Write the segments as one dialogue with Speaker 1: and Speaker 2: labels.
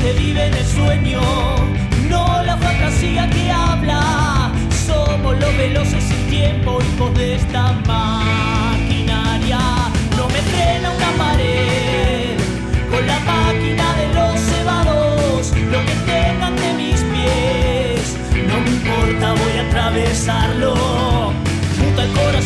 Speaker 1: que vive en el sueño, no la fantasía que habla. Somos los veloces sin tiempo, hijos de esta maquinaria. No me frena una pared con la máquina de los cebados. Lo que tengan de mis pies, no me importa, voy a atravesarlo.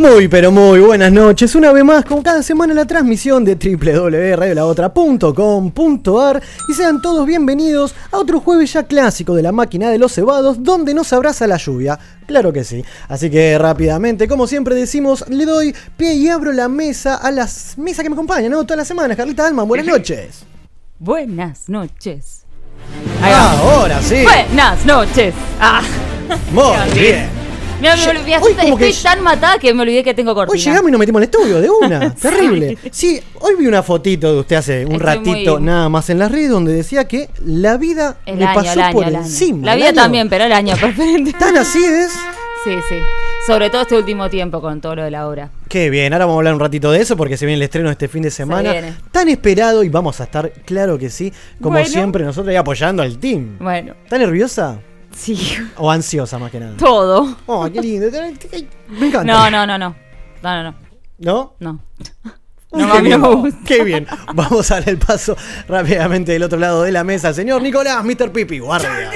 Speaker 2: Muy pero muy buenas noches, una vez más como cada semana la transmisión de www.radiolaotra.com.ar y sean todos bienvenidos a otro jueves ya clásico de la máquina de los cebados donde nos abraza la lluvia, claro que sí, así que rápidamente como siempre decimos le doy pie y abro la mesa a las mesas que me acompañan, ¿no? Todas las semanas, Carlita Alman, buenas noches.
Speaker 3: Buenas noches.
Speaker 2: Ah, ahora sí,
Speaker 3: Buenas noches. Ah,
Speaker 2: muy bien.
Speaker 3: Mira, me olvidé,
Speaker 2: hoy
Speaker 3: estoy
Speaker 2: que-
Speaker 3: tan matada que me olvidé que tengo cortina.
Speaker 2: Hoy llegamos y nos metimos al estudio de una. Terrible. Sí, hoy vi una fotito de usted hace un
Speaker 3: Estoy
Speaker 2: ratito
Speaker 3: muy-
Speaker 2: nada más en las redes donde decía que la vida
Speaker 3: el
Speaker 2: le
Speaker 3: año,
Speaker 2: pasó
Speaker 3: año,
Speaker 2: por encima.
Speaker 3: La vida también, pero el año preferente.
Speaker 2: Tan así es.
Speaker 3: Sí, sí. Sobre todo este último tiempo con todo lo de la obra.
Speaker 2: Qué bien, ahora vamos a hablar un ratito de eso porque se viene el estreno este fin de semana. Tan esperado y vamos a estar, claro que sí, como
Speaker 3: Bueno.
Speaker 2: siempre nosotros ahí apoyando al team.
Speaker 3: Bueno,
Speaker 2: ¿Está nerviosa?
Speaker 3: Sí.
Speaker 2: ¿O ansiosa más que nada?
Speaker 3: Todo.
Speaker 2: Oh, qué lindo. Me encanta.
Speaker 3: No, no, no, no. No, no, no.
Speaker 2: ¿No?
Speaker 3: No. No,
Speaker 2: qué bien,
Speaker 3: me gusta.
Speaker 2: Qué bien. Vamos a dar el paso rápidamente del otro lado de la mesa. Señor Nicolás, Mr. Pipi, guardia.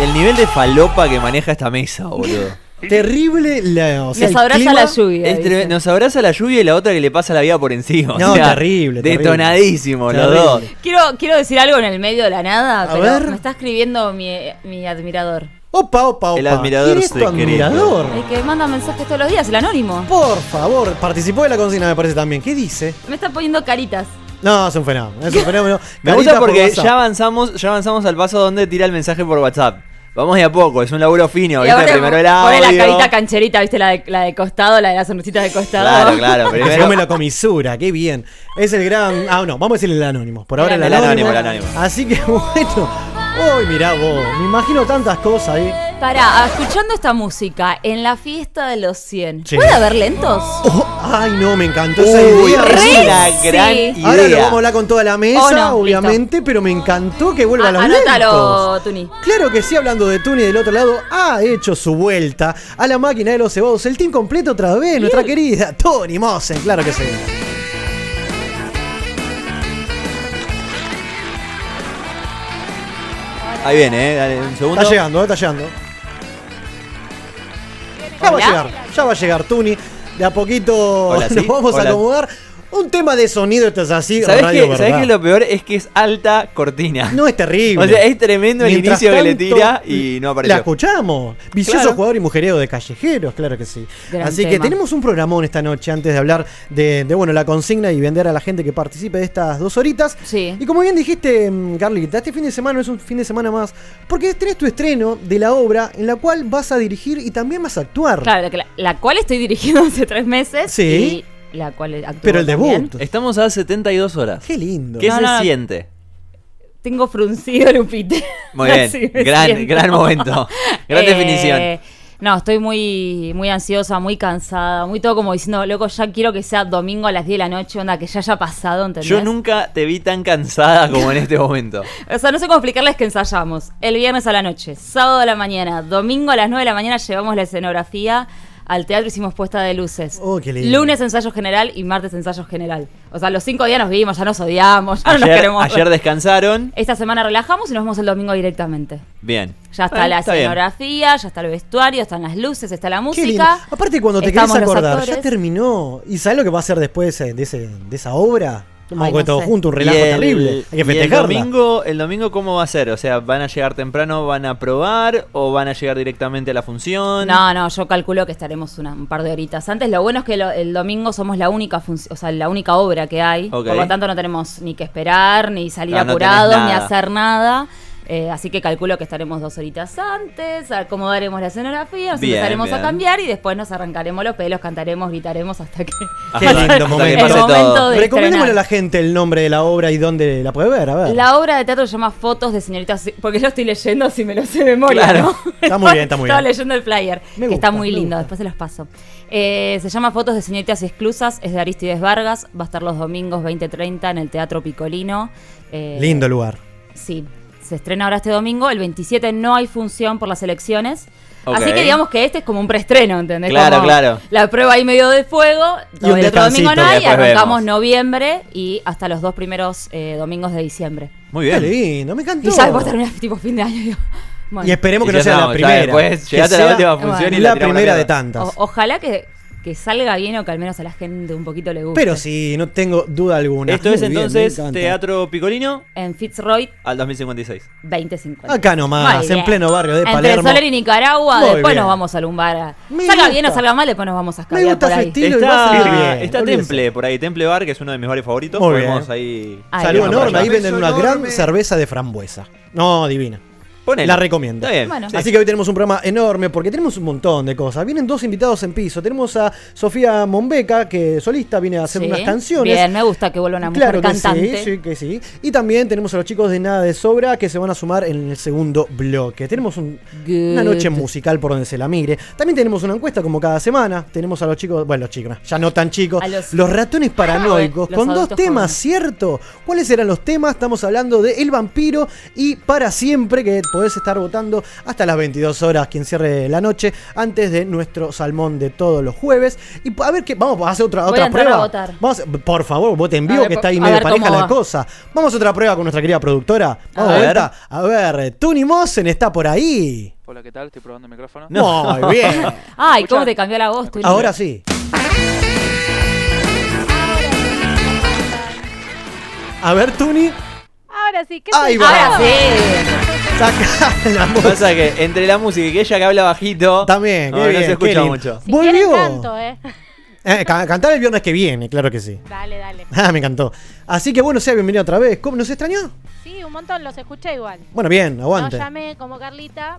Speaker 4: El nivel de falopa que maneja esta mesa, boludo.
Speaker 2: Terrible la. O sea,
Speaker 3: Nos abraza la lluvia.
Speaker 4: Es
Speaker 3: dice.
Speaker 4: tre- nos abraza la lluvia y la otra que le pasa la vida por encima. o
Speaker 2: No,
Speaker 4: sea,
Speaker 2: terrible, terrible.
Speaker 4: Detonadísimo, los
Speaker 2: Terrible.
Speaker 4: dos.
Speaker 3: Quiero, quiero decir algo en el medio de la nada,
Speaker 2: A
Speaker 3: pero
Speaker 2: ver.
Speaker 3: me está escribiendo mi, mi admirador.
Speaker 2: Opa, opa, opa.
Speaker 4: El admirador
Speaker 2: ¿Quién es tu
Speaker 4: secreto.
Speaker 2: admirador?
Speaker 3: El que manda mensajes todos los días, el anónimo.
Speaker 2: Por favor, participó de la consigna, me parece también. ¿Qué dice?
Speaker 3: Me está poniendo caritas.
Speaker 2: No, es un fenómeno. Es un fenómeno.
Speaker 4: Me gusta porque ya avanzamos, ya avanzamos al paso donde tira el mensaje por WhatsApp. Vamos de a poco, es un laburo fino,
Speaker 3: Y
Speaker 4: ¿viste? Primero el
Speaker 3: pone la
Speaker 4: audio.
Speaker 3: carita cancherita, ¿viste? La de, la de costado, la de la sonrisita de costado.
Speaker 4: Claro, claro. Primero,
Speaker 2: come la comisura, qué bien. Es el gran. Ah, no, vamos a decirle el anónimo. Por ahora el,
Speaker 3: El
Speaker 2: anónimo.
Speaker 4: anónimo, el anónimo.
Speaker 2: Así que bueno. Uy, mirá vos. Me imagino tantas cosas ahí.
Speaker 3: Pará, escuchando esta música en la fiesta de los 100,
Speaker 2: Sí.
Speaker 3: ¿puede haber lentos?
Speaker 2: Oh, ay, no, me encantó esa
Speaker 4: Uy,
Speaker 2: idea.
Speaker 3: re
Speaker 4: es una
Speaker 3: sí.
Speaker 4: gran idea.
Speaker 2: Ahora lo vamos a hablar con toda la mesa,
Speaker 3: Oh, no,
Speaker 2: obviamente, pero me encantó que vuelva a
Speaker 3: Ah,
Speaker 2: los
Speaker 3: anótalo,
Speaker 2: lentos.
Speaker 3: Tuni.
Speaker 2: Claro que sí, hablando de Tuni del otro lado, ha hecho su vuelta a la máquina de los cebados. El team completo otra vez, nuestra querida Tony Mosen, claro que sí.
Speaker 4: Ahí viene, eh, dale un segundo.
Speaker 2: Está llegando, eh, está llegando. Ya va a llegar, ya va a llegar Tuni. De a poquito
Speaker 4: Hola,
Speaker 2: nos vamos a acomodar. Un tema de sonido, esto es así.
Speaker 4: ¿Sabes
Speaker 2: radio
Speaker 4: qué? ¿Sabés lo peor? Es que es alta cortina.
Speaker 2: No es terrible.
Speaker 4: O sea, es tremendo el
Speaker 2: Mientras
Speaker 4: inicio que le tira y no apareció.
Speaker 2: La escuchamos. Vicioso
Speaker 4: Claro.
Speaker 2: jugador y mujereo de callejeros, claro que sí.
Speaker 3: Gran
Speaker 2: Así que tenemos un programón esta noche antes de hablar de, de, bueno, la consigna y vender a la gente que participe de estas dos horitas.
Speaker 3: Sí.
Speaker 2: Y como bien dijiste, mm, Carlita, este fin de semana no es un fin de semana más, porque tenés tu estreno de la obra en la cual vas a dirigir y también vas a actuar.
Speaker 3: Claro, la, que la- la cual estoy dirigiendo hace tres meses.
Speaker 2: Sí.
Speaker 3: Y la cual
Speaker 2: Pero el
Speaker 3: también.
Speaker 2: debut.
Speaker 4: Estamos a 72 horas.
Speaker 2: Qué lindo.
Speaker 4: ¿Qué
Speaker 3: No,
Speaker 4: se
Speaker 3: no,
Speaker 4: siente?
Speaker 3: Tengo fruncido el upite.
Speaker 4: Muy bien,
Speaker 3: me
Speaker 4: gran,
Speaker 3: siento.
Speaker 4: gran momento. Gran
Speaker 3: Eh,
Speaker 4: definición.
Speaker 3: No, estoy muy, muy ansiosa, muy cansada, muy todo como diciendo, loco, ya quiero que sea domingo a las 10 de la noche, onda, que ya haya pasado, ¿entendés?
Speaker 4: Yo nunca te vi tan cansada como en este momento.
Speaker 3: O sea, no sé cómo explicarles que ensayamos. El viernes a la noche, sábado a la mañana, domingo a las 9 de la mañana llevamos la escenografía al teatro hicimos puesta de luces.
Speaker 2: Oh, qué lindo.
Speaker 3: Lunes ensayo general y martes ensayo general. O sea, los cinco días nos vimos, ya nos odiamos, ya no nos queremos.
Speaker 4: ayer descansaron.
Speaker 3: Esta semana relajamos y nos vemos el domingo directamente.
Speaker 4: Bien.
Speaker 3: Ya está
Speaker 4: Bueno,
Speaker 3: la
Speaker 4: está bien.
Speaker 3: escenografía, ya está el vestuario, están las luces, está la música.
Speaker 2: Aparte, cuando te querés acordar, ya terminó. ¿Y sabes lo que va a hacer después de, ese, de esa obra? Vamos
Speaker 3: Ay, no
Speaker 2: todo
Speaker 3: sé.
Speaker 2: junto, un
Speaker 4: Y
Speaker 2: relajo
Speaker 4: el-
Speaker 2: terrible. Hay que
Speaker 4: el domingo, el domingo, ¿cómo va a ser? O sea, ¿van a llegar temprano, van a probar o van a llegar directamente a la función?
Speaker 3: No, no, yo calculo que estaremos una- un par de horitas antes. Lo bueno es que lo- el domingo somos la única o sea, la única obra que hay. Por lo tanto, no tenemos ni que esperar, ni salir
Speaker 4: no
Speaker 3: apurados, ni hacer nada. Eh, así que calculo que estaremos dos horitas antes, acomodaremos la escenografía, nos
Speaker 4: Bien,
Speaker 3: empezaremos
Speaker 4: bien.
Speaker 3: a cambiar y después nos arrancaremos los pelos, cantaremos, gritaremos hasta que.
Speaker 2: Qué
Speaker 4: Hasta-
Speaker 2: lindo
Speaker 4: hasta que
Speaker 2: momento.
Speaker 4: pase
Speaker 3: El momento
Speaker 4: todo.
Speaker 3: de-
Speaker 2: Recomendémosle a la gente el nombre de la obra y dónde la puede ver. A ver.
Speaker 3: La obra de teatro se llama Fotos de señoritas, porque yo estoy leyendo si me lo sé de memoria,
Speaker 4: Claro.
Speaker 3: ¿no?
Speaker 2: Está muy bien, está muy
Speaker 3: Estaba
Speaker 2: bien.
Speaker 3: leyendo el flyer,
Speaker 2: Me
Speaker 3: que está muy lindo,
Speaker 2: gusta.
Speaker 3: después se los paso. Eh, se llama Fotos de señoritas exclusas, es de Aristides Vargas, va a estar los domingos 20.30 en el Teatro Picolino. Eh,
Speaker 2: Lindo lugar.
Speaker 3: Sí, se estrena ahora este domingo, el 27 no hay función por las elecciones. Así que digamos que este es como un preestreno, ¿entendés?
Speaker 4: Claro,
Speaker 3: Como
Speaker 4: claro.
Speaker 3: La prueba ahí medio de fuego,
Speaker 2: Y un
Speaker 3: el otro domingo no
Speaker 4: Y
Speaker 3: hay, arrancamos
Speaker 4: vemos.
Speaker 3: noviembre y hasta los dos primeros eh, domingos de diciembre.
Speaker 4: Muy
Speaker 2: Qué
Speaker 4: bien.
Speaker 2: lindo, me encantó.
Speaker 3: Y ya después termina tipo fin de año. digo, bueno.
Speaker 2: Y esperemos
Speaker 4: Y
Speaker 2: que no sea la primera.
Speaker 4: después
Speaker 2: que
Speaker 4: llegaste a la
Speaker 2: sea
Speaker 4: última función y
Speaker 2: la, primera de tantas.
Speaker 3: O- ojalá que, que salga bien o que al menos a la gente un poquito le guste.
Speaker 2: Pero sí, no tengo duda alguna.
Speaker 4: Esto
Speaker 2: Muy
Speaker 4: es entonces
Speaker 2: me.
Speaker 4: Teatro Picolino
Speaker 3: En Fitzroy
Speaker 4: al 2056.
Speaker 3: 2050.
Speaker 2: Acá nomás,
Speaker 3: Muy
Speaker 2: en
Speaker 3: bien.
Speaker 2: pleno barrio de
Speaker 3: Entre
Speaker 2: Palermo.
Speaker 3: Soler y Nicaragua,
Speaker 2: Muy
Speaker 3: después
Speaker 2: bien.
Speaker 3: nos vamos a lumbar.
Speaker 2: Me
Speaker 3: salga
Speaker 2: gusta.
Speaker 3: bien o salga mal, después nos vamos a
Speaker 2: Me
Speaker 3: escabear
Speaker 2: gusta
Speaker 3: por ahí.
Speaker 2: estilo. y va a salir bien,
Speaker 4: está. Temple por ahí, Temple Bar, que es uno de mis bares favoritos.
Speaker 2: Muy
Speaker 4: Podemos
Speaker 2: bien.
Speaker 4: ahí.
Speaker 3: Ay,
Speaker 2: Saludo
Speaker 3: no,
Speaker 2: enorme, ahí venden una gran cerveza de frambuesa. No, divina.
Speaker 4: Ponele.
Speaker 2: La recomiendo.
Speaker 4: Está bien.
Speaker 3: Bueno.
Speaker 4: sí.
Speaker 2: Así que hoy tenemos un programa enorme porque tenemos un montón de cosas. Vienen dos invitados en piso. Tenemos a Sofía Mombeca, que solista viene a hacer
Speaker 3: Sí.
Speaker 2: unas canciones.
Speaker 3: Bien, me gusta que vuelva una mujer
Speaker 2: Claro que
Speaker 3: cantante.
Speaker 2: sí, sí que sí. Y también tenemos a los chicos de Nada de Sobra que se van a sumar en el segundo bloque. Tenemos un-
Speaker 3: Good.
Speaker 2: una noche musical por donde se la mire. También tenemos una encuesta como cada semana. Tenemos a los chicos, bueno, los chicos, ya no tan chicos,
Speaker 3: A
Speaker 2: los,
Speaker 3: los-
Speaker 2: ratones paranoicos
Speaker 3: Los
Speaker 2: con dos
Speaker 3: adultos
Speaker 2: temas,
Speaker 3: jóvenes.
Speaker 2: ¿cierto? ¿Cuáles eran los temas? Estamos hablando de El Vampiro y Para Siempre, que podés estar votando hasta las 22 horas, quien cierre la noche, antes de nuestro salmón de todos los jueves. Y a ver qué, vamos a hacer otra,
Speaker 3: Voy
Speaker 2: otra
Speaker 3: a
Speaker 2: prueba.
Speaker 3: a votar.
Speaker 2: Vamos, a- por favor, vote en vivo,
Speaker 3: ver,
Speaker 2: que está ahí medio pareja la
Speaker 3: va.
Speaker 2: cosa. Vamos a otra prueba con nuestra querida productora. Vamos
Speaker 4: A
Speaker 2: a,
Speaker 4: ver.
Speaker 2: A ver, Tuni Mossen está por ahí.
Speaker 5: Hola, ¿qué tal? Estoy probando el micrófono.
Speaker 2: Muy bien.
Speaker 3: Ay, cómo te cambió la voz. tu lindo.
Speaker 2: Ahora sí. A ver, Tuni,
Speaker 6: Ahora sí, ¿qué
Speaker 2: Ahí
Speaker 6: te
Speaker 2: va.
Speaker 3: Ahora sí.
Speaker 2: Saca la música.
Speaker 4: Pasa que entre la música y que ella que habla bajito.
Speaker 2: También,
Speaker 4: no,
Speaker 2: qué
Speaker 4: no
Speaker 2: bien,
Speaker 4: se escucha mucho.
Speaker 6: Si
Speaker 2: Volvió.
Speaker 6: canto, ¿eh?
Speaker 2: Eh, ca- cantar el viernes que viene, claro que sí.
Speaker 6: Dale, dale.
Speaker 2: Ah, me encantó. Así que bueno, sea bienvenido otra vez. ¿Cómo nos extrañó?
Speaker 6: Sí, un montón, los escuché igual.
Speaker 2: Bueno, bien, aguante.
Speaker 6: No llamé como Carlita,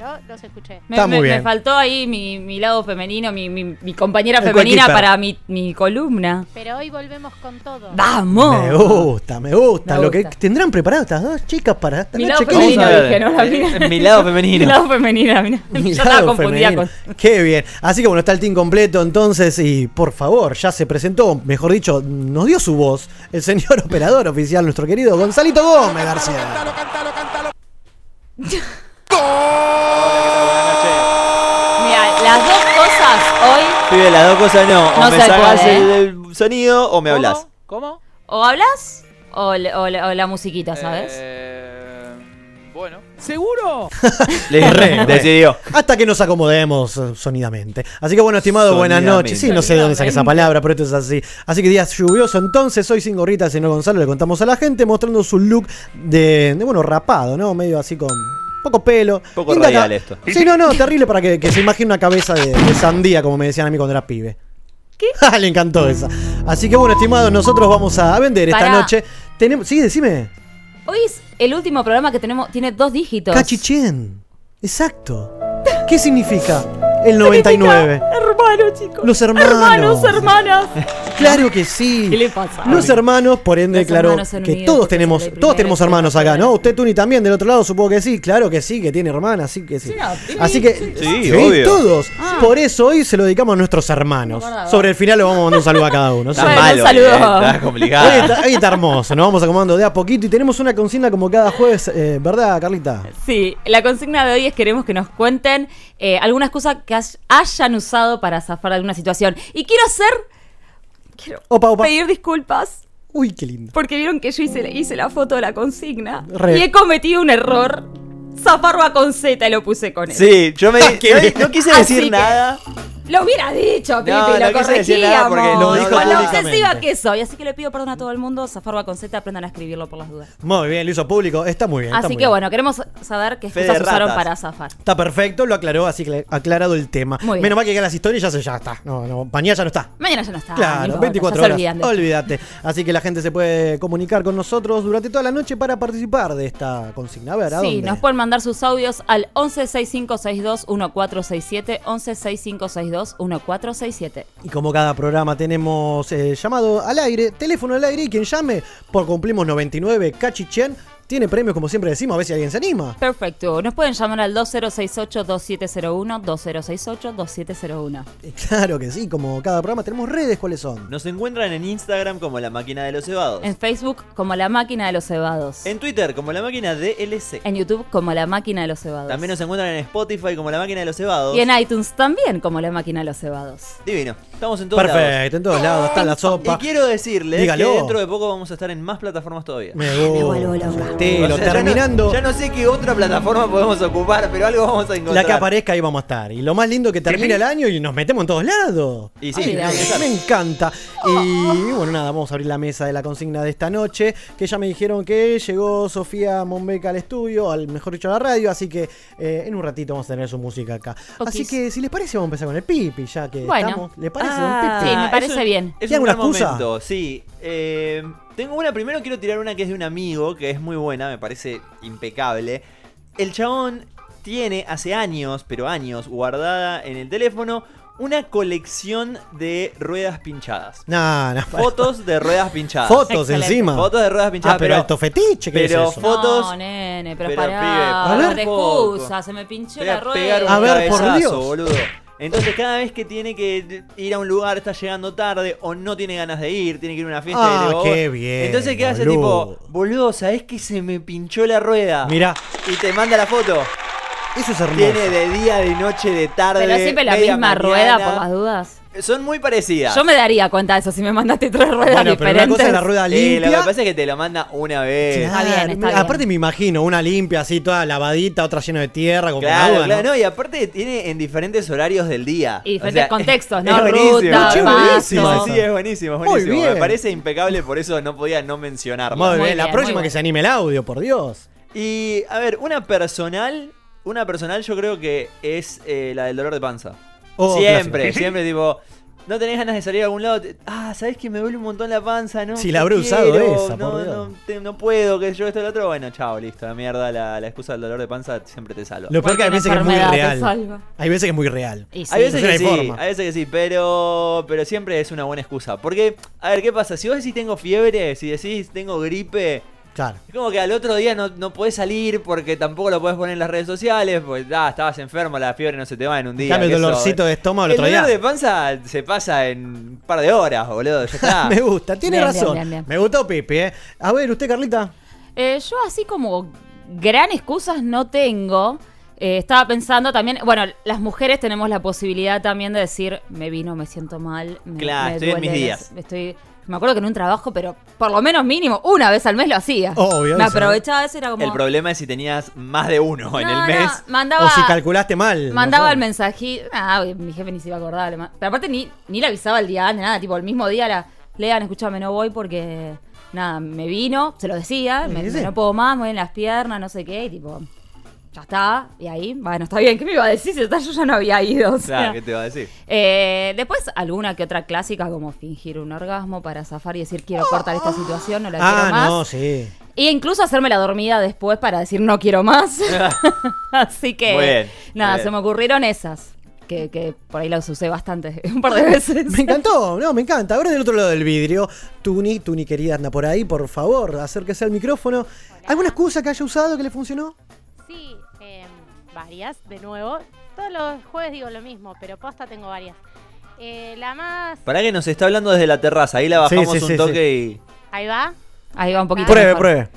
Speaker 6: pero los escuché.
Speaker 3: Me,
Speaker 2: Está
Speaker 3: me-
Speaker 2: muy bien.
Speaker 3: me faltó ahí mi, mi lado femenino, mi, mi- mi compañera
Speaker 2: El
Speaker 3: femenina
Speaker 2: coequiper.
Speaker 3: para mi, mi columna.
Speaker 6: Pero hoy volvemos con todo.
Speaker 3: ¡Vamos!
Speaker 2: Me gusta, me gusta.
Speaker 3: Me
Speaker 2: Lo que
Speaker 3: gusta.
Speaker 2: tendrán preparado estas dos chicas para esta
Speaker 3: Mi
Speaker 2: noche.
Speaker 3: lado
Speaker 2: Qué
Speaker 3: femenino,
Speaker 2: lindo.
Speaker 4: Vamos a ver.
Speaker 3: dije, ¿no? La mina.
Speaker 4: Mi lado femenino.
Speaker 3: Mi lado femenino. la mina.
Speaker 2: Mi
Speaker 3: Yo
Speaker 2: lado
Speaker 3: estaba confundida
Speaker 2: femenino.
Speaker 3: con.
Speaker 2: Qué bien. Así que bueno, está el team completo entonces y por favor, ya se presentó, mejor dicho, nos dio su voz el señor operador oficial, nuestro querido Gonzalito Gómez García.
Speaker 3: Mira, las dos cosas hoy,
Speaker 4: Pibe, las dos cosas no. O
Speaker 3: No
Speaker 4: me
Speaker 3: se
Speaker 4: sacas
Speaker 3: puede,
Speaker 4: el,
Speaker 3: ¿eh?
Speaker 4: el sonido o me hablas.
Speaker 5: ¿Cómo?
Speaker 3: o hablas o, le- o le- o la musiquita, ¿sabes?
Speaker 5: Eh, bueno. ¿Seguro?
Speaker 4: Le
Speaker 2: Re,
Speaker 4: decidió.
Speaker 2: Hasta que nos acomodemos eh, sonidamente. Así que bueno, estimado, buenas
Speaker 4: Sonidamente.
Speaker 2: noches. Sí, no sé de dónde saqué esa palabra, pero esto es así. Así que día lluvioso. Entonces, hoy sin gorrita, señor Gonzalo, le contamos a la gente mostrando su look de, de, bueno, rapado, ¿no? Medio así con poco pelo.
Speaker 4: Poco
Speaker 2: Linda
Speaker 4: radial
Speaker 2: ca-
Speaker 4: esto.
Speaker 2: Sí, no, no, terrible para que, que se imagine una cabeza de, de sandía, como me decían a mí cuando era pibe.
Speaker 3: ¿Qué?
Speaker 2: Ah, Le encantó esa. Así que bueno, estimados, nosotros vamos a vender esta
Speaker 3: Pará.
Speaker 2: noche. Tenemos, sí, decime.
Speaker 3: Hoy es el último programa que tenemos, tiene dos dígitos.
Speaker 2: Cachichén. Exacto. ¿Qué significa el 99?
Speaker 3: Hermano. Hermanos, chicos.
Speaker 2: Los hermanos.
Speaker 3: Hermanos, hermanas.
Speaker 2: Claro que sí.
Speaker 3: ¿Qué le pasa?
Speaker 2: Los hermanos, por ende,
Speaker 3: Los
Speaker 2: claro, que todos tenemos, todos tenemos hermanos acá. ¿no? Usted, Tuni, también, del otro lado, supongo que sí. Claro que sí, que tiene hermanas, sí que sí.
Speaker 3: Sí, no, sí,
Speaker 2: Así que,
Speaker 3: sí,
Speaker 4: sí, obvio.
Speaker 2: todos.
Speaker 3: Ah.
Speaker 2: Por eso hoy se lo dedicamos a nuestros hermanos.
Speaker 3: No.
Speaker 2: Sobre el final le vamos a mandar un saludo a cada uno.
Speaker 4: Está malo,
Speaker 3: un saludo.
Speaker 4: eh, está
Speaker 2: Hoy
Speaker 4: complicado.
Speaker 2: está, hoy está hermoso, nos vamos acomodando de a poquito y tenemos una consigna como cada jueves, eh, ¿verdad, Carlita?
Speaker 3: Sí, la consigna de hoy es queremos que nos cuenten eh, alguna excusa que has- hayan usado para zafar de alguna situación. Y quiero hacer. Quiero
Speaker 2: Opa, opa.
Speaker 3: pedir disculpas
Speaker 2: Uy, qué lindo.
Speaker 3: porque vieron que yo hice, hice la foto de la consigna
Speaker 2: Re.
Speaker 3: y he cometido un error. Zafarba con Z y lo puse con él.
Speaker 4: Sí, yo me
Speaker 2: Qué
Speaker 4: no, no quise
Speaker 3: Así
Speaker 4: decir
Speaker 3: que-
Speaker 4: nada.
Speaker 3: Lo hubiera dicho, Pipi,
Speaker 4: No,
Speaker 3: lo
Speaker 4: no
Speaker 3: corregíamos.
Speaker 4: porque
Speaker 2: lo dijo
Speaker 3: Con lo obsesiva que soy. Así que le pido perdón a todo el mundo. Zafarba con Z, aprendan a escribirlo por las dudas.
Speaker 2: Muy bien, lo hizo público, está muy bien.
Speaker 3: Así que
Speaker 2: bien.
Speaker 3: bueno, queremos saber qué excusas usaron para zafar.
Speaker 2: Está perfecto, lo aclaró, así que aclarado el tema.
Speaker 3: Muy.
Speaker 2: Menos mal que las historias ya se ya está. No, no, mañana ya no está.
Speaker 3: Mañana ya no está.
Speaker 2: Claro,
Speaker 3: importa,
Speaker 2: 24
Speaker 3: ya se
Speaker 2: horas. Olvídate. Así que la gente se puede comunicar con nosotros durante toda la noche para participar de esta consigna. A ver, ¿a
Speaker 3: Sí,
Speaker 2: dónde?
Speaker 3: nos pueden mandar sus audios al 1165621467, 1165621467.
Speaker 2: Y como cada programa tenemos eh, llamado al aire, teléfono al aire y quien llame por cumplimos 99 Cachichen tiene premios como siempre decimos, a ver si alguien se anima.
Speaker 3: Perfecto. Nos pueden llamar al 2068-2701, 2068-2701.
Speaker 2: Y claro que sí, como cada programa tenemos redes, ¿cuáles son?
Speaker 4: Nos encuentran en Instagram como la máquina de los cebados.
Speaker 3: En Facebook como La Máquina de los Cebados.
Speaker 4: En Twitter como la máquina DLC.
Speaker 3: En YouTube como La Máquina de los Cebados.
Speaker 4: También nos encuentran en Spotify como la máquina de los cebados.
Speaker 3: Y en iTunes también como La Máquina de los Cebados.
Speaker 4: Divino. Estamos en todos lados.
Speaker 2: Perfecto, en todos lados está la
Speaker 4: Y
Speaker 2: sopa.
Speaker 4: quiero decirles
Speaker 2: Dígalo.
Speaker 4: que dentro de poco vamos a estar en más plataformas todavía.
Speaker 2: Me
Speaker 3: vuelvo
Speaker 2: gusta.
Speaker 3: loca.
Speaker 2: Telo,
Speaker 4: O sea, ya no-
Speaker 2: terminando.
Speaker 4: Ya no, sé qué otra plataforma podemos ocupar, pero algo vamos a encontrar.
Speaker 2: La que aparezca ahí vamos a estar. Y lo más lindo que termina el año y nos metemos en todos lados.
Speaker 4: Y sí.
Speaker 2: Me encanta. Y bueno, nada, vamos a abrir la mesa de la consigna de esta noche. Que ya me dijeron que llegó Sofía Monbeca al estudio, al mejor dicho a la radio. Así que eh, en un ratito vamos a tener su música acá. Así que si les parece, vamos a empezar con el pipi, ya que
Speaker 3: Bueno.
Speaker 2: estamos. ¿Le parece,
Speaker 4: Ah,
Speaker 2: don Pipi?
Speaker 3: Sí, me parece
Speaker 4: es un-
Speaker 3: bien.
Speaker 4: Es
Speaker 2: ¿Tiene
Speaker 4: un
Speaker 2: alguna
Speaker 4: buen
Speaker 2: excusa?
Speaker 4: momento, sí. Eh, tengo una, primero quiero tirar una que es de un amigo, que es muy buena, me parece impecable. El chabón tiene hace años, pero años, guardada en el teléfono, una colección de ruedas pinchadas.
Speaker 2: No, no.
Speaker 4: Fotos de ruedas pinchadas.
Speaker 2: Fotos
Speaker 3: Excelente.
Speaker 2: encima.
Speaker 4: Fotos de ruedas pinchadas.
Speaker 2: Ah, pero alto fetiche, ¿qué
Speaker 4: pero
Speaker 2: es eso?
Speaker 4: fotos-
Speaker 3: No, nene, pero,
Speaker 4: pero,
Speaker 3: pará.
Speaker 4: pibe,
Speaker 2: A ver.
Speaker 3: excusa, se me pinchó la rueda.
Speaker 2: A ver, por Dios.
Speaker 4: boludo. Entonces cada vez que tiene que ir a un lugar, está llegando tarde o no tiene ganas de ir, tiene que ir a una fiesta.
Speaker 2: Ah,
Speaker 4: y
Speaker 2: qué bien,
Speaker 4: Entonces qué hace tipo, boludo, ¿sabés que se me pinchó la rueda?
Speaker 2: Mirá,
Speaker 4: Y te manda la foto.
Speaker 2: eso es hermoso.
Speaker 4: Tiene de día, de noche, de tarde.
Speaker 3: Pero siempre la misma
Speaker 4: mañana.
Speaker 3: rueda por las dudas.
Speaker 4: Son muy parecidas.
Speaker 3: Yo me daría cuenta de eso si me mandaste tres ruedas
Speaker 2: Bueno, pero una
Speaker 3: diferentes.
Speaker 2: cosa es la rueda
Speaker 4: Eh,
Speaker 2: limpia.
Speaker 4: lo que pasa es que te lo manda una vez.
Speaker 2: Claro,
Speaker 3: Está bien, está bien.
Speaker 2: Aparte me imagino, una limpia así, toda lavadita, otra llena de tierra, con
Speaker 4: Claro,
Speaker 2: agua,
Speaker 4: claro,
Speaker 2: ¿no?
Speaker 4: no, y aparte tiene en diferentes horarios del día.
Speaker 3: Y diferentes contextos, ¿no?
Speaker 4: es buenísimo.
Speaker 3: Ruta,
Speaker 2: Che, buenísimo.
Speaker 4: Sí, sí, es buenísimo, es
Speaker 2: Muy
Speaker 4: buenísimo.
Speaker 2: bien.
Speaker 4: Me parece impecable, por eso no podía no mencionarlo.
Speaker 2: Muy,
Speaker 3: Muy
Speaker 2: bien, la
Speaker 3: bien,
Speaker 2: próxima
Speaker 3: muy
Speaker 2: que se anime el audio, por Dios.
Speaker 4: Y, a ver, una personal, una personal yo creo que es eh, la del dolor de panza.
Speaker 2: Oh,
Speaker 4: siempre,
Speaker 2: clásico.
Speaker 4: siempre tipo... No tenés ganas de salir a algún lado. te- ah, ¿sabés que me duele un montón la panza? No,
Speaker 2: Sí, la habré usado esa,
Speaker 4: no,
Speaker 2: por Dios.
Speaker 4: no, te- no puedo, que yo esto y lo otro. Bueno, chao, listo. La mierda, la, la excusa del dolor de panza siempre te salva.
Speaker 2: Lo peor que hay
Speaker 3: Cualquier
Speaker 2: veces que es muy
Speaker 3: enfermedad te
Speaker 2: real.
Speaker 3: salva.
Speaker 2: Hay veces que es muy real.
Speaker 3: Y sí.
Speaker 4: Hay veces
Speaker 2: No
Speaker 4: que
Speaker 2: hay
Speaker 4: sí,
Speaker 2: forma.
Speaker 4: hay veces que sí, pero, pero siempre es una buena excusa. Porque, a ver, ¿qué pasa? Si vos decís tengo fiebre, si decís tengo gripe,
Speaker 2: Claro.
Speaker 4: es como que al otro día no, no podés salir porque tampoco lo podés poner en las redes sociales, pues ah, estabas enfermo, la fiebre no se te va en un día.
Speaker 2: cambio, el
Speaker 4: eso-
Speaker 2: dolorcito de estómago el
Speaker 4: el
Speaker 2: otro día.
Speaker 4: dolor de panza se pasa en un par de horas, boludo, ya está.
Speaker 2: Me gusta, tiene
Speaker 3: Bien,
Speaker 2: razón.
Speaker 3: bien, bien, bien.
Speaker 2: Me gustó Pipe, ¿eh? A ver, ¿usted, Carlita?
Speaker 3: Eh, yo así como gran excusas no tengo. Eh, estaba pensando también, bueno, las mujeres tenemos la posibilidad también de decir, me vino, me siento mal. Me,
Speaker 4: Claro,
Speaker 3: me
Speaker 4: estoy en mis días.
Speaker 3: Estoy, me acuerdo que en un trabajo, pero por lo menos mínimo, una vez al mes lo hacía.
Speaker 2: Obvio,
Speaker 3: Me
Speaker 2: eso.
Speaker 3: aprovechaba eso, era como...
Speaker 4: El problema es si tenías más de uno en
Speaker 3: No,
Speaker 4: el mes.
Speaker 3: no, mandaba,
Speaker 2: O si calculaste mal.
Speaker 3: mandaba
Speaker 2: no
Speaker 3: el mensajito. Ah, mi jefe ni se iba a acordar. Pero aparte ni, ni le avisaba el día antes, nada. Tipo, el mismo día la. Lean, escúchame, no voy porque. Nada, me vino, se lo decía, me, no puedo más, me duelen las piernas, no sé qué, y tipo. Ya está, y ahí, bueno, está bien, ¿qué me iba a decir? Si está, yo ya no había ido. o sea.
Speaker 4: Claro, ¿qué te va a decir?
Speaker 3: Eh, después, alguna que otra clásica, como fingir un orgasmo para zafar y decir quiero cortar esta situación, no la quiero
Speaker 2: Ah,
Speaker 3: más.
Speaker 2: no, sí.
Speaker 3: Y incluso hacerme la dormida después para decir no quiero más. Así que
Speaker 4: Muy bien,
Speaker 3: nada,
Speaker 4: muy bien.
Speaker 3: se me ocurrieron esas. que, que por ahí los usé bastante, un par de veces.
Speaker 2: Me encantó, no, me encanta. Ahora del otro lado del vidrio, Tuni, Tuni querida, anda por ahí, por favor, acérquese al micrófono. ¿Alguna excusa que haya usado que le funcionó?
Speaker 6: Sí, em, varias, de nuevo. Todos los jueves digo lo mismo, pero posta tengo varias. Eh, la más...
Speaker 4: Para que nos está hablando desde la terraza, ahí la
Speaker 2: Sí,
Speaker 4: bajamos
Speaker 2: sí,
Speaker 4: un
Speaker 2: sí,
Speaker 4: toque y.
Speaker 6: Ahí va.
Speaker 3: Ahí va un poquito.
Speaker 2: Pruebe,
Speaker 3: mejor.
Speaker 2: pruebe.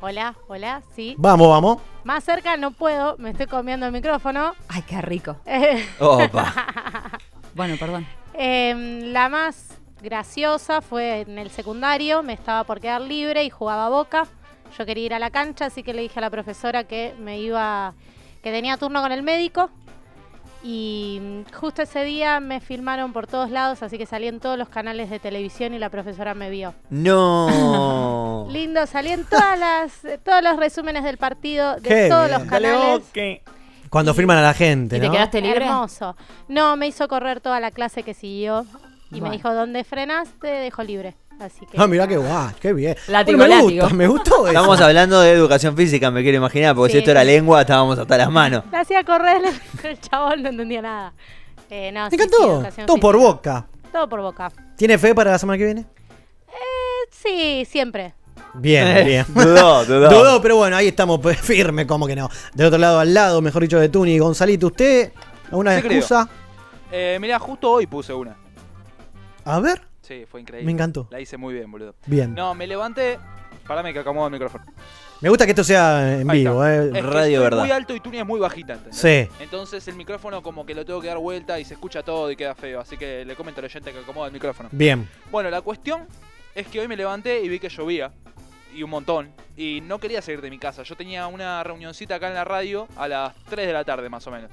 Speaker 6: Hola, hola, sí.
Speaker 2: Vamos, vamos.
Speaker 6: Más cerca no puedo, me estoy comiendo el micrófono.
Speaker 3: Ay, qué rico.
Speaker 6: Eh,
Speaker 4: Opa.
Speaker 3: Bueno, perdón.
Speaker 6: Em, la más graciosa fue en el secundario, me estaba por quedar libre y jugaba a Boca. Yo quería ir a la cancha, así que le dije a la profesora que me iba, que tenía turno con el médico. Y justo ese día me filmaron por todos lados, así que salí en todos los canales de televisión y la profesora me vio.
Speaker 4: No.
Speaker 6: Lindo, salí en todas las, todos los resúmenes del partido, de
Speaker 2: Qué
Speaker 6: todos
Speaker 2: bien.
Speaker 6: los canales.
Speaker 2: Cuando firman a la gente,
Speaker 3: ¿Y te
Speaker 2: ¿no?
Speaker 3: quedaste libre?
Speaker 6: Hermoso. No, me hizo correr toda la clase que siguió y
Speaker 3: Bueno.
Speaker 6: me dijo, ¿dónde frenaste? Dejo libre. Así que.
Speaker 2: Ah, mirá qué guay, qué bien.
Speaker 3: Látigo,
Speaker 2: Bueno, me
Speaker 3: látigo.
Speaker 2: gusta, me gustó eso.
Speaker 4: Estamos hablando de educación física, me quiero imaginar, porque si esto era lengua, estábamos hasta las manos.
Speaker 6: La hacía correr, el chabón no entendía nada. Eh, no,
Speaker 2: Me
Speaker 6: sí,
Speaker 2: encantó. Todo por boca.
Speaker 6: Todo por boca.
Speaker 2: ¿Tiene fe para la semana que viene?
Speaker 6: Eh, sí, siempre.
Speaker 2: Bien, bien.
Speaker 4: Dudó, dudó.
Speaker 2: Dudó, pero bueno, ahí estamos pues, firme, como que no. Del otro lado, al lado, mejor dicho, de Tuni. Gonzalito, ¿usted alguna
Speaker 5: creo.
Speaker 2: excusa?
Speaker 5: Eh, mirá, justo hoy puse una.
Speaker 2: A ver,
Speaker 5: Sí, fue increíble.
Speaker 2: me encantó.
Speaker 5: La hice muy bien, boludo.
Speaker 2: Bien.
Speaker 5: No, me levanté. Parame que acomodo el micrófono.
Speaker 2: Me gusta que esto sea en
Speaker 5: Ahí
Speaker 2: vivo,
Speaker 5: está.
Speaker 2: ¿eh?
Speaker 5: Es que
Speaker 4: Radio
Speaker 5: estoy
Speaker 4: verdad.
Speaker 5: muy alto y Tuni es muy bajita, ¿entendés?
Speaker 2: Sí.
Speaker 5: Entonces el micrófono como que lo tengo que dar vuelta y se escucha todo y queda feo. Así que le comento al oyente que acomoda el micrófono.
Speaker 2: Bien.
Speaker 5: Bueno, la cuestión es que hoy me levanté y vi que llovía. Y un montón. Y no quería salir de mi casa. Yo tenía una reunioncita acá en la radio a las 3 de la tarde más o menos.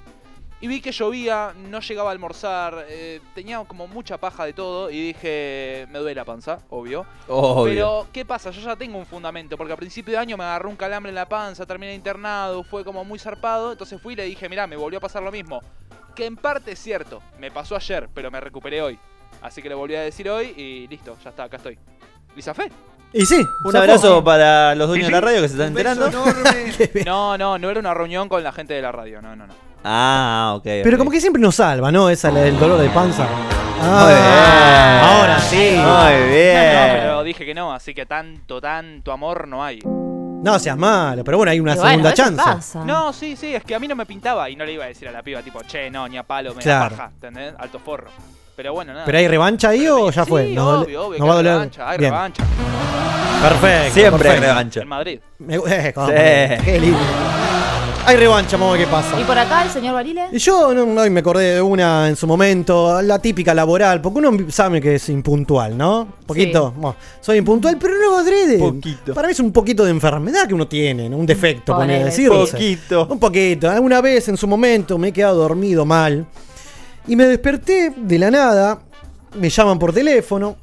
Speaker 5: Y vi que llovía, no llegaba a almorzar, eh, tenía como mucha paja de todo y dije, me duele la panza, obvio.
Speaker 4: Obvio.
Speaker 5: Pero, ¿qué pasa? Yo ya tengo un fundamento, porque a principio de año me agarró un calambre en la panza, terminé internado, fue como muy zarpado, entonces fui y le dije, mirá, me volvió a pasar lo mismo. Que en parte es cierto, me pasó ayer, pero me recuperé hoy. Así que le volví a decir hoy y listo, ya está, acá estoy. ¿Lisa Fe?
Speaker 2: Y sí.
Speaker 4: Un
Speaker 2: zafó.
Speaker 4: abrazo para los dueños de la radio que se están enterando.
Speaker 5: No, no, no era una reunión con la gente de la radio, no, no, no.
Speaker 4: Ah, ok.
Speaker 2: Pero como que siempre nos salva, ¿no? Esa la del dolor de panza.
Speaker 4: Muy bien.
Speaker 2: Ahora sí.
Speaker 4: Muy
Speaker 5: No,
Speaker 4: bien.
Speaker 5: pero dije que no, así que tanto, tanto amor no hay.
Speaker 2: No seas malo, pero bueno, hay una
Speaker 3: Y bueno,
Speaker 2: segunda
Speaker 3: veces
Speaker 2: chance.
Speaker 3: pasa.
Speaker 5: No, sí, sí, es que a mí no me pintaba y no le iba a decir a la piba tipo, che, no, ni a palo, me
Speaker 2: Claro.
Speaker 5: da paja, ¿entendés? Alto forro. Pero bueno, nada.
Speaker 2: ¿Pero hay revancha ahí o ya
Speaker 5: Sí,
Speaker 2: fue? Dole-
Speaker 5: obvio, que
Speaker 2: va a
Speaker 5: hay
Speaker 2: doler.
Speaker 5: revancha, hay
Speaker 2: Bien.
Speaker 5: revancha.
Speaker 2: Perfecto.
Speaker 4: Siempre hay revancha.
Speaker 5: En Madrid.
Speaker 2: Me eh,
Speaker 4: Sí.
Speaker 2: Qué lindo. Hay revancha, vamos a ver qué pasa.
Speaker 3: ¿Y por acá el señor Barile?
Speaker 2: Y Yo no, hoy me acordé de una en su momento, la típica laboral, porque uno sabe que es impuntual, ¿no? Un poquito,
Speaker 3: Sí.
Speaker 2: bueno, soy impuntual, pero no adrede.
Speaker 4: Poquito.
Speaker 2: Para mí es un poquito de enfermedad que uno tiene, ¿no? un defecto,
Speaker 3: Ponele.
Speaker 2: poner decirse.
Speaker 4: Poquito.
Speaker 2: Un poquito. Alguna vez en su momento me he quedado dormido mal y me desperté de la nada, me llaman por teléfono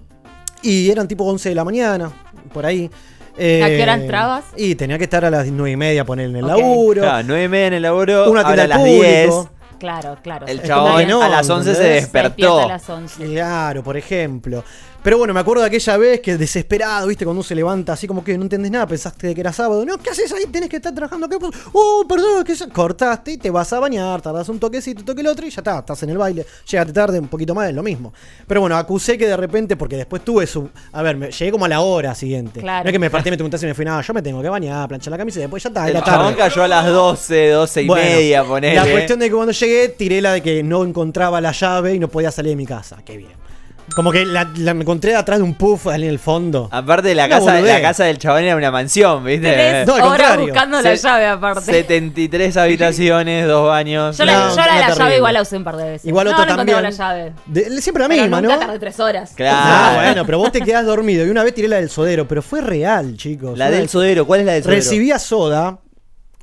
Speaker 2: y eran tipo 11 de la mañana, por ahí. Eh,
Speaker 3: ¿A qué hora entrabas?
Speaker 2: Y tenía que estar a las 9 y media, poner en el
Speaker 3: Ok.
Speaker 2: laburo.
Speaker 4: Claro, 9 y media en el laburo,
Speaker 2: Una tienda
Speaker 4: a las 10.
Speaker 2: público.
Speaker 3: Claro, claro.
Speaker 4: El chabón
Speaker 2: no,
Speaker 4: a las 11 se
Speaker 2: ¿entendés?
Speaker 3: se
Speaker 4: despertó.
Speaker 3: a las 11.
Speaker 2: Claro, por ejemplo. Pero bueno, me acuerdo de aquella vez que desesperado, ¿viste? Cuando uno se levanta así como que no entendés nada, pensaste que era sábado. No, ¿qué haces ahí? Tenés que estar trabajando. ¿Qué pasó? Oh, perdón, que cortaste y te vas a bañar, tardás un toquecito, toque el otro y ya está, estás en el baile. Llegaste tarde, un poquito más, es lo mismo. Pero bueno, acusé que de repente, porque después tuve su. A ver, me, llegué como a la hora siguiente.
Speaker 3: Claro.
Speaker 2: No es que me partí, me tuve y me fui, no, yo me tengo que bañar, planchar la camisa y después ya está,
Speaker 4: El
Speaker 2: era tarde.
Speaker 4: cayó a las 12, 12 y
Speaker 2: Bueno,
Speaker 4: media, ponele.
Speaker 2: La cuestión de que cuando llegué tiré la de que no encontraba la llave y no podía salir de mi casa. Qué bien. Como que la, encontré atrás de un puff ahí en el fondo.
Speaker 4: Aparte, la
Speaker 2: Una
Speaker 4: casa,
Speaker 2: boludez.
Speaker 4: la casa del chabón era una mansión, ¿viste?
Speaker 3: Tres
Speaker 2: No, al
Speaker 3: horas
Speaker 2: contrario.
Speaker 3: buscando la
Speaker 4: Se-
Speaker 3: llave aparte.
Speaker 4: 73 habitaciones, dos baños.
Speaker 3: Yo, la,
Speaker 2: No,
Speaker 3: yo la,
Speaker 2: era
Speaker 3: la
Speaker 2: terrible.
Speaker 3: llave igual la usé un par de veces.
Speaker 2: Igual
Speaker 3: no,
Speaker 2: otro
Speaker 3: no encontraba
Speaker 2: también.
Speaker 3: la llave.
Speaker 2: De- siempre la
Speaker 3: Pero
Speaker 2: misma,
Speaker 3: nunca
Speaker 2: ¿no?
Speaker 3: tardé tres horas.
Speaker 4: Claro.
Speaker 2: Ah, bueno, pero vos te quedás dormido. Y una vez tiré la del sodero, pero fue real, chicos.
Speaker 4: La
Speaker 2: Una
Speaker 4: del
Speaker 2: vez
Speaker 4: sodero, ¿cuál es la del sodero?
Speaker 2: Recibía soda.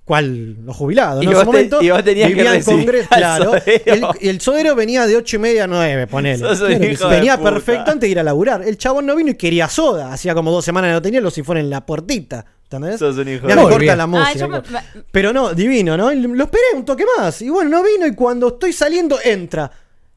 Speaker 2: ¿Cuál? Los jubilados,
Speaker 4: Y
Speaker 2: ¿no? En
Speaker 4: vos
Speaker 2: ese
Speaker 4: te-
Speaker 2: momento
Speaker 4: y vos tenías que
Speaker 2: vivía en
Speaker 4: recibir
Speaker 2: Congreso, claro. El, y el sodero venía de 8 y media a 9, ponele.
Speaker 4: Sos un
Speaker 2: Claro venía
Speaker 4: puta.
Speaker 2: perfecto antes de ir a laburar. El chabón no vino y quería soda. Hacía como dos semanas que no tenía los sifones en la puertita. ¿Entendés?
Speaker 4: Sos un hijo
Speaker 2: Ya
Speaker 4: de
Speaker 2: me corta
Speaker 7: bien.
Speaker 2: la música.
Speaker 3: me-.
Speaker 2: Pero no, divino, ¿no? Y Lo esperé un toque más. Y bueno, no vino y cuando estoy saliendo, entra.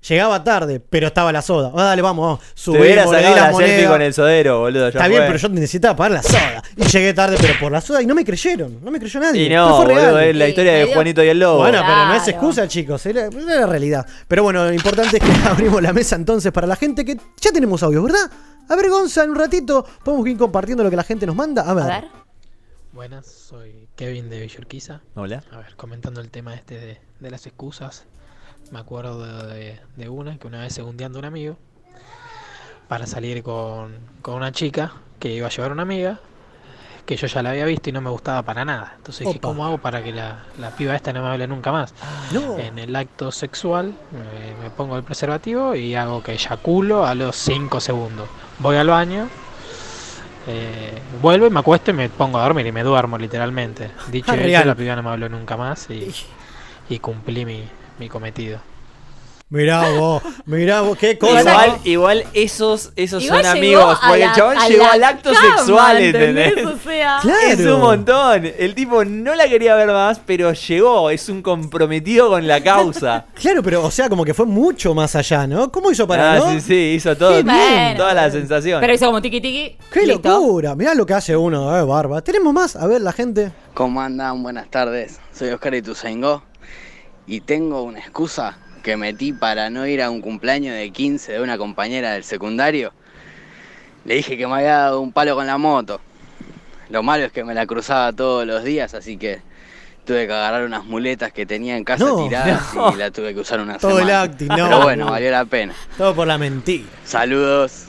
Speaker 2: Llegaba tarde, pero estaba la soda. Ah, dale, vamos, vamos.
Speaker 4: Te
Speaker 2: Subimos,
Speaker 4: hubiera sacado
Speaker 2: la
Speaker 4: la selfie
Speaker 2: moneda.
Speaker 4: con el sodero, boludo.
Speaker 2: Está bien,
Speaker 4: fue.
Speaker 2: pero yo necesitaba pagar la soda. Y llegué tarde, pero por la soda. Y no me creyeron. No me creyó nadie.
Speaker 4: Y
Speaker 2: Pero
Speaker 4: no,
Speaker 2: fue real.
Speaker 4: es la
Speaker 3: Sí,
Speaker 4: historia de Juanito y el Lobo.
Speaker 2: Bueno, pero no es excusa, chicos. Era, era la realidad. Pero bueno, lo importante es que abrimos la mesa entonces para la gente que ya tenemos audios, ¿verdad? A ver, Gonza, en un ratito podemos ir compartiendo lo que la gente nos manda. A ver.
Speaker 3: A ver.
Speaker 7: Buenas, soy Kevin de Villurquiza.
Speaker 4: Hola.
Speaker 7: A ver, comentando el tema este de, de las excusas, me acuerdo de, de una que una vez segundeando a un amigo para salir con, con una chica que iba a llevar una amiga que yo ya la había visto y no me gustaba para nada. Entonces dije,
Speaker 2: Opa.
Speaker 7: ¿cómo hago para que la, la piba esta no me hable nunca más?
Speaker 2: No.
Speaker 7: En el acto sexual me, me pongo el preservativo y hago que eyaculo a los 5 segundos. Voy al baño, eh, vuelvo y me acuesto y me pongo a dormir y me duermo literalmente. Dicho
Speaker 2: Ah,
Speaker 7: hecho, la piba no me habló nunca más y, y cumplí mi, mi cometido.
Speaker 2: Mirá vos, mirá vos, qué cosa.
Speaker 4: Igual, igual esos, esos
Speaker 3: Igual
Speaker 4: son amigos.
Speaker 3: a
Speaker 4: Porque
Speaker 3: la-
Speaker 4: el chabón
Speaker 3: a
Speaker 4: llegó al acto
Speaker 3: cama,
Speaker 4: sexual, ¿entendés?
Speaker 3: O sea,
Speaker 2: Claro.
Speaker 4: Es un montón. El tipo no la quería ver más, pero llegó. Es un comprometido con la causa.
Speaker 2: Claro, pero o sea, como que fue mucho más allá, ¿no? ¿Cómo hizo para
Speaker 4: ah,
Speaker 2: no?
Speaker 4: sí, sí, hizo todo.
Speaker 2: Bien.
Speaker 4: Toda la sensación.
Speaker 3: pero hizo como tiki tiki.
Speaker 2: ¡Qué
Speaker 3: listo.
Speaker 2: locura! Mirá lo que hace uno, eh, barba. ¿Tenemos más? A ver, la gente.
Speaker 8: ¿Cómo andan? Buenas tardes. Soy Oscar Ituzaingó y tengo una excusa que metí para no ir a un cumpleaños de 15 de una compañera del secundario. Le dije que me había dado un palo con la moto. Lo malo es que me la cruzaba todos los días, así que tuve que agarrar unas muletas que tenía en casa
Speaker 2: No,
Speaker 8: tiradas
Speaker 4: no.
Speaker 8: y la tuve que usar una
Speaker 2: Todo el acting, no.
Speaker 8: Pero bueno, valió la pena.
Speaker 2: Todo por la mentira.
Speaker 8: Saludos.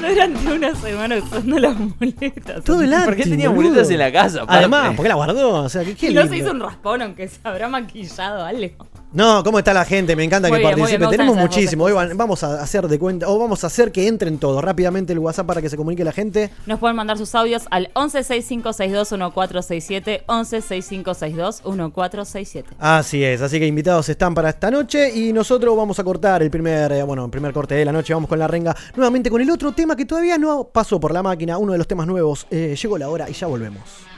Speaker 3: Durante una semana usando las muletas.
Speaker 2: Todo el acting.
Speaker 4: ¿Por qué tenía
Speaker 2: boludo?
Speaker 4: muletas en la casa? aparte?
Speaker 2: Además, ¿por qué la guardó? O sea, qué, qué
Speaker 3: Y no
Speaker 2: lindo.
Speaker 3: se hizo un raspón, aunque se habrá maquillado algo.
Speaker 2: No, ¿cómo está la gente? Me encanta
Speaker 3: Muy
Speaker 2: que
Speaker 3: bien,
Speaker 2: Tenemos muchísimo. Hoy vamos a hacer de cuenta, o vamos a hacer que entren todos rápidamente el WhatsApp para que se comunique la gente.
Speaker 3: Nos pueden mandar sus audios al 1165621467, 1165621467.
Speaker 2: Así es, así que invitados están para esta noche y nosotros vamos a cortar el primer, eh, bueno, el primer corte de la noche, vamos con la renga nuevamente con el otro tema que todavía no pasó por la máquina, uno de los temas nuevos. Eh, llegó la hora y ya volvemos.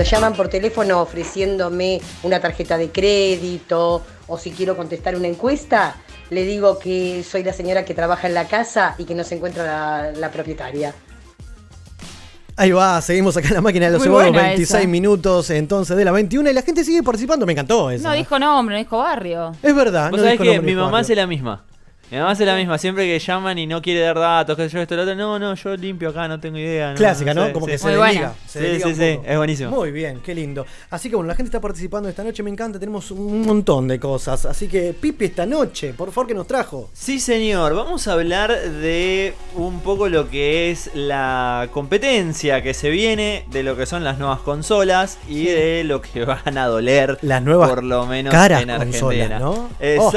Speaker 9: Lo llaman por teléfono ofreciéndome una tarjeta de crédito o si quiero contestar una encuesta, le digo que soy la señora que trabaja en la casa y que no se encuentra la, la propietaria.
Speaker 2: Ahí va, seguimos acá en la máquina de los cebados,
Speaker 3: buena
Speaker 2: 26
Speaker 3: esa.
Speaker 2: minutos entonces de la 21 y la gente sigue participando, me encantó eso.
Speaker 3: No dijo nombre, no dijo barrio.
Speaker 2: Es verdad,
Speaker 4: Vos
Speaker 2: no
Speaker 4: sabés
Speaker 2: dijo
Speaker 4: que
Speaker 2: nombre
Speaker 4: mi mamá
Speaker 2: barrio.
Speaker 4: hace la misma. Mi mamá hace la misma, siempre que llaman y no quiere dar datos, que yo esto, lo otro. No, no, yo limpio acá, no tengo idea.
Speaker 2: Clásica, ¿no?
Speaker 4: sé,
Speaker 2: Como
Speaker 4: sí.
Speaker 2: que se
Speaker 3: Muy
Speaker 2: desliga. se
Speaker 4: Sí,
Speaker 2: desliga
Speaker 4: sí, sí, es buenísimo.
Speaker 2: Muy bien, qué lindo. Así que bueno, la gente está participando esta noche, me encanta, tenemos un montón de cosas. Así que Pipi esta noche, por favor, que nos trajo?
Speaker 4: Sí, señor. Vamos a hablar de un poco lo que es la competencia que se viene, de lo que son las nuevas consolas y de lo que van a doler,
Speaker 2: Las nuevas
Speaker 4: por lo menos
Speaker 2: caras
Speaker 4: en Argentina.
Speaker 2: consolas, ¿no? Oh.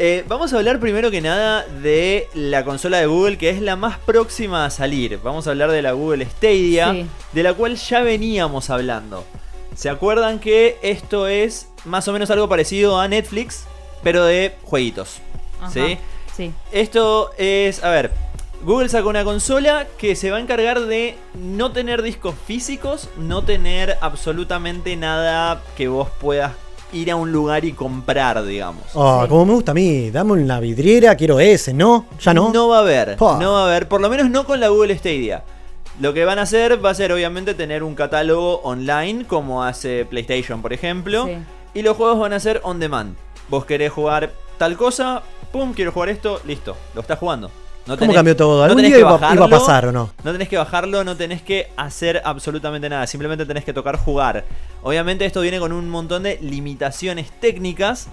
Speaker 4: Eh, vamos a hablar primero que nada de la consola de Google, que es la más próxima a salir. Vamos a hablar de la Google Stadia,
Speaker 3: Sí.
Speaker 4: de la cual ya veníamos hablando. ¿Se acuerdan que esto es más o menos algo parecido a Netflix, pero de jueguitos?
Speaker 3: Ajá.
Speaker 4: ¿Sí?
Speaker 3: Sí.
Speaker 4: Esto es, a ver, Google sacó una consola que se va a encargar de no tener discos físicos, no tener absolutamente nada que vos puedas ir a un lugar y comprar, digamos.
Speaker 2: Oh,
Speaker 3: Sí.
Speaker 2: como me gusta a mí, dame una vidriera, quiero ese, ¿no? ¿Ya no?
Speaker 4: No va a haber, no va a haber, por lo menos no con la Google Stadia. Lo que van a hacer va a ser obviamente tener un catálogo online como hace PlayStation, por ejemplo,
Speaker 3: Sí.
Speaker 4: y los juegos van a ser on demand. Vos querés jugar tal cosa, pum, quiero jugar esto, listo, lo estás jugando. No
Speaker 2: ¿Cómo
Speaker 4: tenés-
Speaker 2: cambió todo?
Speaker 4: no
Speaker 2: ¿Algún
Speaker 4: tenés
Speaker 2: día
Speaker 4: que
Speaker 2: iba, iba a
Speaker 4: bajarlo,
Speaker 2: pasar o no?
Speaker 4: No tenés que bajarlo, no tenés que hacer absolutamente nada, simplemente tenés que tocar jugar. Obviamente esto viene con un montón de limitaciones técnicas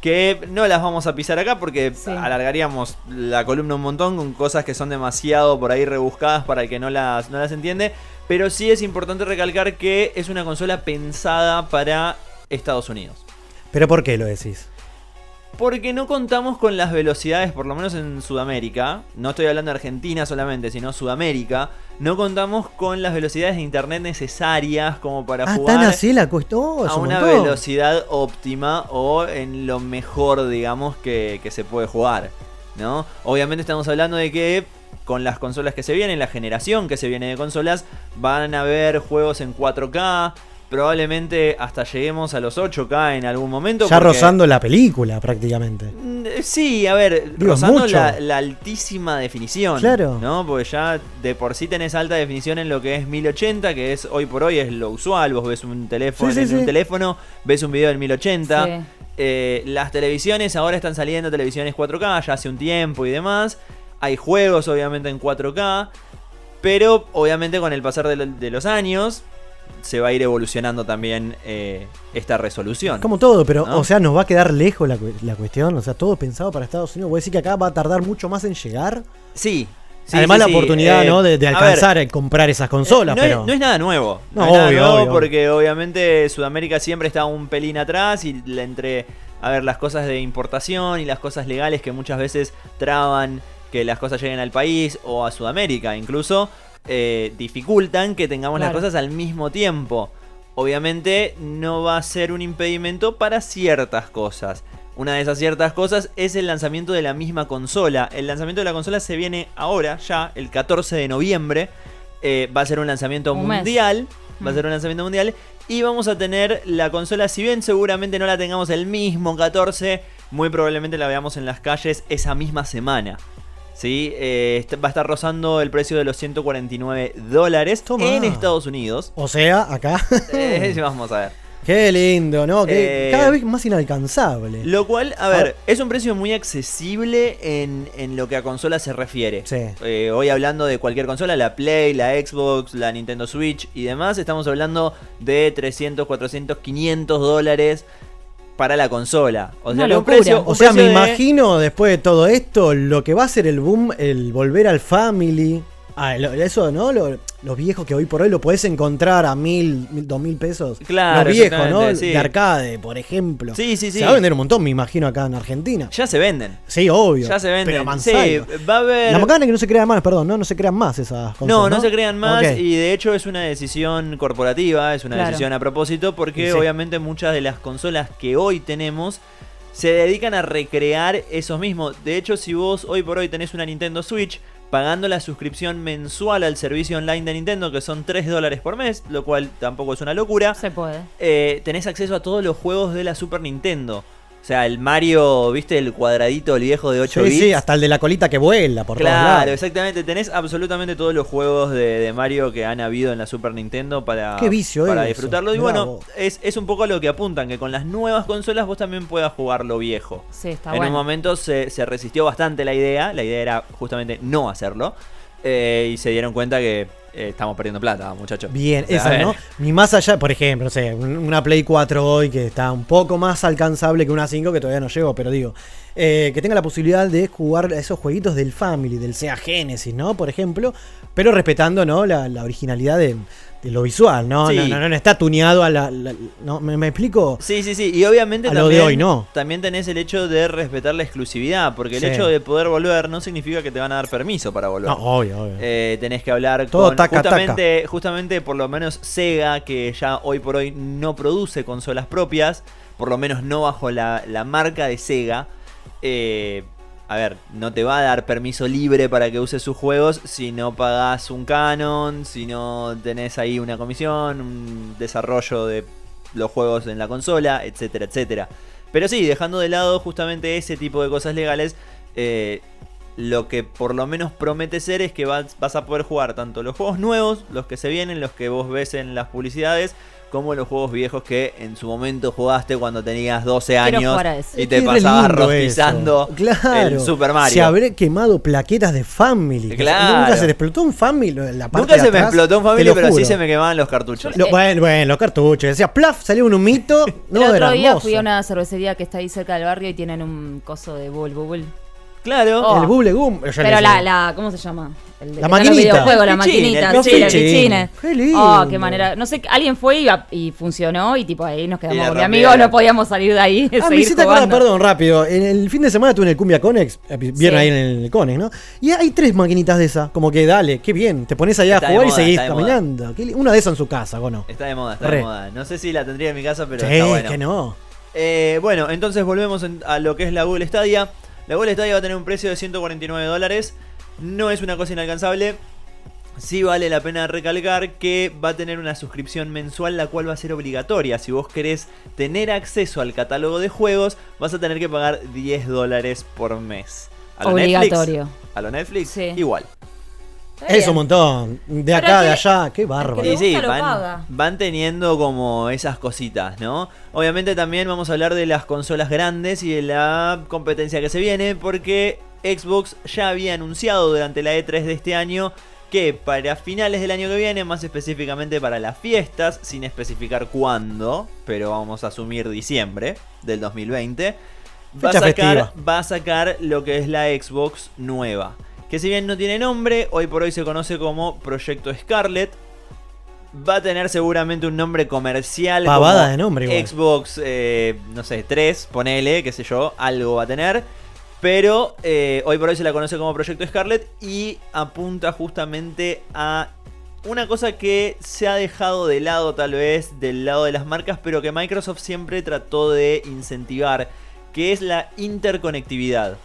Speaker 4: que no las vamos a pisar acá porque
Speaker 3: Sí.
Speaker 4: alargaríamos la columna un montón con cosas que son demasiado por ahí rebuscadas para el que no las, no las entiende. Pero sí es importante recalcar que es una consola pensada para Estados Unidos.
Speaker 2: ¿Pero por qué lo decís?
Speaker 4: Porque no contamos con las velocidades, por lo menos en Sudamérica, no estoy hablando de Argentina solamente, sino Sudamérica, no contamos con las velocidades de internet necesarias como para
Speaker 2: Ah,
Speaker 4: jugar
Speaker 2: tan así la
Speaker 4: a
Speaker 2: un
Speaker 4: una
Speaker 2: montón.
Speaker 4: velocidad óptima o en lo mejor, digamos, que, que se puede jugar. ¿no? Obviamente estamos hablando de que con las consolas que se vienen, la generación que se viene de consolas, van a haber juegos en 4K. Probablemente hasta lleguemos a los 8K en algún momento.
Speaker 2: Ya
Speaker 4: porque-
Speaker 2: rozando la película prácticamente.
Speaker 4: Mm, eh, Sí, a ver,
Speaker 2: Digo,
Speaker 4: rozando la, la altísima definición.
Speaker 2: Claro.
Speaker 4: ¿No? Porque ya de por sí tenés alta definición en lo que es 1080, que es hoy por hoy es lo usual. Vos ves un teléfono,
Speaker 2: Sí, sí,
Speaker 4: en
Speaker 2: sí.
Speaker 4: un teléfono, ves un video en 1080.
Speaker 3: Sí.
Speaker 4: Eh, las televisiones ahora están saliendo televisiones 4K ya hace un tiempo y demás. Hay juegos obviamente en 4K. Pero obviamente con el pasar de, lo- de los años se va a ir evolucionando también eh, esta resolución.
Speaker 2: Como todo, pero,
Speaker 4: ¿No?
Speaker 2: o sea, nos va a quedar lejos la, la cuestión. O sea, todo pensado para Estados Unidos. ¿Voy a decir que acá va a tardar mucho más en llegar?
Speaker 4: Sí. sí,
Speaker 2: Además,
Speaker 4: sí,
Speaker 2: la
Speaker 4: sí.
Speaker 2: oportunidad,
Speaker 4: Eh,
Speaker 2: ¿no? De, de
Speaker 4: a ver,
Speaker 2: alcanzar a comprar esas consolas,
Speaker 4: no,
Speaker 2: pero.
Speaker 4: es, no es nada nuevo. No,
Speaker 2: No,
Speaker 4: es nada
Speaker 2: obvio,
Speaker 4: nuevo
Speaker 2: obvio.
Speaker 4: porque obviamente Sudamérica siempre está un pelín atrás y entre, a ver, las cosas de importación y las cosas legales que muchas veces traban que las cosas lleguen al país o a Sudamérica incluso, eh, dificultan que tengamos las cosas al mismo tiempo. Obviamente no va a ser un impedimento para ciertas cosas. Una de esas ciertas cosas es el lanzamiento de la misma consola. El lanzamiento de la consola se viene ahora, ya, el 14 de noviembre. Eh, va a ser un lanzamiento
Speaker 3: Un
Speaker 4: mundial. Va a
Speaker 3: Mm.
Speaker 4: ser un lanzamiento mundial. Y vamos a tener la consola, si bien seguramente no la tengamos el mismo 14, muy probablemente la veamos en las calles esa misma semana. ¿Sí? Eh, est- va a estar rozando el precio de los 149 dólares
Speaker 2: Toma.
Speaker 4: en Estados Unidos.
Speaker 2: O sea, acá.
Speaker 4: Eh, vamos a ver.
Speaker 2: Qué lindo, ¿no? Que
Speaker 4: Eh,
Speaker 2: cada vez más inalcanzable.
Speaker 4: Lo cual, a ver, es un precio muy accesible en, en lo que a consola se refiere.
Speaker 2: Sí.
Speaker 4: Eh, hoy hablando de cualquier consola, la Play, la Xbox, la Nintendo Switch y demás, estamos hablando de 300, 400, 500 dólares para la consola. O sea, un
Speaker 2: O sea, me
Speaker 4: de-
Speaker 2: imagino después de todo esto lo que va a ser el boom, el volver al family. Ah, lo- eso, ¿no? Lo- los viejos que hoy por hoy lo podés encontrar a mil, mil dos mil pesos.
Speaker 4: Claro,
Speaker 2: Los viejos, ¿no?
Speaker 4: sí.
Speaker 2: De arcade, por ejemplo.
Speaker 4: Sí, sí, sí.
Speaker 2: Se va a vender un montón, me imagino, acá en Argentina.
Speaker 4: Ya se venden.
Speaker 2: Sí, obvio.
Speaker 4: Ya se venden.
Speaker 2: Pero
Speaker 4: sí, va a haber.
Speaker 2: La macana es que no se crean más, perdón, no, no se crean más esas consolas.
Speaker 4: No, no, se crean más y de hecho es una decisión corporativa, es una
Speaker 3: Claro.
Speaker 4: decisión a propósito porque
Speaker 2: sí.
Speaker 4: obviamente muchas de las consolas que hoy tenemos se dedican a recrear esos mismos. De hecho, si vos hoy por hoy tenés una Nintendo Switch, pagando la suscripción mensual al servicio online de Nintendo, que son 3 dólares por mes, lo cual tampoco es una locura,
Speaker 3: Se puede.
Speaker 4: eh, tenés acceso a todos los juegos de la Super Nintendo. O sea, el Mario, ¿viste? El cuadradito, el viejo de 8
Speaker 2: Sí,
Speaker 4: bits.
Speaker 2: sí, hasta el de la colita que vuela por todos
Speaker 4: Claro,
Speaker 2: lados.
Speaker 4: exactamente. Tenés absolutamente todos los juegos de, de Mario que han habido en la Super Nintendo para,
Speaker 2: Qué vicio
Speaker 4: para
Speaker 2: eso.
Speaker 4: disfrutarlo. Y bueno, es, es un poco a lo que apuntan, que con las nuevas consolas vos también puedas jugar lo viejo.
Speaker 3: Sí, está
Speaker 4: en
Speaker 3: bueno.
Speaker 4: un momento se, se resistió bastante la idea, la idea era justamente no hacerlo. eh, y se dieron cuenta que eh, estamos perdiendo plata, muchachos.
Speaker 2: Bien,
Speaker 4: O sea,
Speaker 2: esa, ¿no? Ni más allá, por ejemplo, no sé, un- una Play 4 hoy que está un poco más alcanzable que una 5 que todavía no llego, pero digo, eh, que tenga la posibilidad de jugar a esos jueguitos del Family, del Sega Genesis, ¿no? Por ejemplo, pero respetando, ¿no? La, la originalidad de lo visual, ¿no?
Speaker 4: Sí.
Speaker 2: No, no, no, no está tuneado a la... la- ¿no? ¿Me, me explico?
Speaker 4: Sí, sí, sí. Y obviamente
Speaker 2: A lo
Speaker 4: también,
Speaker 2: de hoy, ¿no?
Speaker 4: también tenés el hecho de respetar la exclusividad, porque el
Speaker 2: Sí.
Speaker 4: hecho de poder volver no significa que te van a dar permiso para volver.
Speaker 2: No, obvio, obvio.
Speaker 4: Eh, tenés que hablar
Speaker 2: Todo
Speaker 4: con
Speaker 2: taca,
Speaker 4: justamente, justamente por lo menos Sega, que ya hoy por hoy no produce consolas propias, por lo menos no bajo la, la marca de Sega. eh, a ver, no te va a dar permiso libre para que uses sus juegos si no pagás un canon, si no tenés ahí una comisión, un desarrollo de los juegos en la consola, etcétera, etcétera. Pero sí, dejando de lado justamente ese tipo de cosas legales, eh, lo que por lo menos promete ser es que vas, vas a poder jugar tanto los juegos nuevos, los que se vienen, los que vos ves en las publicidades, como los juegos viejos que en su momento jugaste cuando tenías 12
Speaker 3: Quiero
Speaker 4: años y te pasabas rostizando.
Speaker 2: Claro.
Speaker 4: el Super Mario.
Speaker 2: Se habré quemado plaquetas de Family.
Speaker 4: Claro.
Speaker 2: Nunca se te explotó un Family en la parte
Speaker 4: Nunca
Speaker 2: de
Speaker 4: se me explotó un
Speaker 2: lo
Speaker 4: pero sí se me quemaban los cartuchos.
Speaker 2: Lo- bueno, bueno, los cartuchos. Decía, plaf, salió un humito. No,
Speaker 3: el otro
Speaker 2: era
Speaker 3: día
Speaker 2: hermoso.
Speaker 3: fui a una cervecería que está ahí cerca del barrio y tienen un coso de Bull Bull.
Speaker 4: Claro.
Speaker 3: Oh.
Speaker 2: El Bubble Gum.
Speaker 3: Pero
Speaker 2: decía.
Speaker 3: la, la, ¿cómo se llama? El de
Speaker 2: La maquinita.
Speaker 3: la
Speaker 4: El pichín,
Speaker 3: maquinita,
Speaker 4: el
Speaker 3: sí, el
Speaker 2: pichín.
Speaker 3: pichín.
Speaker 2: Qué lindo.
Speaker 3: Oh, qué manera. No sé, alguien fue y, y funcionó y tipo ahí nos quedamos
Speaker 4: la
Speaker 3: con mi
Speaker 4: rompieron.
Speaker 3: amigo, no podíamos salir de ahí.
Speaker 2: Ah, me hiciste acordar, perdón, rápido. En el fin de semana estuve en el Cumbia Conex. eh, Vieron
Speaker 3: Sí.
Speaker 2: ahí en el Conex, ¿no? Y hay tres maquinitas de esas. Como que dale, qué bien. Te pones allá
Speaker 4: Está
Speaker 2: a jugar
Speaker 4: moda,
Speaker 2: y seguís caminando. Una de esas en su casa, ¿o no?
Speaker 4: Está de moda, está
Speaker 2: Re.
Speaker 4: de moda. No sé si la tendría en mi casa, pero
Speaker 2: sí,
Speaker 4: está bueno.
Speaker 2: que no.
Speaker 4: Eh, bueno, entonces volvemos en- a lo que es la Google Stadia. La Google Stadia va a tener un precio de 149 dólares. No es una cosa inalcanzable. Sí vale la pena recalcar que va a tener una suscripción mensual la cual va a ser obligatoria. Si vos querés tener acceso al catálogo de juegos, vas a tener que pagar 10 dólares por mes. A lo
Speaker 3: Obligatorio.
Speaker 4: Netflix, a lo Netflix,
Speaker 3: Sí.
Speaker 4: igual.
Speaker 2: Es un montón. De
Speaker 3: Pero
Speaker 2: acá,
Speaker 3: que-
Speaker 2: de allá. Qué bárbaro.
Speaker 4: sí,
Speaker 3: lo
Speaker 4: van, van teniendo como esas cositas, ¿no? Obviamente también vamos a hablar de las consolas grandes y de la competencia que se viene, porque Xbox ya había anunciado durante la E3 de este año que para finales del año que viene, más específicamente para las fiestas, sin especificar cuándo, pero vamos a asumir diciembre del 2020, va a, sacar, va a sacar lo que es la Xbox nueva. Que si bien no tiene nombre, hoy por hoy se conoce como Proyecto Scarlet. Va a tener seguramente un nombre comercial.
Speaker 2: Pavada
Speaker 4: como
Speaker 2: de nombre igual.
Speaker 4: Xbox, eh, no sé, 3, ponele, qué sé yo, algo va a tener. Pero eh, hoy por hoy se la conoce como Proyecto Scarlet y apunta justamente a una cosa que se ha dejado de lado tal vez del lado de las marcas, pero que Microsoft siempre trató de incentivar, que es la interconectividad.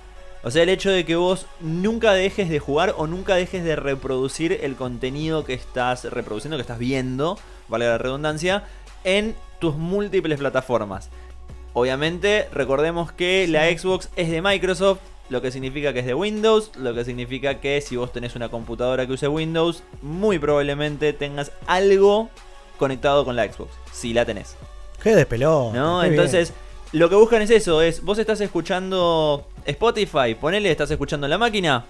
Speaker 4: O sea, el hecho de que vos nunca dejes de jugar o nunca dejes de reproducir el contenido que estás reproduciendo, que estás viendo, vale la redundancia, en tus múltiples plataformas. Obviamente, recordemos que la Xbox es de Microsoft, lo que significa que es de Windows, lo que significa que si vos tenés una computadora que use Windows, muy probablemente tengas algo conectado con la Xbox, si la tenés.
Speaker 2: Qué despeló.
Speaker 4: ¿No? Entonces, lo que buscan es eso, es vos estás escuchando Spotify, ponele, estás escuchando en la máquina,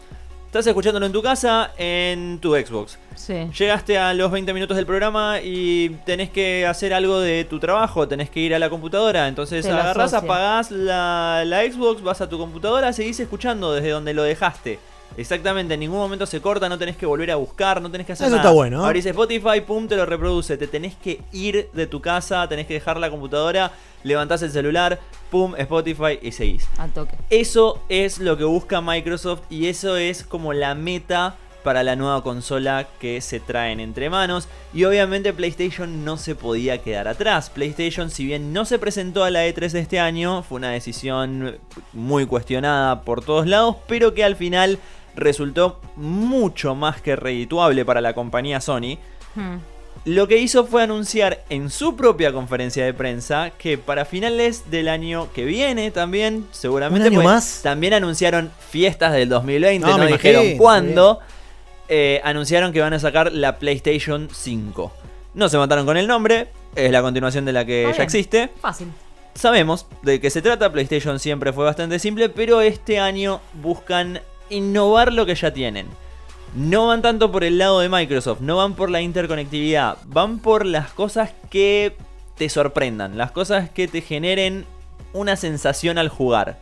Speaker 4: estás escuchándolo en tu casa, en tu Xbox.
Speaker 3: Sí.
Speaker 4: Llegaste a los 20 minutos del programa y tenés que hacer algo de tu trabajo, tenés que ir a la computadora, entonces
Speaker 3: Te lo
Speaker 4: agarrás,
Speaker 3: asocia.
Speaker 4: apagás la, la Xbox, vas a tu computadora, seguís escuchando desde donde lo dejaste. Exactamente, en ningún momento se corta, no tenés que volver a buscar, no tenés que hacer
Speaker 2: Eso
Speaker 4: nada.
Speaker 2: está bueno, ¿eh?
Speaker 4: Abrís Spotify, pum, te lo reproduce. Te tenés que ir de tu casa, tenés que dejar la computadora, levantás el celular, pum, Spotify y seguís.
Speaker 3: Al toque.
Speaker 4: Eso es lo que busca Microsoft y eso es como la meta para la nueva consola que se traen entre manos. Y obviamente PlayStation no se podía quedar atrás. PlayStation, si bien no se presentó a la E3 de este año, fue una decisión muy cuestionada por todos lados, pero que al final resultó mucho más que redituable para la compañía Sony.
Speaker 3: Hmm.
Speaker 4: Lo que hizo fue anunciar en su propia conferencia de prensa que para finales del año que viene también, seguramente
Speaker 2: ¿Un año
Speaker 4: pues,
Speaker 2: más?
Speaker 4: también anunciaron fiestas del 2020,
Speaker 2: No,
Speaker 4: no,
Speaker 2: me
Speaker 4: dijeron
Speaker 2: imagino,
Speaker 4: cuándo. Eh, anunciaron que van a sacar la PlayStation 5. No se mataron con el nombre, es la continuación de la que
Speaker 3: Está
Speaker 4: ya
Speaker 3: bien.
Speaker 4: existe.
Speaker 3: Fácil.
Speaker 4: Sabemos de qué se trata, PlayStation siempre fue bastante simple, pero este año buscan innovar lo que ya tienen. No van tanto por el lado de Microsoft, no van por la interconectividad, van por las cosas que te sorprendan, las cosas que te generen una sensación al jugar.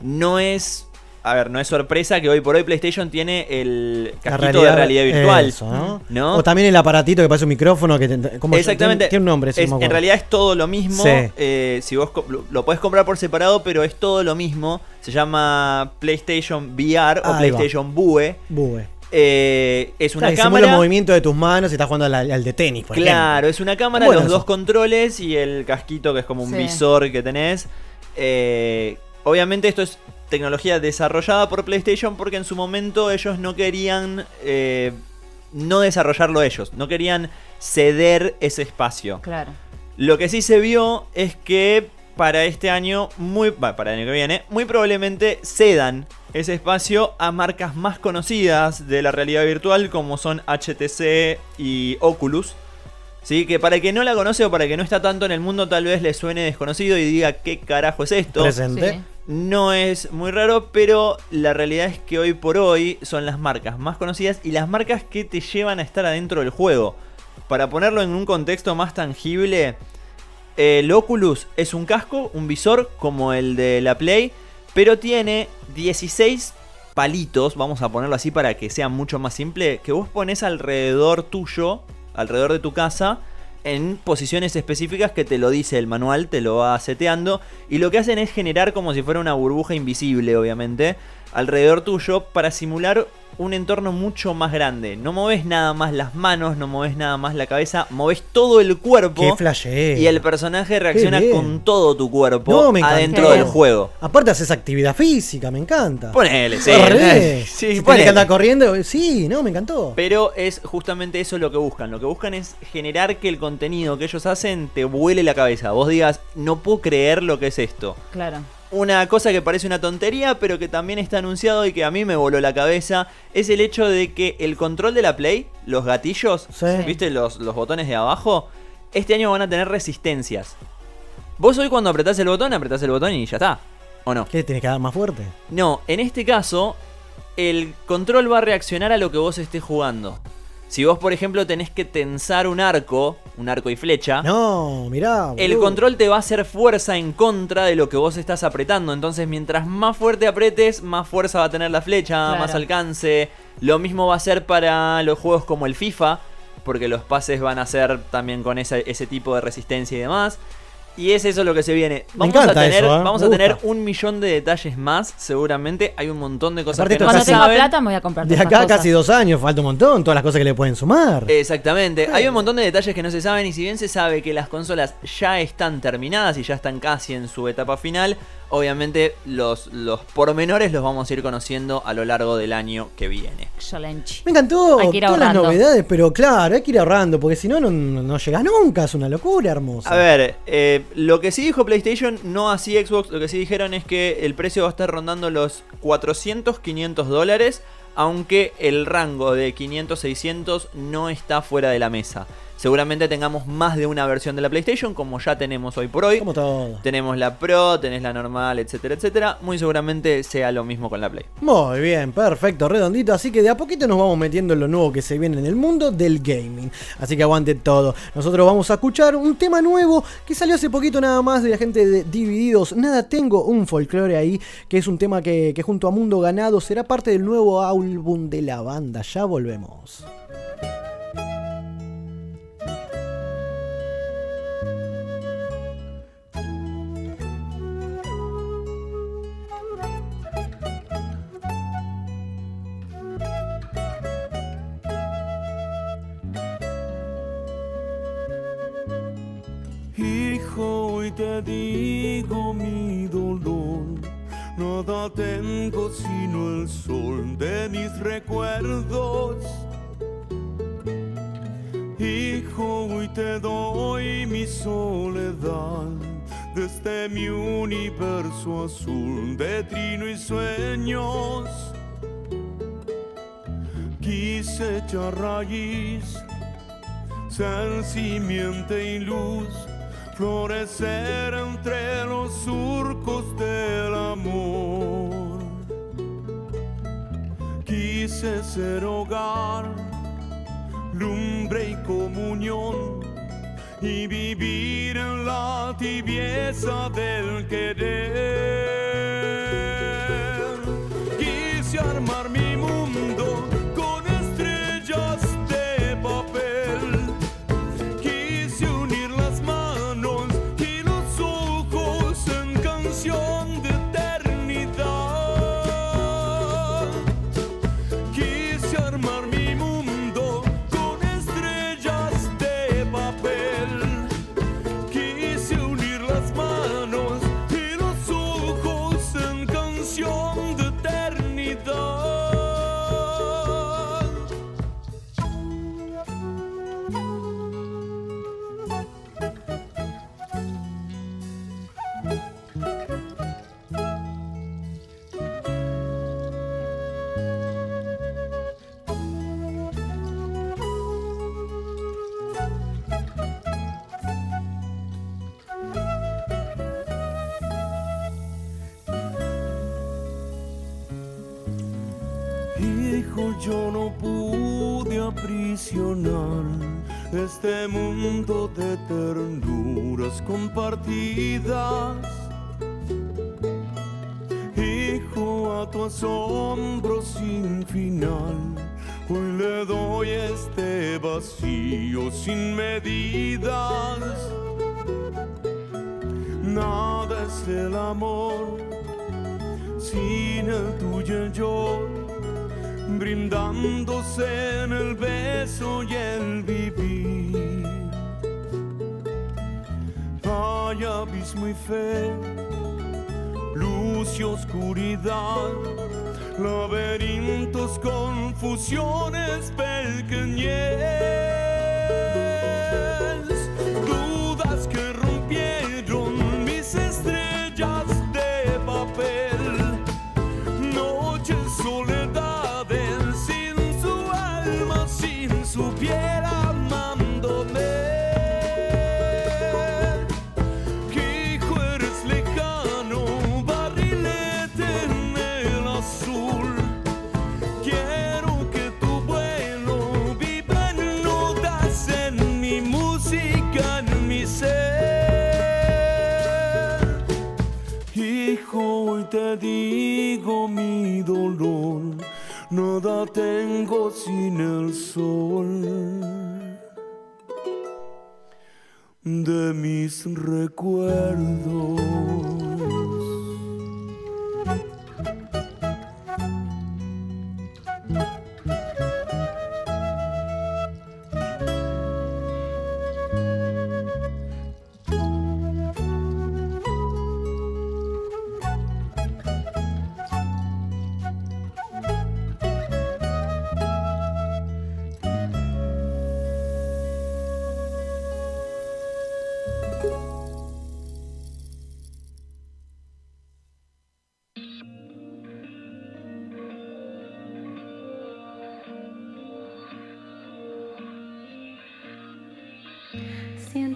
Speaker 4: No es, a ver, no es sorpresa que hoy por hoy PlayStation tiene el casquito de realidad virtual,
Speaker 2: eso, ¿no?
Speaker 4: ¿no?
Speaker 2: O también el aparatito que parece un micrófono que te- ¿cómo se-
Speaker 4: Exactamente.
Speaker 2: Tiene, tiene un nombre, sí,
Speaker 4: Es-
Speaker 2: no me
Speaker 4: en realidad es todo lo mismo.
Speaker 2: Sí.
Speaker 4: Eh, si vos lo, lo podés comprar por separado, pero es todo lo mismo. Se llama PlayStation VR o. PlayStation Bue.
Speaker 2: Bue.
Speaker 4: Eh, es una
Speaker 2: Claro,
Speaker 4: cámara.
Speaker 2: movimiento de tus manos y estás jugando al, al de tenis, por
Speaker 4: Claro,
Speaker 2: ejemplo.
Speaker 4: es una cámara,
Speaker 2: Bueno,
Speaker 4: los
Speaker 2: eso.
Speaker 4: dos controles y el casquito que es como un
Speaker 3: Sí.
Speaker 4: visor que tenés. Eh, obviamente esto es tecnología desarrollada por PlayStation porque en su momento ellos no querían eh, no desarrollarlo ellos, no querían ceder ese espacio.
Speaker 3: Claro.
Speaker 4: Lo que sí se vio es que para este año, muy, para el año que viene, muy probablemente cedan ese espacio a marcas más conocidas de la realidad virtual como son HTC y Oculus. ¿Sí? Que para el que no la conoce o para el que no está tanto en el mundo tal vez le suene desconocido y diga qué carajo es esto.
Speaker 2: Presente.
Speaker 3: Sí.
Speaker 4: No es muy raro, pero la realidad es que hoy por hoy son las marcas más conocidas y las marcas que te llevan a estar adentro del juego. Para ponerlo en un contexto más tangible, el Oculus es un casco, un visor como el de la Play, pero tiene 16 palitos, vamos a ponerlo así para que sea mucho más simple, que vos pones alrededor tuyo, alrededor de tu casa, en posiciones específicas que te lo dice el manual, te lo va seteando, y lo que hacen es generar como si fuera una burbuja invisible, obviamente, alrededor tuyo para simular un entorno mucho más grande. No moves nada más las manos, no moves nada más la cabeza, moves todo el cuerpo.
Speaker 2: Qué flashero.
Speaker 4: Y el personaje reacciona con todo tu cuerpo
Speaker 2: No, me encantó.
Speaker 4: adentro del juego.
Speaker 2: Aparte haces actividad física, me encanta.
Speaker 4: Ponele, sí. Sí,
Speaker 2: si tenés
Speaker 4: ponele.
Speaker 2: que andar corriendo, sí, no, me encantó.
Speaker 4: Pero es justamente eso lo que buscan. Lo que buscan es generar que el contenido que ellos hacen te vuele la cabeza. Vos digas, no puedo creer lo que es esto.
Speaker 3: Claro.
Speaker 4: Una cosa que parece una tontería, pero que también está anunciado y que a mí me voló la cabeza, es el hecho de que el control de la Play, los gatillos,
Speaker 2: Sí.
Speaker 4: ¿viste? Los, los botones de abajo, este año van a tener resistencias. Vos hoy cuando apretás el botón, apretás el botón y ya está. ¿O no?
Speaker 2: ¿Qué? ¿Tienes que dar más fuerte?
Speaker 4: No, en este caso, el control va a reaccionar a lo que vos estés jugando. Si vos, por ejemplo, tenés que tensar un arco, un arco y flecha,
Speaker 2: No, mirá.
Speaker 4: el
Speaker 2: boludo.
Speaker 4: control te va a hacer fuerza en contra de lo que vos estás apretando. Entonces, mientras más fuerte apretes, más fuerza va a tener la flecha,
Speaker 3: Claro.
Speaker 4: más alcance. Lo mismo va a ser para los juegos como el FIFA, porque los pases van a ser también con ese, ese tipo de resistencia y demás. Y es eso lo que se viene.
Speaker 2: Me
Speaker 4: Vamos a tener,
Speaker 2: eso, ¿eh?
Speaker 4: vamos a tener un millón de detalles más, seguramente. Hay un montón de cosas
Speaker 2: Aparte
Speaker 4: que no
Speaker 3: Cuando
Speaker 4: se
Speaker 3: tenga
Speaker 4: saben.
Speaker 3: plata me voy a comprar
Speaker 2: De
Speaker 3: todas
Speaker 2: acá casi
Speaker 3: cosas.
Speaker 2: dos años, falta un montón, todas las cosas que le pueden sumar.
Speaker 4: Exactamente, hay un montón de detalles que no se saben y si bien se sabe que las consolas ya están terminadas y ya están casi en su etapa final, obviamente los, los pormenores los vamos a ir conociendo a lo largo del año que viene.
Speaker 3: Excelente.
Speaker 2: Me encantó
Speaker 3: Hay que ir
Speaker 2: todas las
Speaker 3: ahorrando.
Speaker 2: novedades, pero claro, hay que ir ahorrando, porque si no, no, no llegas nunca, es una locura hermosa.
Speaker 4: A ver, eh, lo que sí dijo PlayStation, no así Xbox, lo que sí dijeron es que el precio va a estar rondando los 400, 500 dólares. aunque el rango de 500-600 no está fuera de la mesa. Seguramente tengamos más de una versión de la PlayStation, como ya tenemos hoy por hoy.
Speaker 2: Como todo.
Speaker 4: Tenemos la Pro, tenés la normal, etcétera, etcétera. Muy seguramente sea lo mismo con la Play.
Speaker 2: Muy bien, perfecto, redondito. Así que de a poquito nos vamos metiendo en lo nuevo que se viene en el mundo del gaming. Así que aguante todo. Nosotros vamos a escuchar un tema nuevo que salió hace poquito nada más de la gente de Divididos. Nada, tengo un folclore ahí, que es un tema que, que junto a Mundo Ganado será parte del nuevo álbum de la banda. Ya volvemos.
Speaker 10: Azul de trino y sueños. Quise echar raíz, ser simiente y luz florecer entre los surcos del amor. Quise ser hogar, lumbre y comunión, y vivir en la tibieza del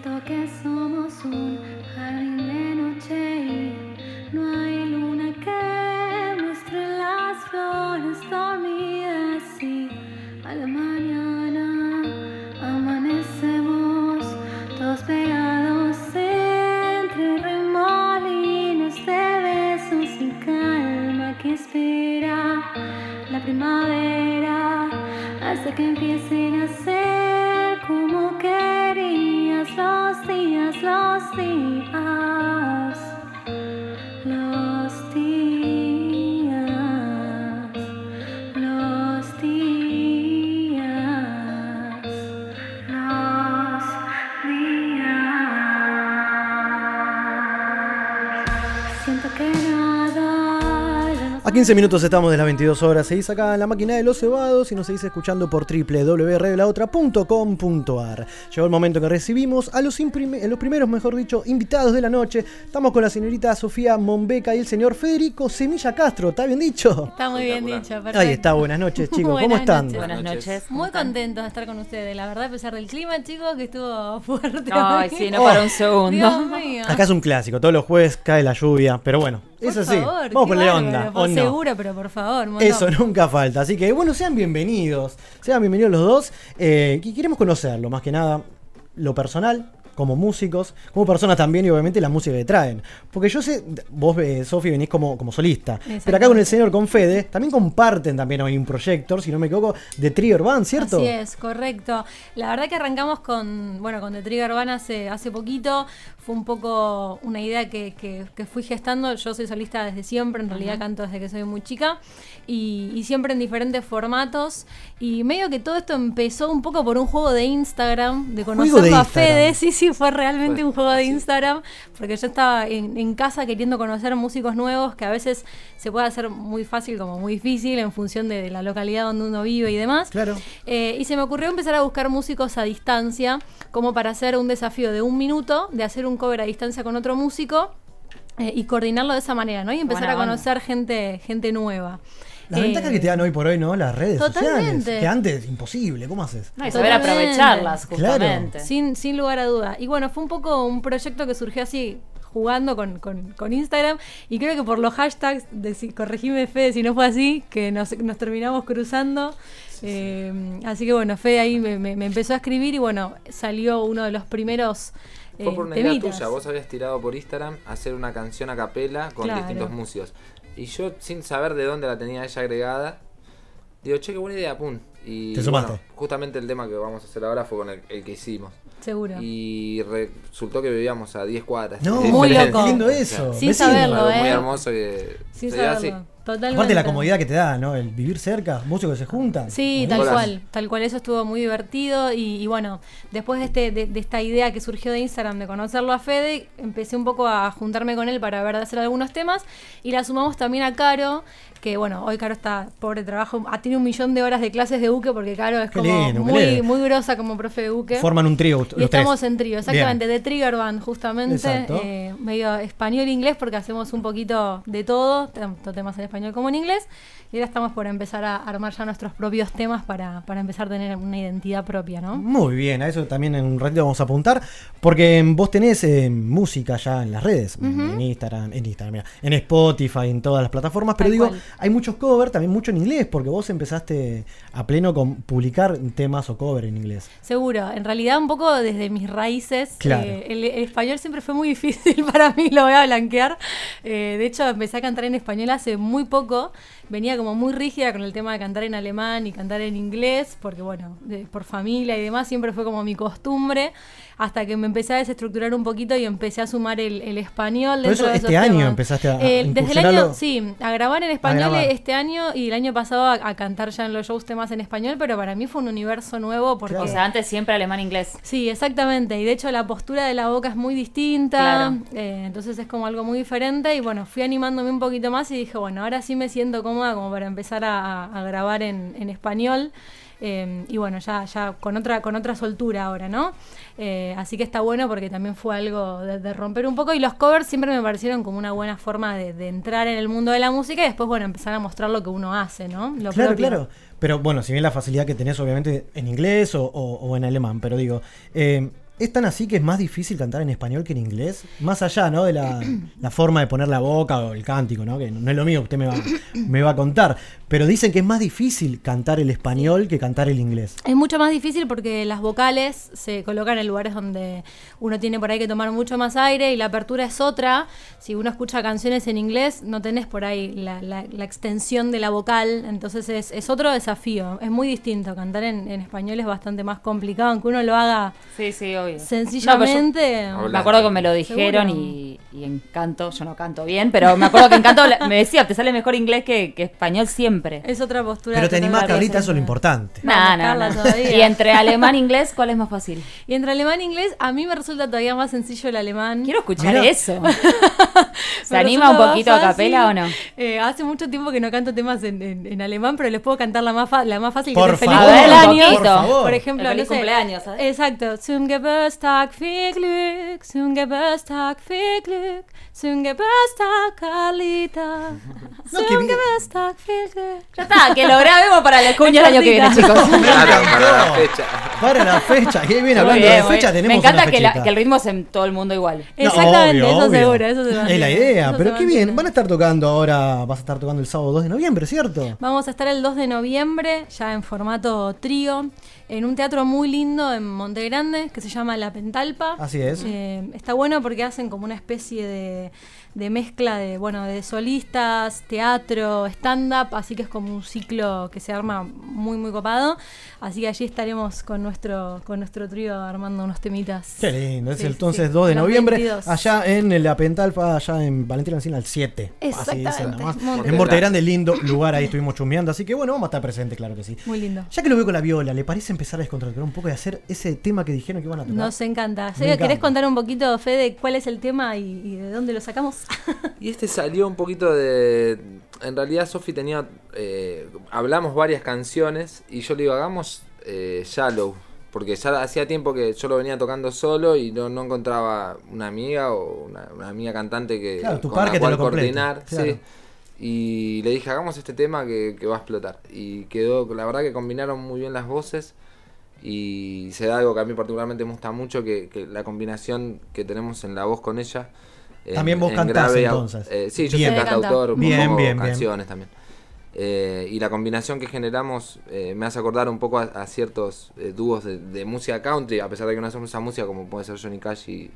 Speaker 11: Siento que somos un A
Speaker 2: 15 minutos estamos de las 22 horas. Seguís acá en la máquina de los cebados y nos seguís escuchando por www.laotra.com.ar. Llegó el momento que recibimos a los, primeros, mejor dicho, invitados de la noche. Estamos con la señorita Sofía Mombeca y el señor Federico Semilla Castro. ¿Está bien dicho?
Speaker 12: Está muy bien dicho, perfecto.
Speaker 2: Ahí está, buenas noches, chicos. ¿Cómo
Speaker 12: Buenas
Speaker 2: están?
Speaker 12: noches.
Speaker 3: Buenas noches.
Speaker 12: Muy contentos de estar con ustedes, la verdad, a pesar del clima, chicos, que estuvo fuerte.
Speaker 3: Ay,
Speaker 12: hoy.
Speaker 3: sí, no para un segundo.
Speaker 12: Dios mío.
Speaker 2: Acá es un clásico, todos los jueves cae la lluvia, pero bueno,
Speaker 12: Por
Speaker 2: es así.
Speaker 12: favor,
Speaker 2: Vamos a ponerle onda,
Speaker 12: por. Seguro, pero por favor. montón.
Speaker 2: Eso nunca falta. Así que bueno, sean bienvenidos. Sean bienvenidos los dos. Eh, que queremos conocerlo, más que nada, lo personal, como músicos, como personas también y obviamente la música que traen. Porque yo sé, vos, eh, Sofi, venís como, como solista. Pero acá con el señor, con Fede, también comparten también hoy un proyector, si no me equivoco, de Trigger Band, ¿cierto?
Speaker 12: Así es, correcto. La verdad que arrancamos con, bueno, con The Trigger Band hace, hace poquito. Fue un poco una idea que, que- que fui gestando. Yo soy solista desde siempre, en realidad canto desde que soy muy chica. Y, y siempre en diferentes formatos. Y medio que todo esto empezó un poco por un juego de Instagram, de conocerlo a. Fede. Sí, sí, fue realmente un juego de Instagram. Porque yo estaba en, en casa queriendo conocer músicos nuevos que a veces se puede hacer muy fácil como muy difícil en función de, la localidad donde uno vive y demás.
Speaker 2: Claro.
Speaker 12: Eh, y se me ocurrió empezar a buscar músicos a distancia, como para hacer un desafío de un minuto, de hacer un cover a distancia con otro músico eh, y coordinarlo de esa manera, ¿no? Y empezar
Speaker 3: Buena
Speaker 12: a
Speaker 3: onda.
Speaker 12: conocer gente, gente nueva.
Speaker 2: La
Speaker 12: Eh,
Speaker 2: ventaja que te dan hoy por hoy, ¿no? Las redes
Speaker 12: Totalmente.
Speaker 2: sociales. Que antes, imposible. ¿Cómo haces?
Speaker 3: No, y saber
Speaker 12: Totalmente.
Speaker 3: aprovecharlas,
Speaker 2: Claro.
Speaker 3: justamente.
Speaker 12: Sin, sin lugar a duda. Y bueno, fue un poco un proyecto que surgió así jugando con, con- con Instagram y creo que por los hashtags, de, si- corregime Fede si no fue así, que nos, nos terminamos cruzando. Eh, así que bueno, Fede ahí me, me- me empezó a escribir y bueno, salió uno de los primeros eh,
Speaker 13: Fue por una idea tuya, vos habías tirado por Instagram hacer una canción a capela con
Speaker 12: Claro.
Speaker 13: distintos músicos. Y yo, sin saber de dónde la tenía ella agregada, digo, che, qué buena idea, pum. Y
Speaker 2: Te sumaste.
Speaker 13: bueno, justamente el tema que vamos a hacer ahora fue con el, el que hicimos.
Speaker 12: Seguro.
Speaker 13: Y resultó que vivíamos a 10 cuadras.
Speaker 2: No,
Speaker 12: Muy loco.
Speaker 2: Lindo eso.
Speaker 12: Sin
Speaker 2: Vecino.
Speaker 12: saberlo,
Speaker 13: Algo
Speaker 12: ¿eh?
Speaker 13: muy hermoso que
Speaker 12: Sin
Speaker 13: así.
Speaker 12: Totalmente.
Speaker 2: Aparte la comodidad que te da, ¿no? El vivir cerca, músicos que se juntan.
Speaker 12: Sí, tal cual, tal cual, eso estuvo muy divertido y, y bueno, después de, este, de, de esta idea que surgió de Instagram de conocerlo a Fede, empecé un poco a juntarme con él para ver de hacer algunos temas y la sumamos también a Caro, que bueno, hoy Caro está pobre trabajo, ha tenido un millón de horas de clases de buque porque Caro es
Speaker 2: Qué
Speaker 12: como
Speaker 2: lindo,
Speaker 12: muy, muy grosa como profe de buque.
Speaker 2: Forman un trío.
Speaker 12: Y estamos en trío, exactamente, de Trigger Band, justamente. Eh, medio español e inglés, porque hacemos un poquito de todo, tanto temas en español como en inglés. Y ahora estamos por empezar a armar ya nuestros propios temas para, para empezar a tener una identidad propia, ¿no?
Speaker 2: Muy bien, a eso también en un ratito vamos a apuntar, porque vos tenés eh, música ya en las redes, en Instagram, en Instagram, mira, en Spotify, en todas las plataformas, pero
Speaker 12: Tal
Speaker 2: digo,
Speaker 12: cual.
Speaker 2: Hay muchos covers, también mucho en inglés, porque vos empezaste a pleno con publicar temas o cover en inglés.
Speaker 12: Seguro, en realidad un poco desde mis raíces.
Speaker 2: Claro.
Speaker 12: eh, el, el español siempre fue muy difícil para mí, lo voy a blanquear. Eh, de hecho, empecé a cantar en español hace muy poco. Venía como muy rígida con el tema de cantar en alemán y cantar en inglés, porque bueno, de- por familia y demás, siempre fue como mi costumbre. Hasta que me empecé a desestructurar un poquito y empecé a sumar el, el español.
Speaker 2: Por
Speaker 12: dentro
Speaker 2: eso
Speaker 12: de
Speaker 2: este
Speaker 12: esos
Speaker 2: año
Speaker 12: temas.
Speaker 2: empezaste a- a
Speaker 12: Eh, Desde el año, sí, a grabar en español
Speaker 2: grabar.
Speaker 12: este año y el año pasado a, a cantar ya en los shows temas en español, pero para mí fue un universo nuevo porque...
Speaker 3: O sea, antes siempre alemán-inglés.
Speaker 12: Sí, exactamente. Y de hecho la postura de la boca es muy distinta.
Speaker 3: Claro.
Speaker 12: eh, entonces es como algo muy diferente. Y bueno, fui animándome un poquito más y dije, bueno, ahora sí me siento cómoda como para empezar a, a grabar en, en español. Eh, y bueno, ya, ya con otra, con otra soltura ahora, ¿no? Eh, así que está bueno porque también fue algo de, de romper un poco. Y los covers siempre me parecieron como una buena forma de, de entrar en el mundo de la música y después, bueno, empezar a mostrar lo que uno hace, ¿no? Lo
Speaker 2: claro,
Speaker 12: propio.
Speaker 2: claro. Pero bueno, si bien la facilidad que tenés obviamente en inglés o, o- o en alemán, pero digo, eh, ¿Es tan así que es más difícil cantar en español que en inglés? Más allá, ¿no? De la, la forma de poner la boca o el cántico, ¿no? Que no es lo mío, usted me va, me va a contar. Pero dicen que es más difícil cantar el español que cantar el inglés.
Speaker 12: Es mucho más difícil porque las vocales se colocan en lugares donde uno tiene por ahí que tomar mucho más aire y la apertura es otra. Si uno escucha canciones en inglés, no tenés por ahí la, la- la extensión de la vocal, entonces es, es otro desafío. Es muy distinto. Cantar en, en español es bastante más complicado, aunque uno lo haga
Speaker 3: Sí, sí, obvio.
Speaker 12: sencillamente.
Speaker 3: No, pero yo me acuerdo que me lo dijeron
Speaker 12: Seguro.
Speaker 3: y, y en canto, yo no canto bien, pero me acuerdo que en canto me decía, te sale mejor inglés que, que español siempre.
Speaker 12: Es otra postura.
Speaker 2: Pero te animás, Carlita, eso es lo importante.
Speaker 3: No, no. Y entre alemán e inglés, ¿cuál es más fácil?
Speaker 12: Y entre alemán e inglés, a mí me resulta todavía más sencillo el alemán.
Speaker 3: Quiero escuchar eso. ¿Se anima un poquito a capela o no?
Speaker 12: Eh, hace mucho tiempo que no canto temas en, en- en alemán, pero les puedo cantar la más, fa- la más fácil
Speaker 3: Por
Speaker 12: que Feliz
Speaker 3: favor,
Speaker 12: cumpleaños.
Speaker 3: por favor.
Speaker 12: Por ejemplo,
Speaker 3: El feliz
Speaker 12: no sé,
Speaker 3: cumpleaños, ¿sabes?
Speaker 12: Exacto. Zum Geburtstag viel Glück, zum Geburtstag viel Glück, zum Geburtstag Carlita. Zum Geburtstag viel Glück.
Speaker 3: Ya está, que lo grabemos para la cuña el año que viene, chicos.
Speaker 13: Claro, para la fecha.
Speaker 2: Para la fecha, qué bien hablando
Speaker 3: bien,
Speaker 2: de fecha, tenemos
Speaker 3: Me encanta
Speaker 2: una
Speaker 3: que, la- que el ritmo es en todo el mundo igual.
Speaker 2: No,
Speaker 12: Exactamente,
Speaker 2: obvio,
Speaker 12: eso
Speaker 2: obvio.
Speaker 12: seguro, eso se
Speaker 2: Es la idea,
Speaker 12: eso
Speaker 2: pero qué bien. Van a estar tocando ahora, vas a estar tocando el sábado 2 de noviembre, ¿cierto?
Speaker 12: Vamos a estar el 2 de noviembre, ya en formato trío, en un teatro muy lindo en Monte Grande que se llama La Pentalpa.
Speaker 2: Así es.
Speaker 12: Eh, está bueno porque hacen como una especie de, de mezcla de, bueno, de solistas, teatro, stand-up, así que es como un ciclo que se arma muy, muy copado. Así que allí estaremos con nuestro, con nuestro trío armando unos temitas.
Speaker 2: Qué lindo, es
Speaker 12: Sí,
Speaker 2: entonces
Speaker 12: sí,
Speaker 2: 2 de
Speaker 12: los
Speaker 2: noviembre,
Speaker 12: 22.
Speaker 2: allá en la Pentalpa, allá en Valentina Encina, al 7. Así dicen nomás. En Monte
Speaker 12: Grande.
Speaker 2: Lindo lugar, ahí estuvimos chusmeando, así que bueno, vamos a estar presentes, claro que sí.
Speaker 12: Muy lindo.
Speaker 2: Ya que lo veo con la viola, ¿le parece empezar a descontracturar un poco y hacer ese tema que dijeron que iban a tocar?
Speaker 12: Nos encanta.
Speaker 2: Me
Speaker 12: ¿Querés
Speaker 2: encanta.
Speaker 12: contar un poquito, Fede, cuál es el tema y, y de dónde lo sacamos?
Speaker 13: Y este salió un poquito de. En realidad, Sofi tenía. eh, hablamos varias canciones y yo le digo, hagamos eh, Shallow. Porque ya hacía tiempo que yo lo venía tocando solo y no, no encontraba una amiga o una, una amiga cantante que.
Speaker 2: Claro, tu
Speaker 13: con la cual coordinar.
Speaker 2: claro.
Speaker 13: sí. Y le dije, hagamos este tema que, que va a explotar. Y quedó, la verdad que combinaron muy bien las voces. Y se da algo que a mí particularmente me gusta mucho, que, que la combinación que tenemos en la voz con ella. En-
Speaker 2: También vos
Speaker 13: en
Speaker 2: cantás,
Speaker 13: grave,
Speaker 2: entonces.
Speaker 13: eh, sí, yo
Speaker 2: Bien.
Speaker 13: soy cantautor,
Speaker 2: Bien, bien, bien.
Speaker 13: canciones también. Eh, y la combinación que generamos eh, me hace acordar un poco a, a ciertos eh, dúos de, de música country, a pesar de que no hacemos esa música como puede ser Johnny Cash y,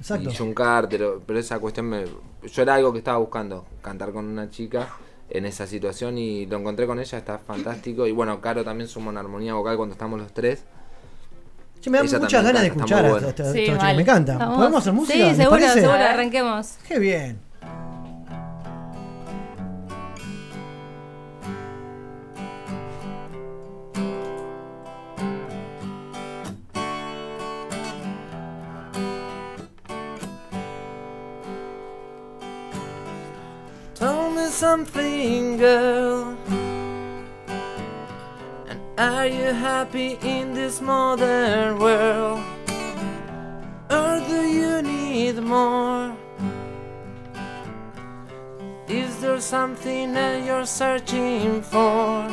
Speaker 2: Exacto.
Speaker 13: y Carter, pero, pero esa cuestión me, yo era algo que estaba buscando, cantar con una chica en esa situación y lo encontré con ella, está fantástico. Y bueno, Caro también suma una armonía vocal cuando estamos los tres.
Speaker 2: Che, me dan
Speaker 13: Ella
Speaker 2: muchas ganas de escuchar a esta- esta-
Speaker 12: Sí,
Speaker 2: chicos,
Speaker 12: mal.
Speaker 2: me encanta.
Speaker 12: Vamos.
Speaker 2: ¿Podemos hacer música?
Speaker 12: Sí,
Speaker 2: ¿Les
Speaker 12: seguro,
Speaker 2: parece?
Speaker 12: seguro, arranquemos.
Speaker 2: Qué bien.
Speaker 14: Tell me something, girl. Are you happy in this modern world? Or do you need more? Is there something that you're searching for?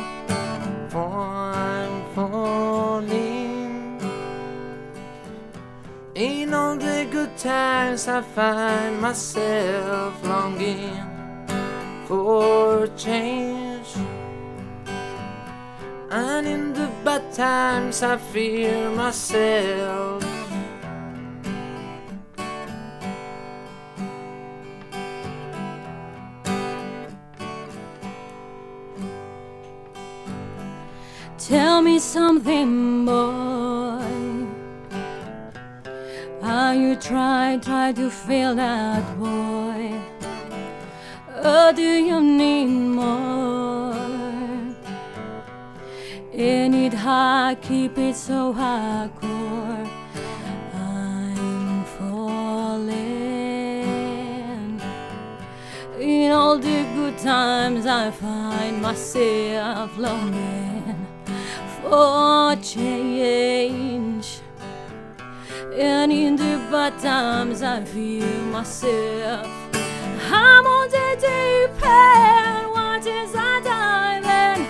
Speaker 14: For I'm falling. In all the good times, I find myself longing for change. And in the bad times, I fear myself.
Speaker 12: Tell me something, boy. Are you try, try to feel that boy? Or do you need more? In it hard, keep it so hardcore. I'm falling. In all the good times, I find myself longing for change. And in the bad times, I feel myself. I'm on the deep end, what is I diving?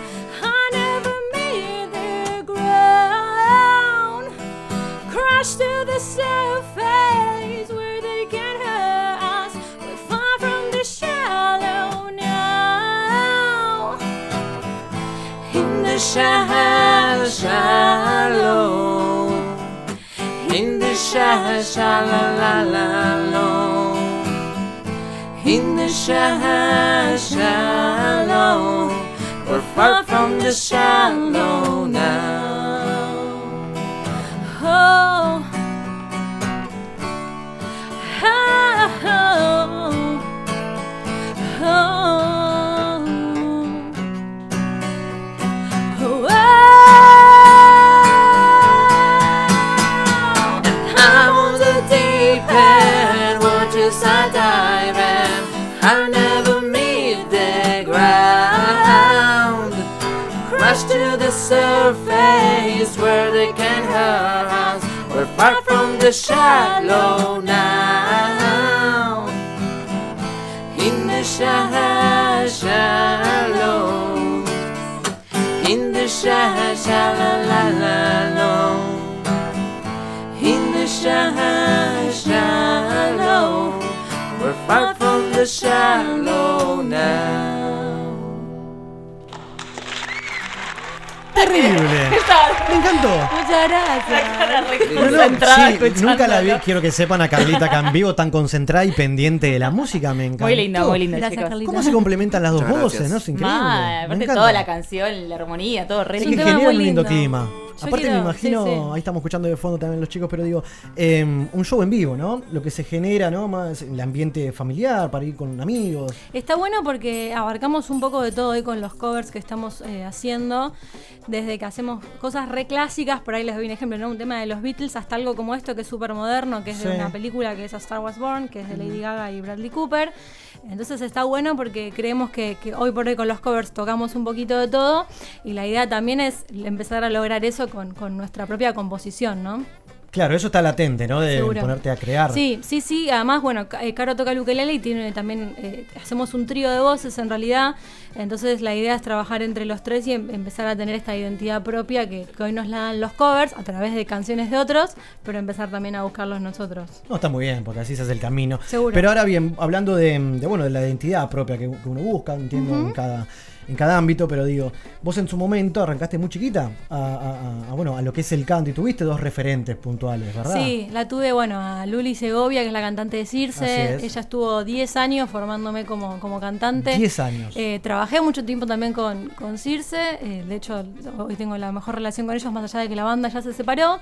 Speaker 12: Crash to
Speaker 11: the surface where they can hurt us. We're far from the shallow now.
Speaker 14: In the shallow, shallow. In the shallow, shallow. In the shallow, shallow. We're far from the shallow now.
Speaker 11: Oh. Oh.
Speaker 14: Surface where they can us. We're far from the shallow now. In the shallow, shallow. In the shallow, shallow. In the shallow, shallow. We're far from the shallow now.
Speaker 2: Terrible. Me encantó.
Speaker 12: Muchas gracias.
Speaker 2: No, no, sí, nunca la vi. Quiero que sepan a Carlita acá en vivo tan concentrada y pendiente de la música. Me encanta.
Speaker 3: Muy linda, muy linda,
Speaker 12: Gracias,
Speaker 3: chicos.
Speaker 12: Carlita.
Speaker 2: ¿Cómo se complementan las dos
Speaker 13: Muchas
Speaker 2: voces?
Speaker 13: gracias.
Speaker 2: ¿no? Es increíble.
Speaker 3: Mal, aparte toda la canción, la armonía, todo re
Speaker 2: Es
Speaker 12: un
Speaker 2: que
Speaker 3: lindo.
Speaker 12: tema
Speaker 2: genera un
Speaker 12: muy
Speaker 2: lindo
Speaker 12: lindo.
Speaker 2: clima.
Speaker 12: Yo
Speaker 2: Aparte
Speaker 12: quiero-
Speaker 2: me imagino,
Speaker 12: sí, sí.
Speaker 2: ahí estamos escuchando de fondo también los chicos, pero digo, eh, un show en vivo, ¿no? Lo que se genera, ¿no? Más el ambiente familiar para ir con amigos.
Speaker 12: Está bueno porque abarcamos un poco de todo hoy con los covers que estamos eh, haciendo. Desde que hacemos cosas re clásicas, por ahí les doy un ejemplo, ¿no? Un tema de los Beatles, hasta algo como esto que es súper moderno, que es de una película que es A Star Was Born, que es de Lady Gaga y Bradley Cooper. Entonces está bueno porque creemos que, hoy por hoy con los covers tocamos un poquito de todo y la idea también es empezar a lograr eso con, con nuestra propia composición, ¿no?
Speaker 2: Claro, eso está latente, ¿no? De
Speaker 12: Seguro.
Speaker 2: ponerte a crear.
Speaker 12: Sí, sí, sí. Además, bueno, eh, Caro toca el ukelele y tiene también, eh, hacemos un trío de voces en realidad. Entonces la idea es trabajar entre los tres y em- empezar a tener esta identidad propia que, que hoy nos la dan los covers a través de canciones de otros, pero empezar también a buscarlos nosotros.
Speaker 2: No, está muy bien, porque así se hace el camino.
Speaker 12: Seguro.
Speaker 2: Pero ahora bien, hablando de, de, bueno, de la identidad propia que, que uno busca, entiendo, en cada en cada ámbito, pero digo, vos en su momento arrancaste muy chiquita a, a- a- a, bueno, a lo que es el canto y tuviste dos referentes puntuales, ¿verdad?
Speaker 12: Sí, la tuve, bueno, a Luli Segovia, que es la cantante de Circe.
Speaker 2: Es.
Speaker 12: Ella estuvo 10 años formándome como, como cantante.
Speaker 2: 10 años.
Speaker 12: Eh, trabajé mucho tiempo también con, con Circe. eh, de hecho, hoy tengo la mejor relación con ellos, más allá de que la banda ya se separó.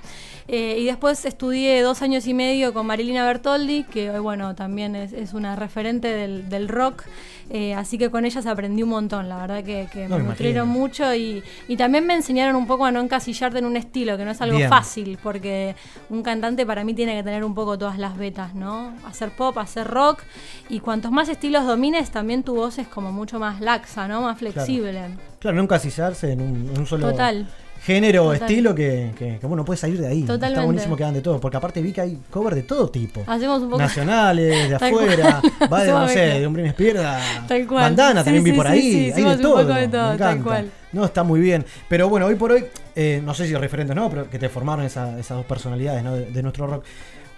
Speaker 12: Eh, y después estudié dos años y medio con Marilina Bertoldi, que hoy, bueno, también es, es una referente del, del rock. Eh, así que con ellas aprendí un montón, la verdad que, que
Speaker 2: No,
Speaker 12: me
Speaker 2: me
Speaker 12: nutrieron mucho y, y también me enseñaron un poco a no encasillarte en un estilo, que no es algo
Speaker 2: Bien.
Speaker 12: fácil, porque un cantante para mí tiene que tener un poco todas las vetas, ¿no? Hacer pop, hacer rock, y cuantos más estilos domines, también tu voz es como mucho más laxa, ¿no? Más flexible.
Speaker 2: Claro, no encasillarse en un, en un solo
Speaker 12: Total.
Speaker 2: Género o estilo que, que, que, bueno, puede salir de ahí. Está
Speaker 12: Totalmente.
Speaker 2: buenísimo que hagan de todo, porque aparte vi que hay cover de todo tipo.
Speaker 12: Hacemos un poco
Speaker 2: Nacionales, de afuera, va de, no sé, de un Britney Spears a
Speaker 12: Tal cual.
Speaker 2: bandana,
Speaker 12: Sí,
Speaker 2: también vi por
Speaker 12: sí,
Speaker 2: ahí,
Speaker 12: sí,
Speaker 2: hay de todo.
Speaker 12: de todo,
Speaker 2: me
Speaker 12: tal cual.
Speaker 2: No, está muy bien. Pero bueno, hoy por hoy, eh, no sé si referentes no, pero que te formaron esa- esas dos personalidades ¿no? de, de nuestro rock.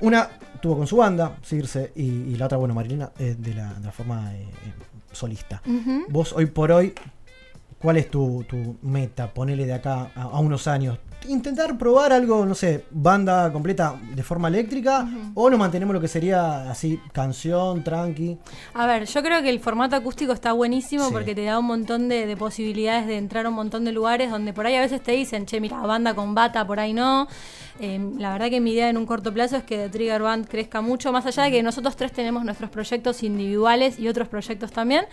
Speaker 2: Una tuvo con su banda, Circe, y, y la otra, bueno, Marilina, eh, de, la, de la forma eh, eh, solista. Vos hoy por hoy, ¿cuál es tu, tu meta? Ponele de acá a, a unos años. Intentar probar algo, no sé, banda completa de forma eléctrica o nos mantenemos lo que sería así, canción, tranqui.
Speaker 12: A ver, yo creo que el formato acústico está buenísimo
Speaker 2: Sí.
Speaker 12: porque te da un montón de, de posibilidades de entrar a un montón de lugares donde por ahí a veces te dicen, che, mira, banda con bata, por ahí no. Eh, la verdad que mi idea en un corto plazo es que The Trigger Band crezca mucho, más allá de que nosotros tres tenemos nuestros proyectos individuales y otros proyectos también.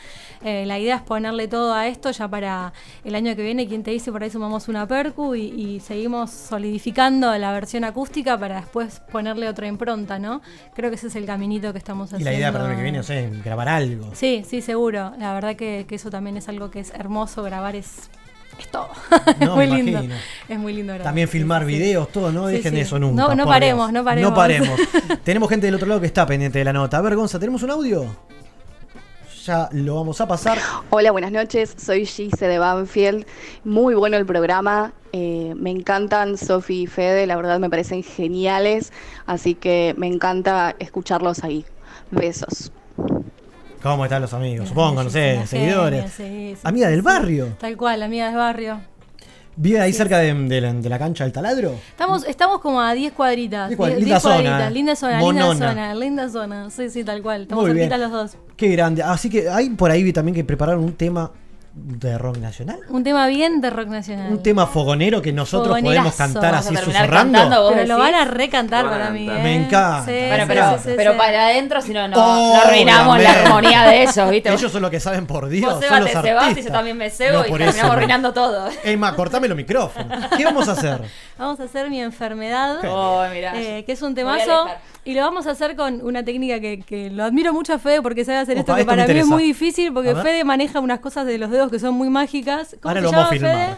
Speaker 12: Eh, la idea es ponerle todo a esto ya para el año que viene, quien te dice, por ahí sumamos una percu y, y seguimos solidificando la versión acústica para después ponerle otra impronta, ¿no? Creo que ese es el caminito que estamos
Speaker 2: Y
Speaker 12: haciendo.
Speaker 2: la idea para el que viene, no sé, grabar algo.
Speaker 12: Sí, sí, seguro. La verdad que, que eso también es algo que es hermoso. Grabar es, es todo.
Speaker 2: No,
Speaker 12: es muy lindo.
Speaker 2: imagino.
Speaker 12: Es muy lindo grabar.
Speaker 2: También filmar
Speaker 12: Sí, sí.
Speaker 2: videos, todo, no
Speaker 12: Sí,
Speaker 2: dejen
Speaker 12: sí.
Speaker 2: eso nunca.
Speaker 12: No, no paremos,
Speaker 2: Dios.
Speaker 12: no paremos.
Speaker 2: No paremos. tenemos gente del otro lado que está pendiente de la nota. A ver, Gonza, ¿tenemos un audio? Ya lo vamos a pasar.
Speaker 15: Hola, buenas noches. Soy Gise de Banfield. Muy bueno el programa. Eh, me encantan Sofi y Fede, la verdad me parecen geniales, así que me encanta escucharlos ahí. Besos.
Speaker 2: ¿Cómo están los amigos? Supongo, no sé, seguidores.
Speaker 12: genia, sí, sí,
Speaker 2: Amiga
Speaker 12: sí,
Speaker 2: del
Speaker 12: sí.
Speaker 2: barrio.
Speaker 12: Tal cual, amiga del barrio.
Speaker 2: ¿Vive ahí cerca de, de la, de la cancha del taladro?
Speaker 12: Estamos, estamos como a 10 cuadritas.
Speaker 2: Diez cuadri-
Speaker 12: 10
Speaker 2: linda zona,
Speaker 12: cuadritas, linda zona, linda zona, linda zona. Sí, sí, tal cual. Estamos cerquitas los dos.
Speaker 2: Qué grande. Así que hay por ahí vi también que prepararon un tema de rock nacional.
Speaker 12: Un tema bien de rock nacional.
Speaker 2: Un tema fogonero que nosotros
Speaker 12: Fogonerazo.
Speaker 2: podemos cantar así susurrando.
Speaker 12: Pero lo van a recantar
Speaker 13: Lo van a
Speaker 12: para mí. ¿eh?
Speaker 2: Me encanta.
Speaker 12: Sí,
Speaker 3: Bueno,
Speaker 12: sí,
Speaker 3: pero,
Speaker 12: sí, sí,
Speaker 3: pero para adentro, si no, no, no arruinamos la armonía de ellos, ¿viste?
Speaker 2: Ellos son los que saben por Dios.
Speaker 3: Vos
Speaker 2: son los
Speaker 3: te y yo también me cebo
Speaker 2: No,
Speaker 3: y terminamos
Speaker 2: eso.
Speaker 3: arruinando todo.
Speaker 2: Emma, cortame los micrófonos. ¿Qué vamos a hacer?
Speaker 12: Vamos a hacer mi enfermedad.
Speaker 3: Oh, mirá.
Speaker 12: eh, que es un
Speaker 3: Me voy a
Speaker 12: temazo. Y lo vamos a hacer con una técnica que, que lo admiro mucho a Fede porque sabe hacer
Speaker 2: Opa,
Speaker 12: esto que
Speaker 2: esto
Speaker 12: para mí es muy difícil porque. Fede maneja unas cosas de los dedos que son muy mágicas. ¿Cómo
Speaker 2: Ahora
Speaker 12: se
Speaker 2: lo
Speaker 12: llama,
Speaker 2: vamos a filmar.
Speaker 12: Fede?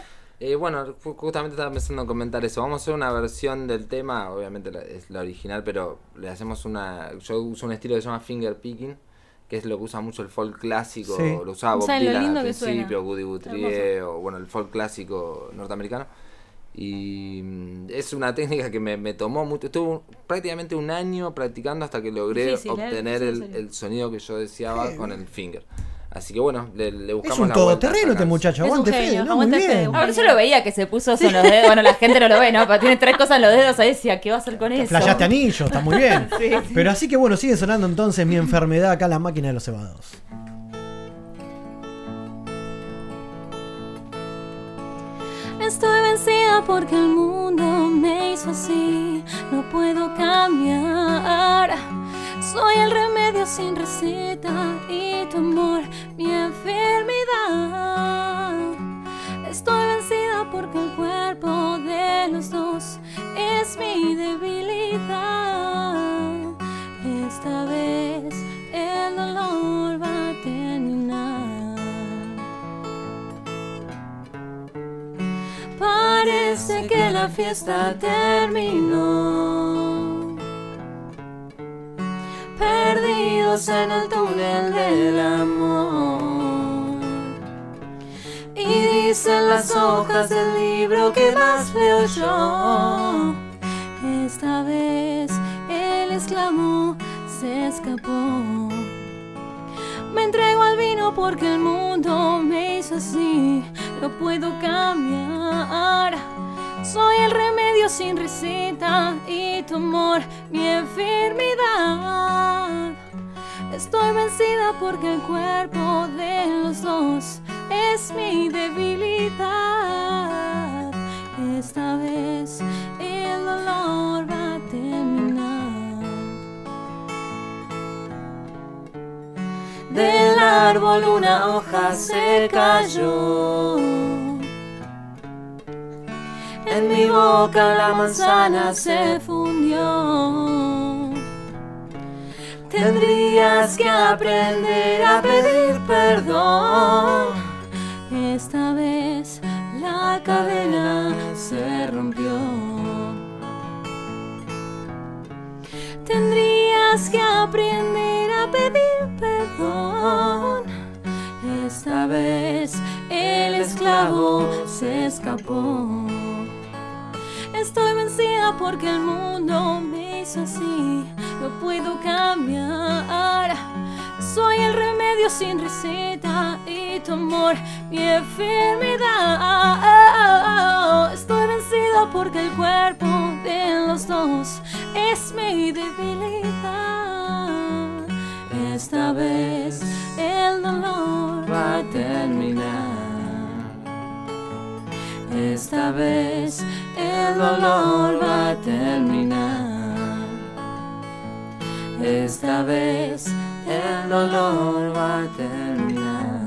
Speaker 13: Eh, bueno, ju- justamente estaba pensando en comentar eso. Vamos a hacer una versión del tema, obviamente la- es la original, pero le hacemos una... Yo uso un estilo que se llama finger picking, que es lo que usa mucho el folk clásico,
Speaker 2: Sí.
Speaker 13: lo usaba Bob Dylan al principio, Woody Guthrie, o bueno, el folk clásico norteamericano. Y mm, es una técnica que me, me tomó mucho, estuve prácticamente un año practicando hasta que logré
Speaker 12: Difícil, ¿eh?
Speaker 13: obtener el,
Speaker 12: sí.
Speaker 13: el sonido que yo deseaba con el finger. Así que bueno, le, le
Speaker 2: Es
Speaker 13: buscamos
Speaker 2: un
Speaker 13: la vuelta a
Speaker 2: todoterreno
Speaker 13: esa
Speaker 2: este muchacho.
Speaker 12: Es un
Speaker 2: Aguante
Speaker 12: genio,
Speaker 2: Fede, ¿no?
Speaker 12: aguante
Speaker 2: Muy bien.
Speaker 12: un
Speaker 3: Ah, pero yo lo veía que se puso eso en los dedos. Bueno, la gente no lo ve, ¿no? Pero tiene tres cosas en los dedos ahí decía, ¿qué va a hacer con eso?
Speaker 2: Flayaste anillo, está muy bien.
Speaker 3: Sí, sí.
Speaker 2: Pero así que bueno, sigue sonando entonces mi enfermedad acá en la máquina de los cebados.
Speaker 11: Estoy vencida porque el mundo me hizo así. No puedo cambiar. Soy el remedio sin receta y tu amor mi enfermedad. Estoy vencida porque el cuerpo de los dos es mi debilidad. Esta vez el dolor va a terminar. Parece que la fiesta terminó. Perdidos en el túnel del amor. Y dicen las hojas del libro que más leo yo. Esta vez el esclavo se escapó. Me entrego al vino porque el mundo me hizo así. No puedo cambiar. Soy el remedio sin receta y tu amor mi enfermedad. Estoy vencida porque el cuerpo de los dos es mi debilidad. Esta vez el dolor va a terminar. Del árbol una hoja se cayó. En mi boca la manzana se fundió. Tendrías que aprender a pedir perdón. Esta vez la cadena se rompió. Tendrías que aprender a pedir perdón. Esta vez el esclavo se escapó. Estoy vencida porque el mundo me hizo así. No puedo cambiar. Soy el remedio sin receta y tu amor mi enfermedad. Estoy vencida porque el cuerpo de los dos es mi debilidad. Esta vez el dolor va a terminar. Esta vez el dolor va a terminar. Esta vez el dolor va a terminar.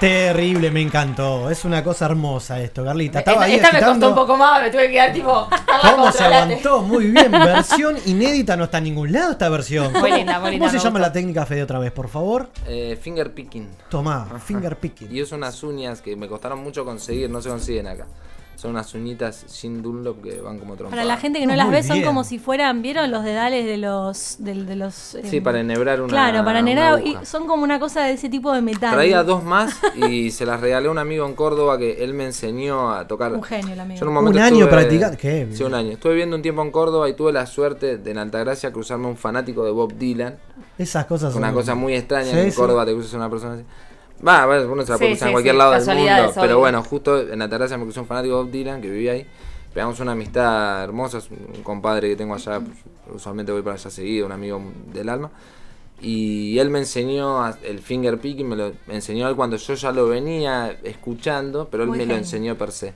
Speaker 2: Terrible, me encantó. Es una cosa hermosa esto, Carlita. Estaba ahí
Speaker 3: Esta me costó un poco más, me tuve que quedar tipo.
Speaker 2: ¿Cómo se aguantó? Muy bien. Versión inédita, no está en ningún lado esta versión.
Speaker 3: Muy linda, muy linda,
Speaker 2: ¿Cómo se llama la técnica, Fede, otra vez, por favor?
Speaker 13: Eh, finger picking.
Speaker 2: Tomá, finger picking.
Speaker 13: Y uso unas uñas que me costaron mucho conseguir, no se consiguen acá. Son unas uñitas sin Dunlop que van como trompa.
Speaker 12: Para la gente que no
Speaker 2: Ah,
Speaker 12: las ve, son como si fueran, ¿vieron los dedales de los. del- de los
Speaker 13: Sí,
Speaker 12: em,
Speaker 13: para enhebrar una
Speaker 12: Claro, para
Speaker 13: una
Speaker 12: enherar. Y son como una cosa de ese tipo de metal.
Speaker 13: Traía dos más y se las regalé a un amigo en Córdoba que él me enseñó a tocar.
Speaker 12: Un genio el amigo.
Speaker 13: Yo en un momento
Speaker 2: Un año
Speaker 13: estuve-
Speaker 2: practicando, ¿qué?
Speaker 13: Sí, un año. Estuve viviendo un tiempo en Córdoba y tuve la suerte de en Altagracia cruzarme un fanático de Bob Dylan.
Speaker 2: Esas cosas
Speaker 13: Una
Speaker 2: son-
Speaker 13: cosa muy extraña
Speaker 2: Sí,
Speaker 13: en
Speaker 2: sí.
Speaker 13: Córdoba te cruzas una persona así. Va, bueno, uno se la puede
Speaker 3: Sí,
Speaker 13: cruzar
Speaker 3: sí,
Speaker 13: en cualquier
Speaker 3: sí,
Speaker 13: lado del mundo. Pero
Speaker 3: obvio.
Speaker 13: bueno, justo en Altagracia me cruzó un fanático de Bob Dylan que vivía ahí. Pegamos una amistad hermosa, es un compadre que tengo allá, usualmente voy para allá seguido, un amigo del alma. Y él me enseñó el finger picking, me lo enseñó él cuando yo ya lo venía escuchando, pero él
Speaker 12: Muy
Speaker 13: me lo enseñó per se.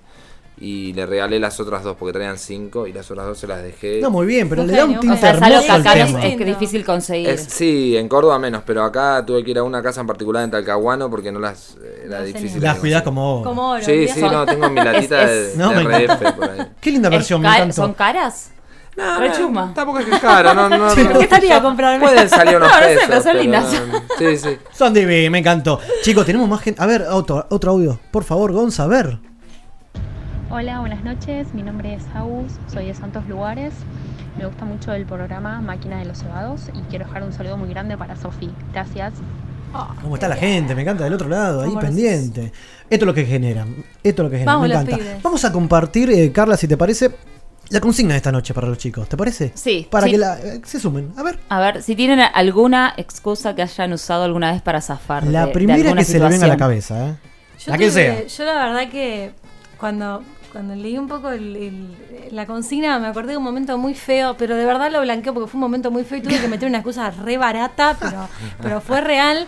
Speaker 13: Y le regalé las otras dos porque traían cinco y las otras dos se las dejé.
Speaker 2: No, muy bien, pero le da un tinte
Speaker 3: O sea, es
Speaker 2: hermoso al
Speaker 3: acá es,
Speaker 2: tema.
Speaker 3: es que difícil conseguir.
Speaker 13: Es- sí, en Córdoba menos, pero acá tuve que ir a una casa en particular en Talcahuano porque no las eh, era
Speaker 12: No,
Speaker 13: difícil.
Speaker 2: Las cuidás como oro.
Speaker 12: Como oro.
Speaker 13: Sí, sí, no, tengo mi latita
Speaker 3: Es-
Speaker 13: de,
Speaker 3: es-
Speaker 2: No,
Speaker 13: de
Speaker 2: me encanta.
Speaker 13: RF por ahí.
Speaker 2: Qué linda
Speaker 3: Es
Speaker 2: versión, me
Speaker 3: ca-
Speaker 2: encantó.
Speaker 3: ¿Son caras?
Speaker 13: No,
Speaker 3: Re
Speaker 13: no,
Speaker 3: chuma.
Speaker 13: Tampoco es que es caro, no, no.
Speaker 12: ¿Por qué estaría a comprarme?
Speaker 13: Pueden salir unos
Speaker 3: No, no sé,
Speaker 13: pesos.
Speaker 3: pero son lindas.
Speaker 13: Sí, sí.
Speaker 2: Son divinos, me encantó. Chicos, tenemos más gente. A ver, otro, otro audio. Por favor, Gonza, a ver.
Speaker 16: Hola, buenas noches. Mi nombre es Agus, soy de Santos Lugares. Me gusta mucho el programa Máquina de los Cebados y quiero dejar un saludo muy grande para Sofi. Gracias.
Speaker 2: ¿Cómo está la gente? Me encanta del otro lado, ahí pendiente. Esto es lo que genera. Esto es lo que genera.
Speaker 12: Vamos,
Speaker 2: me encanta.
Speaker 12: pibes.
Speaker 2: Vamos a compartir, eh, Carla, si te parece, la consigna de esta noche para los chicos. ¿Te parece?
Speaker 3: Sí.
Speaker 2: Para
Speaker 3: sí.
Speaker 2: que la, eh, se sumen. A ver.
Speaker 3: A ver, si tienen alguna excusa que hayan usado alguna vez para zafar.
Speaker 2: La
Speaker 3: de
Speaker 2: primera
Speaker 3: alguna
Speaker 2: que se le venga a la
Speaker 3: situación.
Speaker 2: cabeza, ¿eh?
Speaker 12: Yo
Speaker 2: la que
Speaker 12: tuve-
Speaker 2: sea.
Speaker 12: Yo la verdad que cuando, cuando leí un poco el- el- la consigna me acordé de un momento muy feo, pero de verdad lo blanqueo porque fue un momento muy feo y tuve que meter una excusa re barata, pero, pero fue real.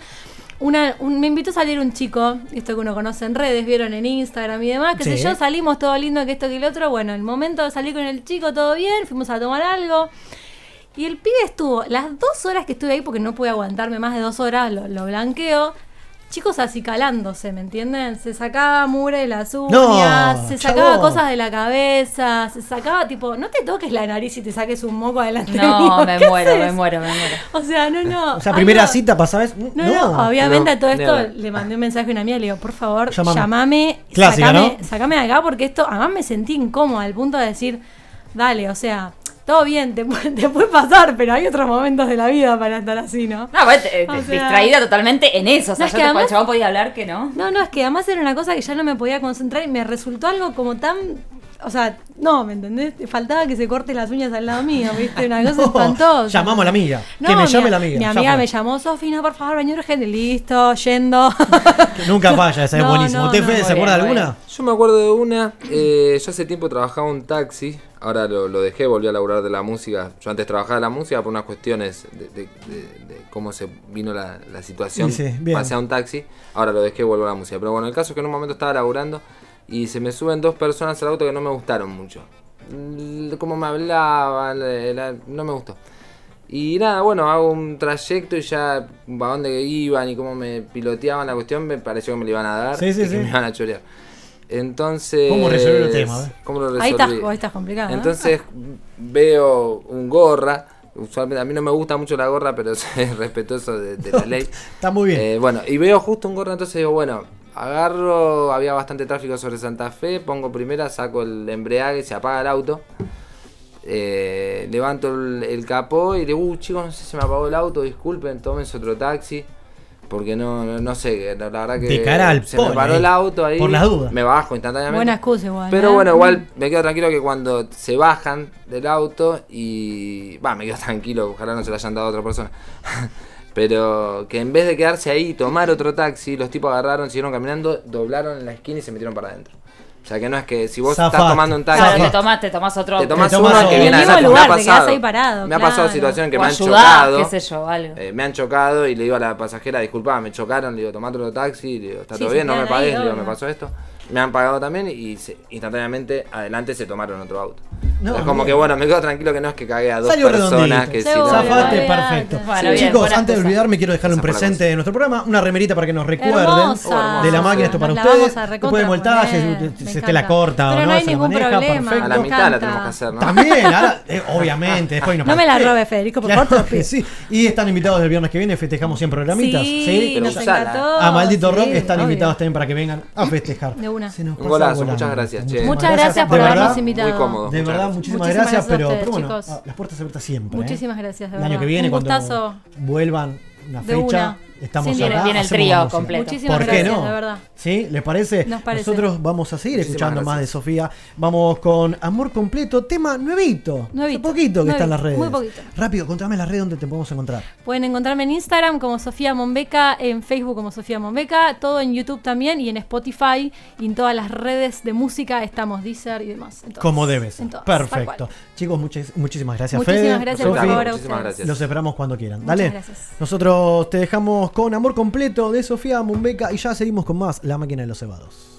Speaker 12: Una, un- me invitó a salir un chico, esto que uno conoce en redes, vieron en Instagram y demás, que sé
Speaker 2: Sí.
Speaker 12: yo, salimos todo lindo, que esto que el otro. Bueno, el momento de salir con el chico, todo bien, fuimos a tomar algo. Y el pibe estuvo, las dos horas que estuve ahí, porque no pude aguantarme más de dos horas, lo, lo blanqueo. Chicos acicalándose, ¿me entienden? Se sacaba mugre de las uñas,
Speaker 2: No,
Speaker 12: se sacaba
Speaker 2: chabón.
Speaker 12: cosas de la cabeza, se sacaba tipo, no te toques la nariz y te saques un moco adelante
Speaker 3: No,
Speaker 12: mío,
Speaker 3: me
Speaker 12: ¿qué
Speaker 3: muero, me muero, me muero.
Speaker 12: O sea, no, no.
Speaker 2: O sea, primera
Speaker 12: algo-
Speaker 2: cita pasaba eso.
Speaker 12: no, no, obviamente a todo esto le mandé un mensaje a una amiga, le digo, por favor,
Speaker 2: Llámame.
Speaker 12: llamame,
Speaker 2: Clásica,
Speaker 12: sacame,
Speaker 2: ¿no?
Speaker 12: sacame de acá porque esto, además me sentí incómoda al punto de decir, dale, o sea, todo bien, te, pu- te puede pasar, pero hay otros momentos de la vida para estar así, ¿no?
Speaker 3: No, te- te-
Speaker 12: sea-
Speaker 3: distraída totalmente en eso. O sea,
Speaker 12: No, es
Speaker 3: yo
Speaker 12: que además-
Speaker 3: el chabón podía hablar que no.
Speaker 12: No, no, es que además era una cosa que ya no me podía concentrar y me resultó algo como tan. O sea, no, ¿me entendés? Faltaba que se corte las uñas al lado mío, ¿viste? Una cosa
Speaker 2: No,
Speaker 12: espantosa.
Speaker 2: llamamos a la amiga.
Speaker 12: No,
Speaker 2: que me
Speaker 12: mi-
Speaker 2: llame la amiga.
Speaker 12: Mi amiga me llamó, Sofía, por favor, baño urgente. Listo, yendo.
Speaker 2: Que Nunca falla, esa es
Speaker 12: no,
Speaker 2: ¿Usted,
Speaker 12: no,
Speaker 2: Fede, se acuerda de alguna?
Speaker 13: Yo me acuerdo de una, eh, yo hace tiempo trabajaba un taxi, ahora lo, lo dejé, volví a laburar de la música. Yo antes trabajaba de la música por unas cuestiones de, de- de- de cómo se vino la, la situación.
Speaker 2: Sí.
Speaker 13: Pasé a un taxi, ahora lo dejé, vuelvo a la música. Pero bueno, el caso es que en un momento estaba laburando y se me suben dos personas al auto que no me gustaron mucho. Cómo me hablaban, la- no me gustó. Y nada, bueno, hago un trayecto y ya a dónde iban y cómo me piloteaban la cuestión, me pareció que me lo iban a dar
Speaker 2: Sí,
Speaker 13: y que me iban a chorear. Entonces.
Speaker 2: ¿Cómo resolver el tema, eh?
Speaker 13: ¿Cómo lo
Speaker 12: Ahí estás,
Speaker 13: resolví?
Speaker 12: ahí estás complicado. ¿no?
Speaker 13: Entonces veo un gorra. Usualmente a mí no me gusta mucho la gorra, pero soy respetuoso de, de la ley.
Speaker 2: Está muy bien.
Speaker 13: Eh, bueno, y veo justo un gorra, entonces digo, bueno, agarro, había bastante tráfico sobre Santa Fe, pongo primera, saco el embriague, se apaga el auto. eh, levanto el, el capó y digo, uh, chicos, no sé si se me apagó el auto, disculpen, tómense otro taxi. Porque no, no, no sé, la verdad que
Speaker 2: De cara al
Speaker 13: se me paró el auto ahí.
Speaker 2: por las dudas.
Speaker 13: Me bajo instantáneamente.
Speaker 12: Buena excusa igual.
Speaker 13: Pero
Speaker 12: ¿eh?
Speaker 13: bueno, igual me quedo tranquilo que cuando se bajan del auto y. Va, me quedo tranquilo, ojalá no se lo hayan dado a otra persona. Pero que en vez de quedarse ahí y tomar otro taxi, los tipos agarraron, siguieron caminando, doblaron en la esquina y se metieron para adentro. O sea que no es que si vos estás tomando un
Speaker 3: Claro,
Speaker 13: taxi,
Speaker 3: te tomas, te tomas otro.
Speaker 13: te tomás
Speaker 2: Te
Speaker 13: uno
Speaker 2: tomás
Speaker 13: que
Speaker 2: otro.
Speaker 13: viene
Speaker 12: mismo
Speaker 13: adelante.
Speaker 12: lugar,
Speaker 13: me ha pasado.
Speaker 12: ahí parado,
Speaker 13: me ha pasado
Speaker 12: claro.
Speaker 13: situaciones que
Speaker 3: o
Speaker 13: me han chocado.
Speaker 3: qué sé yo, algo.
Speaker 13: Eh, me han chocado y le digo a la pasajera, disculpa, me chocaron, le digo, tomate otro taxi, le digo, está
Speaker 12: Sí,
Speaker 13: todo bien, no me pagues, le digo, me pasó esto. Me han pagado también y se- instantáneamente adelante se tomaron otro auto.
Speaker 11: No,
Speaker 13: es como
Speaker 11: bien.
Speaker 13: que bueno, me quedo tranquilo que no es que cagué a dos
Speaker 11: Salió
Speaker 13: personas que si no-
Speaker 11: perfecto.
Speaker 3: Bueno,
Speaker 11: Sí,
Speaker 3: bien,
Speaker 11: chicos, antes de olvidarme, quiero dejarle un presente de nuestro programa, una remerita para que nos recuerden
Speaker 12: Hermosa.
Speaker 11: de la máquina, esto para
Speaker 12: Nos
Speaker 11: ustedes. Después de voltaje, se te la corta
Speaker 12: Pero
Speaker 11: o
Speaker 12: no
Speaker 11: no,
Speaker 12: hay
Speaker 11: se la
Speaker 12: ningún
Speaker 11: maneja,
Speaker 12: problema.
Speaker 13: A la
Speaker 11: perfecto.
Speaker 13: Mitad la tenemos que hacer, ¿no?
Speaker 11: También, ahora, eh, obviamente, después
Speaker 12: No me la robe, Federico, por favor.
Speaker 11: sí. Y están invitados el viernes que viene, festejamos siempre programitas.
Speaker 12: Sí,
Speaker 13: Pero
Speaker 12: nos encantó.
Speaker 11: A Maldito Rock están invitados también para que vengan a festejar.
Speaker 12: De una.
Speaker 11: Se nos
Speaker 13: Un golazo, muchas gracias, che.
Speaker 12: Muchas gracias por habernos invitado.
Speaker 13: Muy cómodo.
Speaker 11: De verdad. Muchísimas,
Speaker 12: Muchísimas
Speaker 11: gracias,
Speaker 12: gracias
Speaker 11: pero, pero bueno,
Speaker 12: chicos.
Speaker 11: las puertas abiertas siempre. ¿eh?
Speaker 12: Muchísimas gracias, de
Speaker 11: El año que viene,
Speaker 12: Un
Speaker 11: cuando
Speaker 12: gustazo.
Speaker 11: vuelvan una
Speaker 12: De
Speaker 11: fecha,
Speaker 12: una.
Speaker 11: Estamos
Speaker 12: Sin
Speaker 11: acá.
Speaker 3: Viene- viene el trío completo.
Speaker 12: Muchísimas
Speaker 11: ¿Por qué
Speaker 12: gracias,
Speaker 11: no?
Speaker 12: de verdad.
Speaker 11: ¿Sí? ¿Les parece?
Speaker 12: Nos parece.
Speaker 11: Nosotros vamos a seguir
Speaker 13: Muchísimas
Speaker 11: escuchando más de. Sofía. Vamos con Amor Completo, tema nuevito.
Speaker 12: Nuevito.
Speaker 11: Hace poquito que está en las redes.
Speaker 12: Nuevito, muy poquito.
Speaker 11: Rápido, contame las redes donde te podemos encontrar.
Speaker 12: Pueden encontrarme en Instagram como Sofía Monbeca, en Facebook como Sofía Monbeca, todo en YouTube también y en Spotify y en todas las redes de música estamos Deezer y demás.
Speaker 11: Como debes. Perfecto. Chicos, muchísimas gracias,
Speaker 12: Muchísimas
Speaker 11: Fede.
Speaker 12: gracias por favor a
Speaker 13: Muchísimas
Speaker 12: ustedes.
Speaker 13: gracias.
Speaker 11: Los esperamos cuando quieran.
Speaker 12: Muchas
Speaker 11: Dale.
Speaker 12: gracias.
Speaker 11: Nosotros te dejamos con Amor Completo de Sofía Mumbeca y ya seguimos con más La Máquina de los Cebados.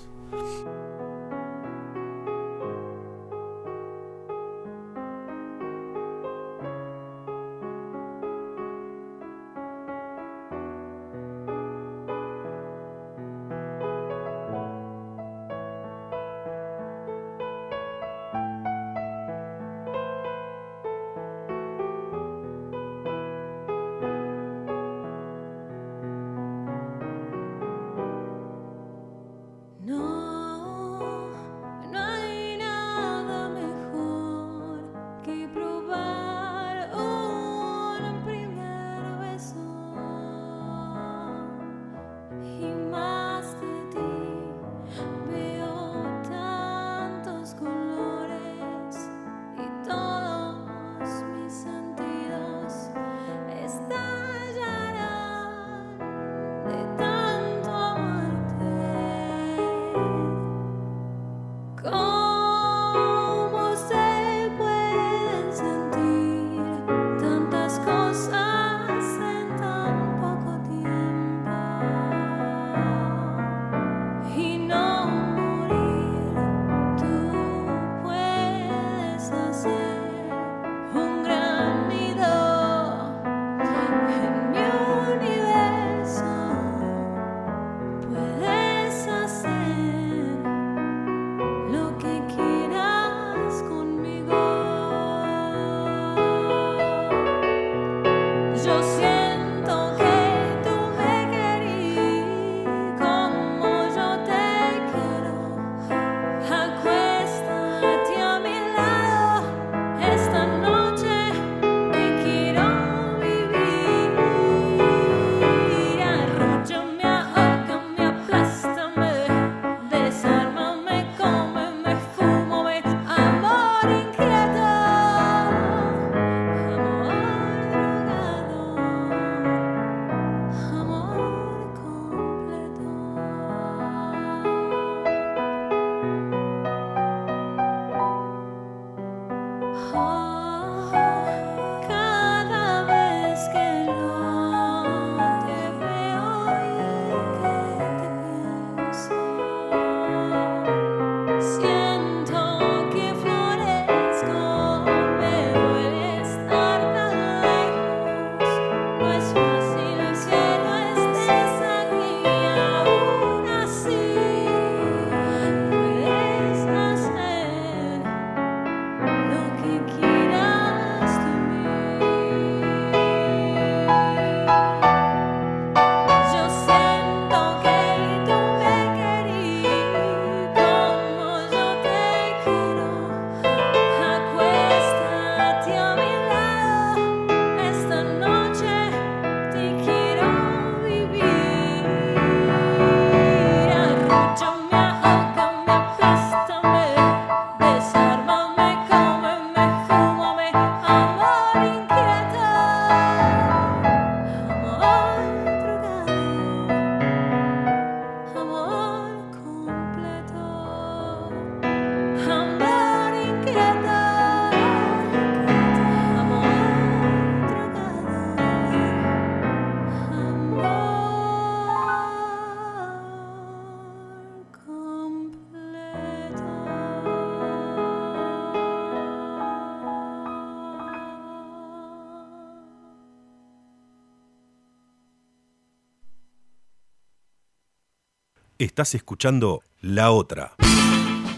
Speaker 17: Estás escuchando La Otra,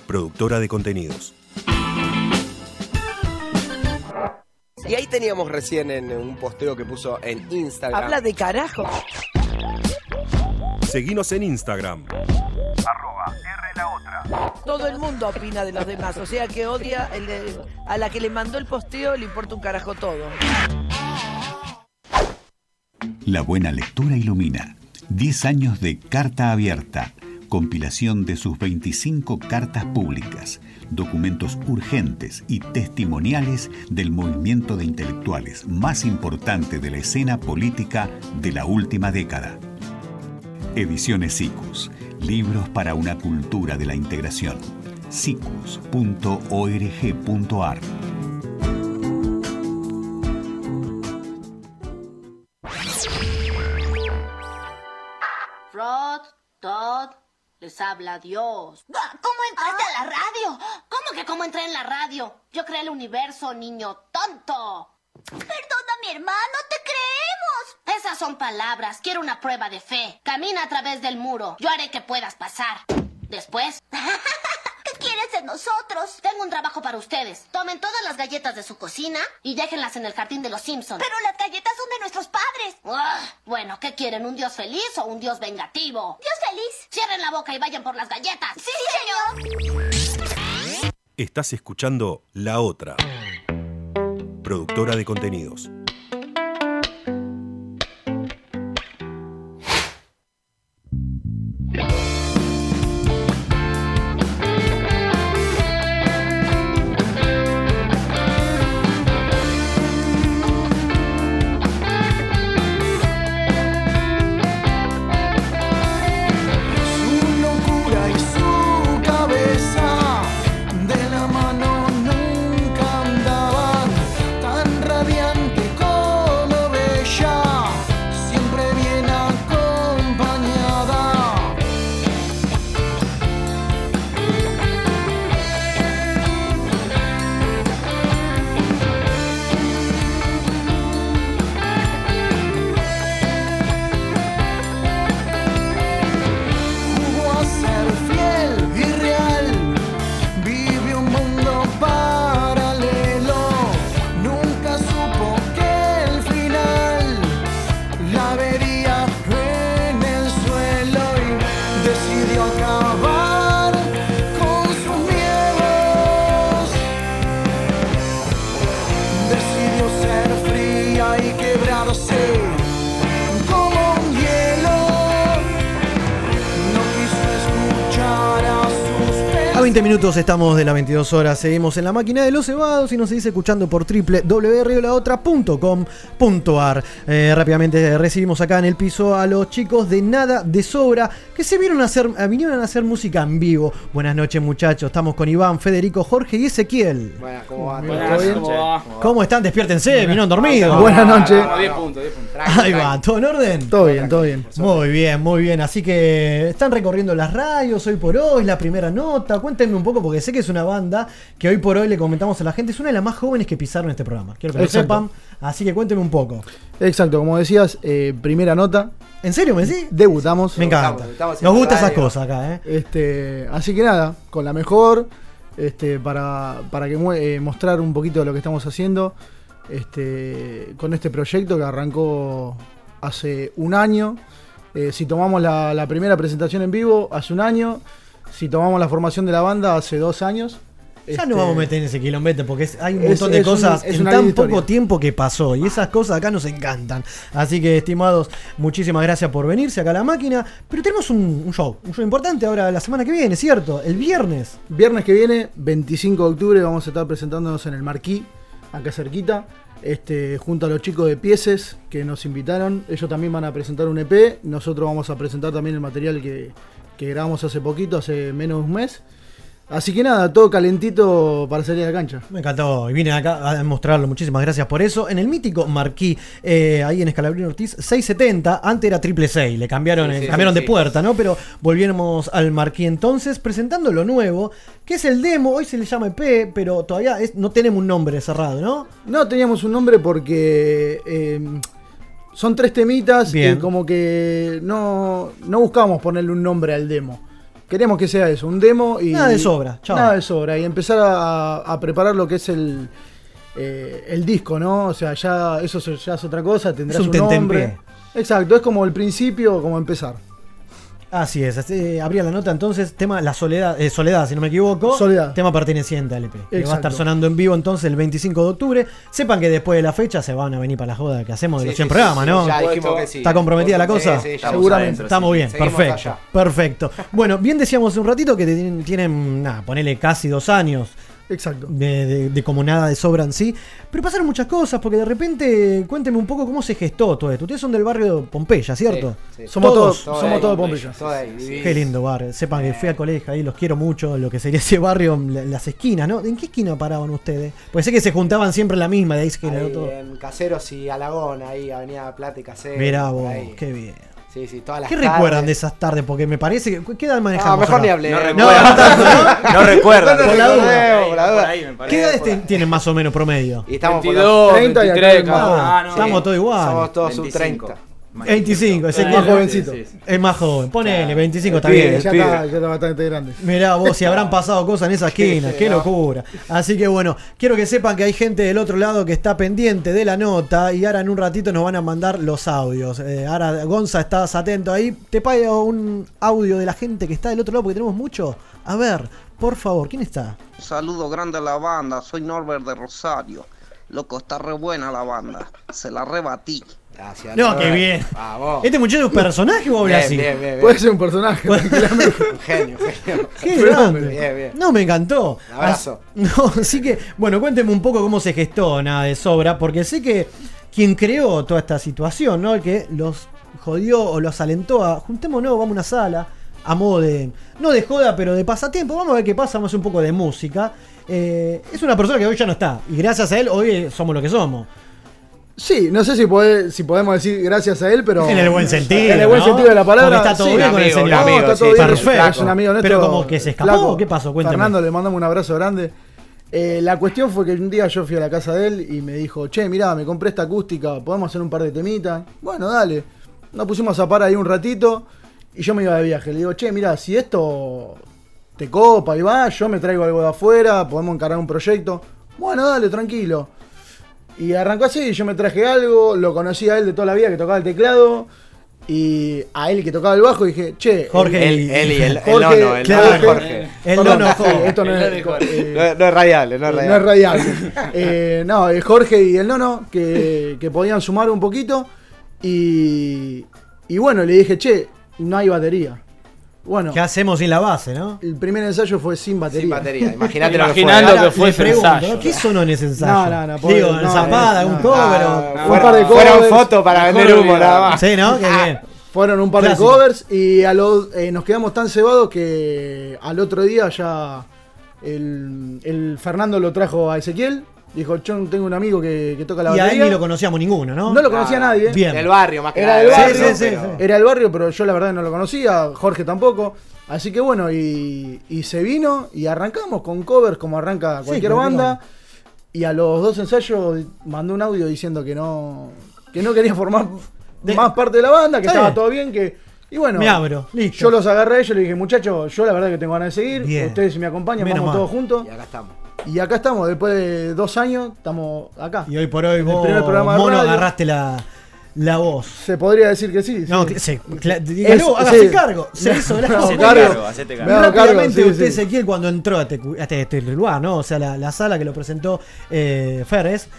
Speaker 17: productora de contenidos.
Speaker 18: Y ahí teníamos recién en un posteo que puso en Instagram.
Speaker 19: Habla de carajo.
Speaker 17: Seguinos en Instagram.
Speaker 19: Todo el mundo opina de los demás, o sea que odia el de- a la que le mandó el posteo, le importa un carajo todo.
Speaker 20: La buena lectura ilumina. 10 años de Carta Abierta. Compilación de sus 25 cartas públicas, documentos urgentes y testimoniales del movimiento de intelectuales más importante de la escena política de la última década. Ediciones SICUS. Libros para una cultura de la integración. sicus.org.ar
Speaker 21: Dios. ¿Cómo entraste a la radio? ¿Cómo que cómo entré en la radio? Yo creé el universo, niño tonto. Perdona, mi hermano, te creemos. Esas son palabras. Quiero una prueba de fe. Camina a través del muro. Yo haré que puedas pasar. Después. ¿Qué quieres de nosotros? Tengo un trabajo para ustedes. Tomen todas las galletas de su cocina y déjenlas en el jardín de los Simpsons. Pero las galletas son de nuestros padres. bueno, ¿qué quieren? ¿Un dios feliz o un dios vengativo? Dios feliz. Cierren la boca y vayan por las galletas. Sí, señor.
Speaker 17: Estás escuchando La Otra, productora de contenidos.
Speaker 2: 20 minutos estamos de las 22 horas, seguimos en la máquina de los cebados y nos seguís escuchando por www.laotra.com.ar. Eh, rápidamente recibimos acá en el piso a los chicos de Nada de Sobra que se vieron a hacer, eh, vinieron a hacer música en vivo. Buenas noches muchachos, estamos con Iván, Federico, Jorge y Ezequiel.
Speaker 22: Buenas, ¿cómo va?
Speaker 2: Buenas,
Speaker 22: ¿Todo bien?
Speaker 2: ¿cómo va? ¿Cómo están? Despiértense, vinieron dormidos. Buenas noches.
Speaker 22: ah, 10 puntos, 10 puntos.
Speaker 2: Ahí va, ¿todo en orden?
Speaker 22: Todo bien, todo bien.
Speaker 2: Muy bien, muy bien. Así que están recorriendo las radios hoy por hoy, la primera nota. Cuéntenme un poco, porque sé que es una banda que hoy por hoy le comentamos a la gente. Es una de las más jóvenes que pisaron este programa. Quiero que lo
Speaker 22: Exacto.
Speaker 2: sepan. Así que cuéntenme un poco.
Speaker 22: Exacto, como decías, eh, primera nota.
Speaker 2: ¿En serio me decís?
Speaker 22: Debutamos.
Speaker 2: Me encanta. Nos gustan esas cosas acá, ¿eh?
Speaker 22: Este, así que nada, con la mejor, este, para, para que eh, mostrar un poquito de lo que estamos haciendo, este, con este proyecto que arrancó hace un año. Eh, si tomamos la, la primera presentación en vivo, hace un año. Si tomamos la formación de la banda, hace dos años.
Speaker 2: Ya
Speaker 22: Este,
Speaker 2: no vamos a meter en ese quilombete porque es- hay un
Speaker 22: Es-
Speaker 2: montón de
Speaker 22: un-
Speaker 2: cosas
Speaker 22: es
Speaker 2: en tan poco tiempo que pasó y esas cosas acá nos encantan. Así que, estimados, muchísimas gracias por venirse acá a la máquina. Pero tenemos un, un show, un show importante ahora la semana que viene, ¿cierto? El viernes.
Speaker 22: Viernes que viene, 25 de octubre, vamos a estar presentándonos en el Marquí, acá cerquita, este, junto a los chicos de Pieces que nos invitaron. Ellos también van a presentar un EP. Nosotros vamos a presentar también el material que, que grabamos hace poquito, hace menos de un mes. Así que nada, todo calentito para salir a la cancha.
Speaker 2: Me encantó y vine acá a mostrarlo. Muchísimas gracias por eso. En el mítico Marquí, eh, ahí en Escalabrín Ortiz, 670. Antes era triple 6. Le cambiaron,
Speaker 22: Sí,
Speaker 2: eh,
Speaker 22: sí,
Speaker 2: cambiaron
Speaker 22: sí,
Speaker 2: de
Speaker 22: sí.
Speaker 2: puerta, ¿no? Pero volviéramos al Marquí entonces, presentando lo nuevo, que es el demo. Hoy se le llama EP, pero todavía es- no tenemos un nombre cerrado, ¿no?
Speaker 22: No teníamos un nombre porque eh, son tres temitas
Speaker 2: Bien.
Speaker 22: y como que no, no buscamos ponerle un nombre al demo. Queremos que sea eso, un demo y.
Speaker 2: Nada de sobra, chao.
Speaker 22: Nada de sobra. Y empezar a, a preparar lo que es el, eh, el disco, ¿no? O sea, ya eso ya es otra cosa, tendrás
Speaker 2: Es un
Speaker 22: un, nombre. Exacto, es como el principio, como empezar.
Speaker 2: Así es, así, abría la nota entonces, tema La Soledad, eh, Soledad, si no me equivoco.
Speaker 22: Soledad.
Speaker 2: Tema perteneciente al EP. que va a estar sonando en vivo entonces el 25 de octubre. Sepan que después de la fecha se van a venir para la joda que hacemos de
Speaker 18: Sí,
Speaker 2: los
Speaker 18: sí,
Speaker 2: 100
Speaker 18: sí,
Speaker 2: programas,
Speaker 18: sí,
Speaker 2: ¿no?
Speaker 18: ya dijimos que sí.
Speaker 2: ¿Está comprometida la cosa?
Speaker 18: sí, ya Estamos seguramente. adentro,
Speaker 2: Estamos
Speaker 18: sí.
Speaker 2: bien,
Speaker 18: Seguimos
Speaker 2: perfecto.
Speaker 18: allá.
Speaker 2: Perfecto. Bueno, bien decíamos hace un ratito que tienen, tienen nada, ponele casi dos años.
Speaker 22: Exacto.
Speaker 2: De, de- de como nada de sobra en sí. Pero pasaron muchas cosas, porque de repente, cuénteme un poco cómo se gestó todo esto. Ustedes son del barrio Pompeya, ¿cierto?
Speaker 22: Sí, sí. Somos todos- somos todos Pompeya.
Speaker 18: Divino.
Speaker 2: Qué lindo barrio. Sepan que fui al colegio ahí, los quiero mucho, lo que sería ese barrio, la- las esquinas, ¿no? ¿En qué esquina paraban ustedes? Pues sé que se juntaban siempre en la misma, de ahí se generó
Speaker 18: Ahí
Speaker 2: todo.
Speaker 18: en Caseros y Alagón, ahí, Avenida Plata y Caseros.
Speaker 2: Mirá vos,
Speaker 18: ahí.
Speaker 2: qué bien.
Speaker 18: Sí, sí, todas las
Speaker 2: ¿Qué
Speaker 18: tardes.
Speaker 2: recuerdan de esas tardes? Porque me parece que. ¿Qué edad manejamos?
Speaker 18: Ah, mejor
Speaker 2: acá?
Speaker 18: ni hablé.
Speaker 2: No,
Speaker 18: No
Speaker 2: recuerdan.
Speaker 18: ¿no? No recuerdan.
Speaker 2: Por la
Speaker 18: No
Speaker 2: duda.
Speaker 18: recuerdan, por la duda.
Speaker 2: Por ahí, me parece. ¿Qué edades ten- tienen más o menos promedio?
Speaker 18: Y estamos por
Speaker 5: 22,
Speaker 18: los 30 y acá
Speaker 5: 23,
Speaker 18: el más-
Speaker 2: Ah,
Speaker 18: no.
Speaker 2: estamos todos igual.
Speaker 18: Somos todos sub
Speaker 2: 25.
Speaker 18: 30.
Speaker 2: 25, ese
Speaker 22: Es más jovencito.
Speaker 2: Es más joven. Ponele, 25 está bien.
Speaker 22: ya, está, ya está bastante grande.
Speaker 2: Mirá vos, si habrán pasado cosas en esa esquina, qué locura. Así que bueno, quiero que sepan que hay gente del otro lado que está pendiente de la nota y ahora en un ratito nos van a mandar los audios. Eh, ahora, Gonza, estás atento ahí. Te pago un audio de la gente que está del otro lado porque tenemos mucho. A ver, por favor, ¿quién está?
Speaker 23: Saludo grande a la banda, soy Norbert de Rosario. Loco, está re buena la banda. Se la rebatí.
Speaker 2: No, qué bien. ¿Este muchacho es un personaje o habla
Speaker 18: Bien,
Speaker 2: así?
Speaker 18: bien, bien, bien.
Speaker 22: Puede ser un personaje.
Speaker 18: genio, genio.
Speaker 2: Qué grande.
Speaker 18: Bien, bien.
Speaker 2: No, me encantó.
Speaker 18: Un abrazo.
Speaker 2: No, así que, bueno, cuénteme un poco cómo se gestó nada de sobra, porque sé que quien creó toda esta situación, ¿no? El que los jodió o los alentó a juntémonos, vamos a una sala, a modo de, no de joda, pero de pasatiempo, vamos a ver qué pasa, vamos a hacer un poco de música. Eh, es una persona que hoy ya no está, y gracias a él hoy somos lo que somos.
Speaker 22: Sí, no sé si, pode- si podemos decir gracias a él, pero.
Speaker 2: En el buen sentido,
Speaker 22: En el buen
Speaker 2: ¿no?
Speaker 22: sentido de la palabra.
Speaker 2: Porque está todo
Speaker 22: sí.
Speaker 2: bien con el señor.
Speaker 22: No,
Speaker 2: Amigo,
Speaker 22: está
Speaker 2: sí,
Speaker 22: todo bien.
Speaker 2: perfecto.
Speaker 22: Es un amigo nuestro.
Speaker 2: Pero como que se escapó,
Speaker 22: flaco.
Speaker 2: ¿qué pasó? Cuéntame.
Speaker 22: Fernando, le mandamos un abrazo grande. Eh, la cuestión fue que un día yo fui a la casa de él y me dijo, che, mirá, me compré esta acústica, ¿podemos hacer un par de temitas? Bueno, dale. Nos pusimos a par ahí un ratito y yo me iba de viaje. Le digo, che, mirá, si esto te copa y va, yo me traigo algo de afuera, podemos encargar un proyecto. Bueno, dale, tranquilo. Y arrancó así, yo me traje algo, lo conocí a él de toda la vida que tocaba el teclado. Y a él que tocaba el bajo dije, che,
Speaker 2: Jorge
Speaker 22: el-
Speaker 2: y-
Speaker 18: Él y el, el
Speaker 22: Jorge,
Speaker 18: nono, el
Speaker 22: claro,
Speaker 18: nono Jorge.
Speaker 22: El Perdón, nono, sí, Jorge. esto no es-
Speaker 18: El
Speaker 22: eh,
Speaker 18: No, no es radiable, no es radiable.
Speaker 22: No es radial. Eh, no, es Jorge y el Nono que, que podían sumar un poquito. Y, y bueno, le dije, che, no hay batería. Bueno,
Speaker 2: ¿Qué hacemos sin la base, no?
Speaker 22: el primer ensayo fue sin batería.
Speaker 18: Sin batería, imagínate lo que fue.
Speaker 5: Imaginando
Speaker 18: Ahora
Speaker 5: que fue
Speaker 2: Le
Speaker 5: ese
Speaker 2: pregunto,
Speaker 5: ensayo.
Speaker 2: ¿no? ¿Qué sonó en ese ensayo?
Speaker 22: No, no, no, pobre,
Speaker 2: Digo,
Speaker 22: no,
Speaker 2: en zapada,
Speaker 22: no,
Speaker 2: un
Speaker 22: no.
Speaker 2: cover
Speaker 22: Ah,
Speaker 2: o-
Speaker 22: un par de
Speaker 18: Fueron
Speaker 22: covers.
Speaker 18: fotos para vender humo nada más.
Speaker 2: Sí, ¿no? Qué bien.
Speaker 22: Fueron un par
Speaker 2: Clásico.
Speaker 22: de covers y a los, eh, nos quedamos tan cebados que al otro día ya el, el Fernando lo trajo a Ezequiel. Dijo, yo tengo un amigo que, que toca la
Speaker 2: Y a él
Speaker 22: batería.
Speaker 2: ni lo conocíamos ninguno, ¿no?
Speaker 22: No lo conocía
Speaker 18: Ah,
Speaker 22: nadie.
Speaker 2: Bien.
Speaker 18: Del barrio, más que
Speaker 22: Era
Speaker 18: nada.
Speaker 22: del barrio,
Speaker 2: Sí, sí, sí,
Speaker 18: pero-
Speaker 2: sí.
Speaker 22: Era del barrio, pero yo la verdad no lo conocía, Jorge tampoco. Así que bueno, y, y se vino y arrancamos con covers como arranca cualquier
Speaker 2: como
Speaker 22: banda. Y a los dos ensayos mandó un audio diciendo que no, que no quería formar
Speaker 2: De-
Speaker 22: más parte de la banda, que
Speaker 2: Está
Speaker 22: estaba
Speaker 2: bien.
Speaker 22: todo bien, que. Y bueno,
Speaker 2: Me abro, listo.
Speaker 22: yo los agarré a ellos y les dije, muchachos, yo la verdad que tengo ganas de seguir.
Speaker 2: Bien.
Speaker 22: Ustedes si me acompañan,
Speaker 2: Menos
Speaker 22: vamos
Speaker 2: mal.
Speaker 22: todos juntos.
Speaker 18: Y acá estamos.
Speaker 22: Y acá estamos, después de dos años, estamos acá.
Speaker 2: Y hoy por hoy
Speaker 22: el
Speaker 2: vos,
Speaker 22: primer programa de
Speaker 2: mono,
Speaker 22: radio.
Speaker 2: agarraste la, la voz.
Speaker 22: Se podría decir que sí.
Speaker 2: No,
Speaker 22: sí.
Speaker 2: cla- dígalo,
Speaker 22: Es-
Speaker 2: hágase
Speaker 22: sí.
Speaker 2: cargo. Se hizo
Speaker 22: Me
Speaker 2: gracias.
Speaker 22: hago
Speaker 2: Se
Speaker 22: cargo.
Speaker 4: cargo, hacete cargo.
Speaker 22: Me hago cargo,
Speaker 2: Rápidamente,
Speaker 22: sí,
Speaker 2: usted,
Speaker 22: sí.
Speaker 2: Ezequiel, cuando entró a este, a este- este lugar, ¿no? O sea, la, la sala que lo presentó eh, Ferres.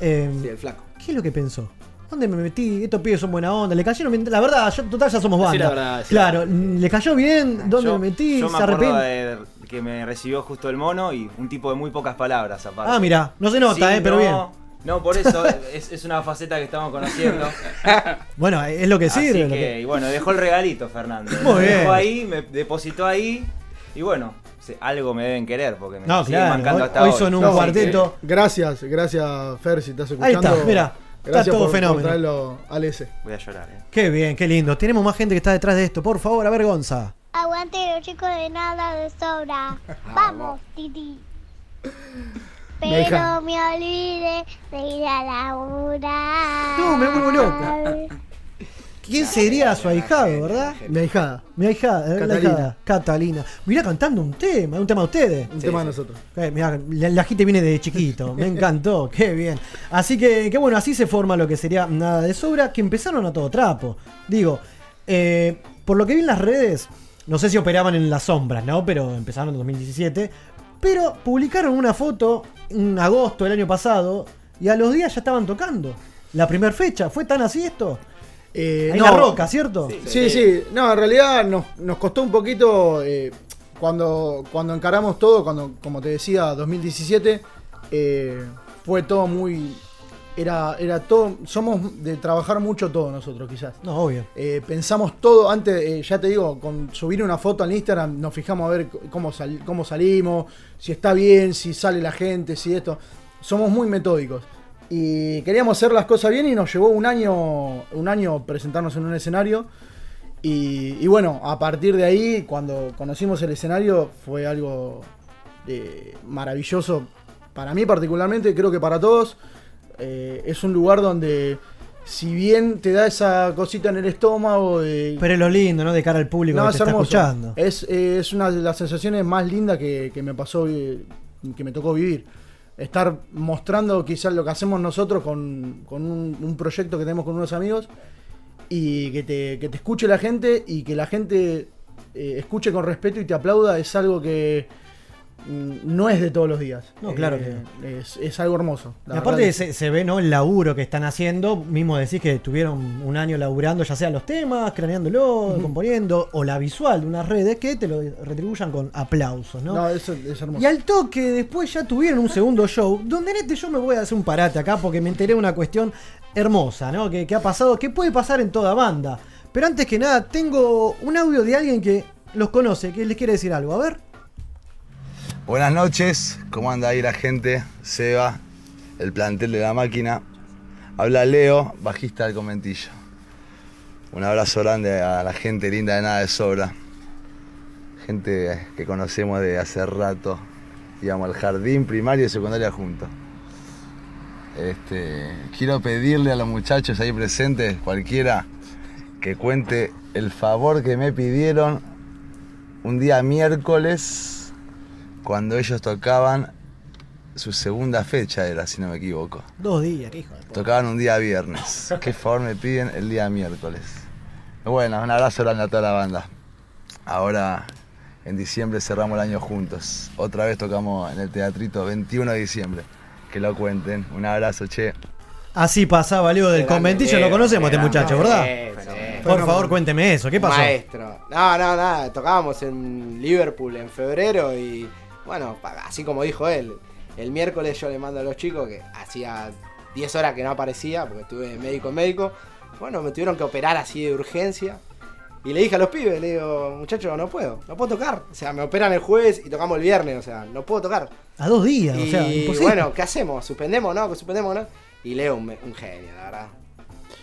Speaker 2: eh,
Speaker 18: Sí, el flaco.
Speaker 2: ¿Qué es lo que pensó? ¿Dónde me metí? Estos pibes son buena onda. Le cayeron bien. La verdad, yo, total ya somos banda.
Speaker 24: Sí, la verdad, sí.
Speaker 2: claro, ¿le cayó bien? ¿Dónde
Speaker 24: Yo-
Speaker 2: me metí?
Speaker 24: Yo me
Speaker 2: ¿Se arrepiente?
Speaker 24: de que me recibió justo el mono y un tipo de muy pocas palabras aparte.
Speaker 2: Ah, mira, no se nota,
Speaker 24: Sí,
Speaker 2: eh, pero
Speaker 24: no,
Speaker 2: bien.
Speaker 24: No, por eso es, es una faceta que estamos conociendo.
Speaker 2: Bueno, es lo que
Speaker 24: Así
Speaker 2: sirve. lo
Speaker 24: que,
Speaker 2: que-
Speaker 24: y bueno, dejó el regalito, Fernando.
Speaker 2: Muy
Speaker 24: Me
Speaker 2: bien.
Speaker 24: Dejó ahí, me depositó ahí. Y bueno, algo me deben querer porque me
Speaker 2: No,
Speaker 24: siguen
Speaker 2: claro,
Speaker 24: mancando
Speaker 2: hoy-
Speaker 24: hasta
Speaker 2: hoy
Speaker 24: hoy.
Speaker 2: son un
Speaker 22: No,
Speaker 2: cuarteto.
Speaker 22: eh, Gracias, gracias Fer, si estás
Speaker 2: Ahí
Speaker 22: escuchando.
Speaker 2: está, mira. Está
Speaker 22: Gracias
Speaker 2: todo
Speaker 22: por, por
Speaker 2: fenómeno.
Speaker 22: traerlo al S.
Speaker 24: Voy a llorar, eh.
Speaker 2: Qué bien, qué lindo. Tenemos más gente que está detrás de esto. Por favor, a ver, Gonza.
Speaker 21: Aguante los chicos de nada de sobra. Vamos, Titi.
Speaker 25: Pero me olvidé de ir a laburar.
Speaker 2: No, me vuelvo loca. ¿Quién sería su ahijado, verdad?
Speaker 22: Mi ahijada.
Speaker 2: Mi ahijada, eh, la
Speaker 22: Catalina.
Speaker 2: ahijada, Catalina. Mirá cantando un tema, un tema de ustedes.
Speaker 22: Un tema de nosotros.
Speaker 2: Eh, mirá, la, la gente viene de chiquito, me encantó, qué bien. Así que, que bueno, así se forma lo que sería Nada de Sobra, que empezaron a todo trapo. Digo, eh, por lo que vi en las redes, no sé si operaban en las sombras, ¿no? Pero empezaron en 2017. Pero publicaron una foto en agosto del año pasado y a los días ya estaban tocando. La primera fecha, ¿fue tan así esto?
Speaker 22: Eh,
Speaker 2: Ahí
Speaker 22: no.
Speaker 2: la roca, ¿cierto?
Speaker 22: Sí, sí. No, en realidad nos, nos costó un poquito eh, cuando, cuando encaramos todo, cuando, como te decía, 2017, eh, fue todo muy... Era, era todo, somos de trabajar mucho todo nosotros quizás.
Speaker 2: No, obvio.
Speaker 22: Eh, pensamos todo antes, eh, ya te digo, con subir una foto al Instagram nos fijamos a ver cómo, sal- cómo salimos, si está bien, si sale la gente, si esto. Somos muy metódicos. Y queríamos hacer las cosas bien y nos llevó un año, un año presentarnos en un escenario. Y, y bueno, a partir de ahí, cuando conocimos el escenario, fue algo eh, maravilloso para mí particularmente, creo que para todos. Eh, es un lugar donde, si bien te da esa cosita en el estómago de...
Speaker 2: Pero es lo lindo, ¿no? De cara al público
Speaker 22: No,
Speaker 2: que
Speaker 22: es
Speaker 2: te está
Speaker 22: hermoso.
Speaker 2: escuchando.
Speaker 22: Es, eh, es una de las sensaciones más lindas que, que me pasó, eh, que me tocó vivir. Estar mostrando quizás lo que hacemos nosotros con, con un, un proyecto que tenemos con unos amigos y que te, que te escuche la gente y que la gente escuche con respeto y te aplauda es algo que no es de todos los días.
Speaker 2: No, claro
Speaker 22: Eh,
Speaker 2: que
Speaker 22: es, es algo hermoso. la
Speaker 2: Y aparte se, se ve ¿no? el laburo que están haciendo. Mismo decís que tuvieron un año laburando, ya sea los temas, craneándolo, componiendo, o la visual de unas redes que te lo retribuyan con aplausos, ¿no?
Speaker 22: No, eso es hermoso.
Speaker 2: Y al toque después ya tuvieron un segundo show, donde en este yo me voy a hacer un parate acá porque me enteré de una cuestión hermosa, ¿no? Que, que ha pasado, que puede pasar en toda banda. Pero antes que nada, tengo un audio de alguien que los conoce, que les quiere decir algo. A ver.
Speaker 26: Buenas noches, ¿cómo anda ahí la gente? Seba, el plantel de la máquina. Habla Leo, bajista del conventillo. Un abrazo grande a la gente linda de Nada de Sobra. Gente que conocemos de hace rato. Íbamos al jardín primario y secundaria juntos. Este, quiero pedirle a los muchachos ahí presentes, cualquiera, que cuente el favor que me pidieron un día miércoles cuando ellos tocaban su segunda fecha era, si no me equivoco.
Speaker 2: Dos días, qué hijo de
Speaker 26: Tocaban un día viernes. ¿Qué favor me piden el día miércoles? Bueno, un abrazo grande a toda la banda. Ahora en diciembre cerramos el año juntos. Otra vez tocamos en el teatrito 21 de diciembre. Que lo cuenten. Un abrazo, che.
Speaker 2: Así pasaba Leo del conventillo,
Speaker 18: Leo,
Speaker 2: lo conocemos este muchacho,
Speaker 18: Leo,
Speaker 2: ¿verdad?
Speaker 18: sí, sí.
Speaker 2: Por favor, cuénteme eso, ¿qué pasó?
Speaker 18: Maestro. No, no, nada. Tocábamos en Liverpool en febrero y bueno, así como dijo él, el miércoles yo le mando a los chicos que hacía 10 horas que no aparecía porque estuve médico en médico. Bueno, me tuvieron que operar así de urgencia. Y le dije a los pibes, le digo, muchachos, no puedo, no puedo tocar. O sea, me operan el jueves y tocamos el viernes, o sea, no puedo tocar.
Speaker 2: A dos días,
Speaker 18: y
Speaker 2: o sea, imposible.
Speaker 18: bueno, ¿qué hacemos? ¿Suspendemos no? ¿Suspendemos no? Y Leo, un, un genio, la verdad.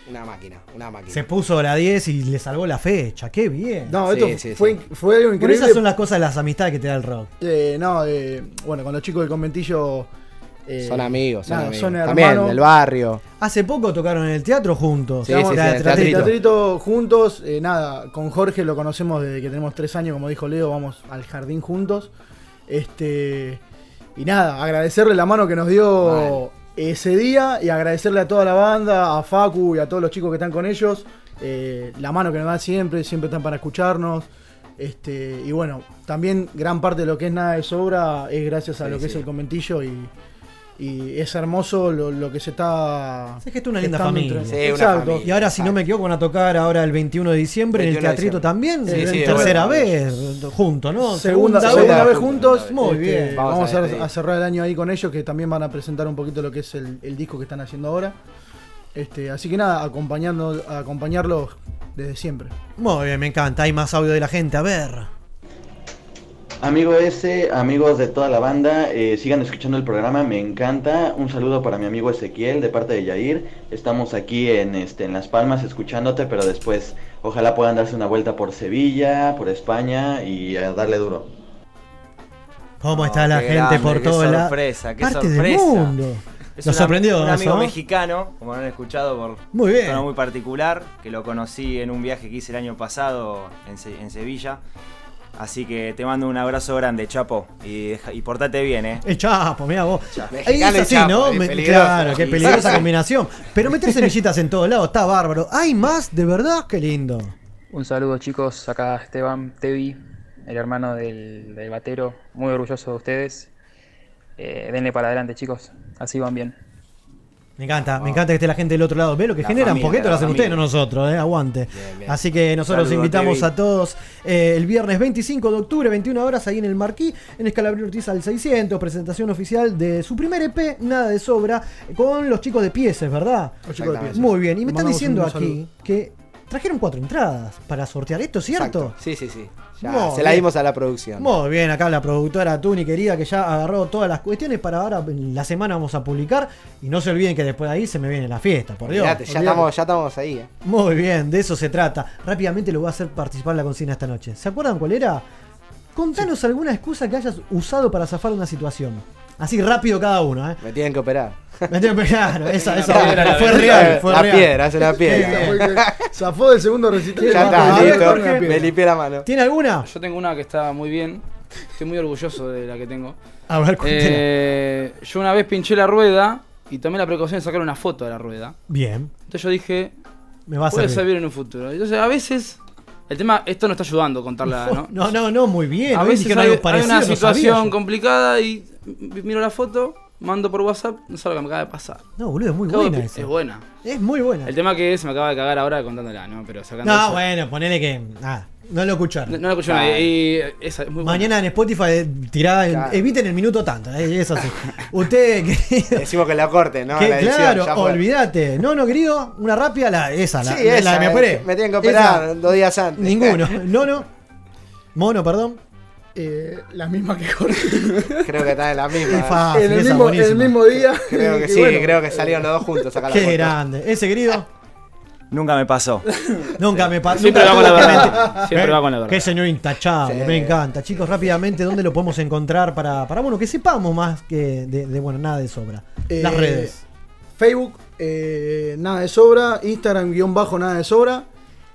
Speaker 18: Una máquina, una máquina.
Speaker 2: Se puso la 10 y le salvó la fecha, qué bien.
Speaker 22: No, esto
Speaker 18: sí,
Speaker 22: fue,
Speaker 18: sí.
Speaker 22: fue algo
Speaker 2: Por
Speaker 22: increíble.
Speaker 2: esas son las cosas, las amistades que te da el rock.
Speaker 22: Eh, no, eh, bueno, con los chicos del conventillo. eh,
Speaker 18: Son amigos, son
Speaker 22: nada,
Speaker 18: amigos.
Speaker 22: son
Speaker 18: También,
Speaker 22: hermanos.
Speaker 18: del barrio.
Speaker 2: Hace poco tocaron en el teatro juntos.
Speaker 18: Sí, sí,
Speaker 22: en
Speaker 18: sí,
Speaker 22: el
Speaker 18: en el
Speaker 22: teatrito.
Speaker 18: teatrito.
Speaker 22: juntos. eh, nada, con Jorge lo conocemos desde que tenemos tres años, como dijo Leo, vamos al jardín juntos. Este. Y nada, agradecerle la mano que nos dio ese día y agradecerle a toda la banda, a Facu y a todos los chicos que están con ellos. eh, la mano que nos dan siempre, siempre están para escucharnos. Este, y bueno, también gran parte de lo que es nada de sobra es gracias a
Speaker 18: Sí,
Speaker 22: lo que
Speaker 18: sí.
Speaker 22: es el conventillo y, y es hermoso lo, lo que se está.
Speaker 2: Es que es una linda familia.
Speaker 18: Sí, una
Speaker 22: Exacto.
Speaker 18: familia.
Speaker 2: Y ahora, si no me equivoco, van a tocar ahora el 21 de diciembre en el
Speaker 18: 21 de
Speaker 2: teatrito también.
Speaker 18: Sí,
Speaker 2: en
Speaker 18: sí,
Speaker 2: tercera vez, juntos, ¿no?
Speaker 22: Segunda,
Speaker 2: vez.
Speaker 22: segunda vez juntos.
Speaker 2: Muy
Speaker 22: Este,
Speaker 2: bien.
Speaker 22: Vamos,
Speaker 18: Vamos a
Speaker 22: a, hacer-
Speaker 18: despedir.
Speaker 22: a cerrar el año ahí con ellos, que también van a presentar un poquito lo que es el, el disco que están haciendo ahora. Este, así que nada, acompañando, acompañarlos desde siempre.
Speaker 2: Muy bien, me encanta. Hay más audio de la gente. A ver.
Speaker 27: Amigo ese, amigos de toda la banda, eh, sigan escuchando el programa, me encanta. Un saludo para mi amigo Ezequiel de parte de Yair. Estamos aquí en, este, en Las Palmas escuchándote, pero después ojalá puedan darse una vuelta por Sevilla, por España y a darle duro.
Speaker 2: ¿Cómo
Speaker 24: No,
Speaker 2: está la
Speaker 24: qué
Speaker 2: gente
Speaker 24: grande,
Speaker 2: por
Speaker 24: qué
Speaker 2: todo la
Speaker 24: sorpresa, qué
Speaker 2: parte del
Speaker 24: sorpresa.
Speaker 2: mundo?
Speaker 24: Es
Speaker 2: Lo
Speaker 24: una-
Speaker 2: sorprendió
Speaker 24: un amigo
Speaker 2: ¿no?
Speaker 24: mexicano, como lo han escuchado por
Speaker 2: Muy bien.
Speaker 24: un tono muy particular, que lo conocí en un viaje que hice el año pasado en, Se- en Sevilla. Así que te mando un abrazo grande, Chapo, y, portate bien, ¿eh?
Speaker 2: El Chapo, mira vos. Ahí es así,
Speaker 24: Chapo,
Speaker 2: ¿no? Me- claro, qué peligrosa combinación. Pero meter semillitas en todos lados está bárbaro. ¿Hay más? ¿De verdad? Qué lindo.
Speaker 28: Un saludo chicos, acá Esteban Tevi, el hermano del, del batero, muy orgulloso de ustedes. Eh, denle para adelante chicos, así van bien.
Speaker 2: Me encanta, me encanta que esté la gente del otro lado. Ve lo que
Speaker 28: La
Speaker 2: generan,
Speaker 28: familia,
Speaker 2: porque esto lo hacen ustedes, no nosotros, ¿eh? Aguante.
Speaker 28: bien.
Speaker 2: Así que nosotros
Speaker 28: Saludos,
Speaker 2: invitamos a todos eh, el viernes 25 de octubre, 21 horas, ahí en el Marquí, en Escalabrio Ortiz al 600, presentación oficial de su primer EP, Nada de Sobra, con los chicos de Pieces, ¿verdad?
Speaker 22: Los chicos de Pieces.
Speaker 2: Muy bien, y me están diciendo aquí que trajeron cuatro entradas para sortear esto, ¿cierto?
Speaker 18: Exacto. Sí, sí, sí. Ya,
Speaker 2: Muy
Speaker 18: se la dimos a la producción.
Speaker 2: Muy bien, acá la productora Tuni querida que ya agarró todas las cuestiones para ahora la semana vamos a publicar y no se olviden que después de ahí se me viene la fiesta, por Dios.
Speaker 18: Estamos, ya estamos ahí, eh.
Speaker 2: Muy bien, de eso se trata. Rápidamente lo voy a hacer participar en la consigna esta noche. ¿Se acuerdan cuál era? Contanos alguna excusa que hayas usado para zafar una situación. Así rápido cada uno, ¿eh?
Speaker 18: Me tienen que operar.
Speaker 2: Me tienen que operar. Esa, esa
Speaker 18: La piedra,
Speaker 2: fue
Speaker 18: la
Speaker 2: real.
Speaker 18: piedra.
Speaker 2: Fue
Speaker 18: La
Speaker 2: real.
Speaker 18: piedra, hace la piedra.
Speaker 22: Zafó del segundo recital.
Speaker 18: Ya está, listo. Me limpié la mano.
Speaker 2: ¿Tiene alguna?
Speaker 29: Yo tengo una que está muy bien. Estoy muy orgulloso de la que tengo.
Speaker 2: A ver.
Speaker 29: Eh, yo una vez pinché la rueda y tomé la precaución de sacar una foto de la rueda.
Speaker 2: Bien.
Speaker 29: Entonces yo dije,
Speaker 2: Me va a
Speaker 29: puede
Speaker 2: servir.
Speaker 29: servir en un futuro. Entonces a veces, el tema, esto no está ayudando a contarla, ¿no?
Speaker 2: No, no, no, muy bien.
Speaker 29: a veces hay, hay una situación complicada y miro la foto, mando por WhatsApp, no sé lo que me acaba de pasar.
Speaker 2: No, boludo, es muy
Speaker 29: Acabo
Speaker 2: buena esa.
Speaker 29: Es buena.
Speaker 2: Es muy buena.
Speaker 29: El tema que es, me acaba de cagar ahora contándola, ¿no? Pero sacando
Speaker 2: No,
Speaker 29: eso-
Speaker 2: bueno, ponele que. Ah, no lo escucharon.
Speaker 29: No, no la escuché nadie. Y esa es muy buena.
Speaker 2: Mañana en Spotify eh, tirá, el-
Speaker 18: Claro.
Speaker 2: eviten el minuto tanto, eh, es así. Usted, querido,
Speaker 18: Decimos que la corte, ¿no?
Speaker 2: que-
Speaker 18: La edición,
Speaker 2: claro, olvídate. No, no, querido, una rápida, la, esa, la,
Speaker 18: Sí,
Speaker 2: la-
Speaker 18: esa,
Speaker 2: la me
Speaker 18: eh,
Speaker 2: operé.
Speaker 18: me tienen que operar
Speaker 2: Esa.
Speaker 18: dos días antes.
Speaker 2: Ninguno. No, no. Mono, perdón.
Speaker 22: Eh, la misma que Jorge.
Speaker 18: Creo que está en la misma.
Speaker 2: Qué fácil,
Speaker 22: en el mismo,
Speaker 2: buenísima.
Speaker 22: el mismo día.
Speaker 18: Creo que sí,
Speaker 22: bueno,
Speaker 18: creo que salieron los dos juntos. la
Speaker 2: Qué
Speaker 18: foto.
Speaker 2: grande. Ese querido,
Speaker 24: Nunca me pasó.
Speaker 2: nunca me pasó.
Speaker 29: Siempre va con la verdad. Siempre va con la verdad.
Speaker 2: Qué señor intachable,
Speaker 18: Sí.
Speaker 2: me encanta. Chicos, rápidamente, ¿dónde lo podemos encontrar para, para bueno, que sepamos más que de, de, bueno, nada de sobra? Las
Speaker 22: Eh,
Speaker 2: redes.
Speaker 22: Facebook, eh, nada de sobra. Instagram, guion bajo, nada de sobra.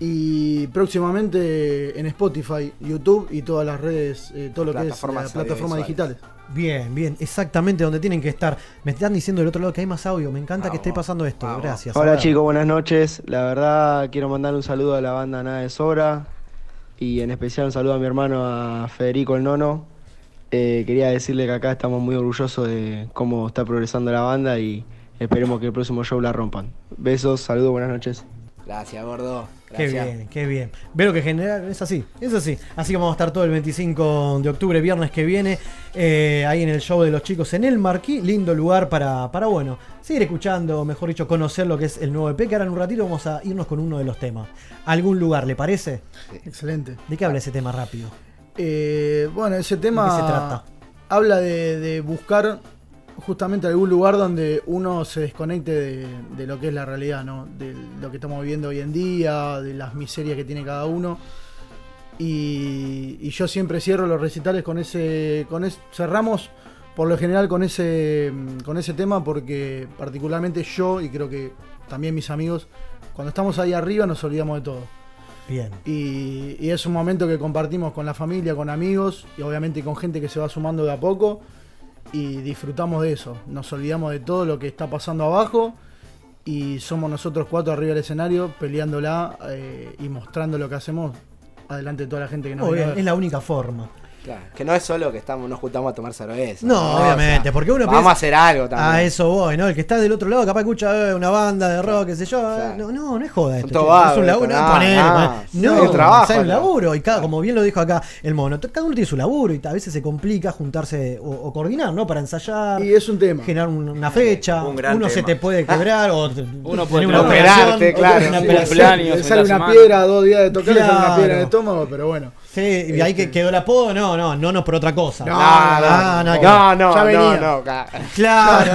Speaker 22: Y próximamente en Spotify, YouTube y todas las redes, eh, todo lo que es
Speaker 18: Plataformas
Speaker 22: las plataformas digitales.
Speaker 2: Bien, bien, exactamente donde tienen que estar. Me están diciendo del otro lado que hay más audio. Me encanta que esté pasando esto. Gracias.
Speaker 30: Hola chicos, buenas noches. La verdad quiero mandar un saludo a la banda Nada de Sobra y en especial un saludo a mi hermano a Federico el Nono. Eh, quería decirle que acá estamos muy orgullosos de cómo está progresando la banda y esperemos que el próximo show la rompan. Besos, saludos, buenas noches.
Speaker 18: Gracias, gordo.
Speaker 2: Qué bien, qué bien. Veo que general es así, es así. Así que vamos a estar todo el 25 de octubre, viernes que viene, eh, ahí en el show de los chicos en el Marquí. Lindo lugar para, para, bueno, seguir escuchando, mejor dicho, conocer lo que es el nuevo EP. Que ahora en un ratito vamos a irnos con uno de los temas. ¿Algún lugar, le parece?
Speaker 22: Excelente.
Speaker 2: ¿De qué habla ese tema rápido?
Speaker 22: Eh, bueno, ese tema
Speaker 2: ¿De qué se trata?
Speaker 22: habla de, de buscar justamente algún lugar donde uno se desconecte de, de lo que es la realidad, ¿no? De lo que estamos viviendo hoy en día, de las miserias que tiene cada uno. Y, y yo siempre cierro los recitales con ese, con es- cerramos por lo general con ese, con ese tema porque particularmente yo y creo que también mis amigos, cuando estamos ahí arriba nos olvidamos de todo.
Speaker 2: Bien.
Speaker 22: Y, y es un momento que compartimos con la familia, con amigos y obviamente con gente que se va sumando de a poco y disfrutamos de eso. Nos olvidamos de todo lo que está pasando abajo y somos nosotros cuatro arriba del escenario peleándola eh, y mostrando lo que hacemos adelante de toda la gente que nos ver.
Speaker 2: es la única forma.
Speaker 18: Claro, que no es solo que estamos, nos juntamos a tomar cerveza.
Speaker 2: No,
Speaker 18: O sea,
Speaker 2: obviamente, porque uno
Speaker 18: Vamos
Speaker 2: piensa-
Speaker 18: a hacer algo también.
Speaker 2: A eso voy, ¿no? El que está del otro lado capaz escucha eh, una banda de rock, qué sé yo. eh, No, no, no es joda esto.
Speaker 18: vago
Speaker 2: es un laburo,
Speaker 18: esto,
Speaker 2: no,
Speaker 18: no,
Speaker 2: ponele,
Speaker 18: no. No,
Speaker 2: no,
Speaker 18: trabajo,
Speaker 2: un
Speaker 18: ¿no?
Speaker 2: laburo. Y cada, como bien lo dijo acá el mono, cada uno tiene su laburo y a veces se complica juntarse o, o coordinar, ¿no? Para ensayar.
Speaker 22: Y es un tema.
Speaker 2: Generar un- una fecha.
Speaker 22: Un gran
Speaker 2: uno se te puede quebrar o
Speaker 22: Uno
Speaker 2: puede una
Speaker 22: operarte,
Speaker 2: operación,
Speaker 22: claro.
Speaker 2: una
Speaker 22: Sí, sale una piedra dos días de tocar, le sale una piedra en el estómago, pero bueno.
Speaker 2: Sí, y ahí que quedó el apodo, no, no, no, no por otra cosa.
Speaker 18: No,
Speaker 2: Ah,
Speaker 18: no, no, no,
Speaker 22: Ya venía.
Speaker 18: no,
Speaker 2: Claro,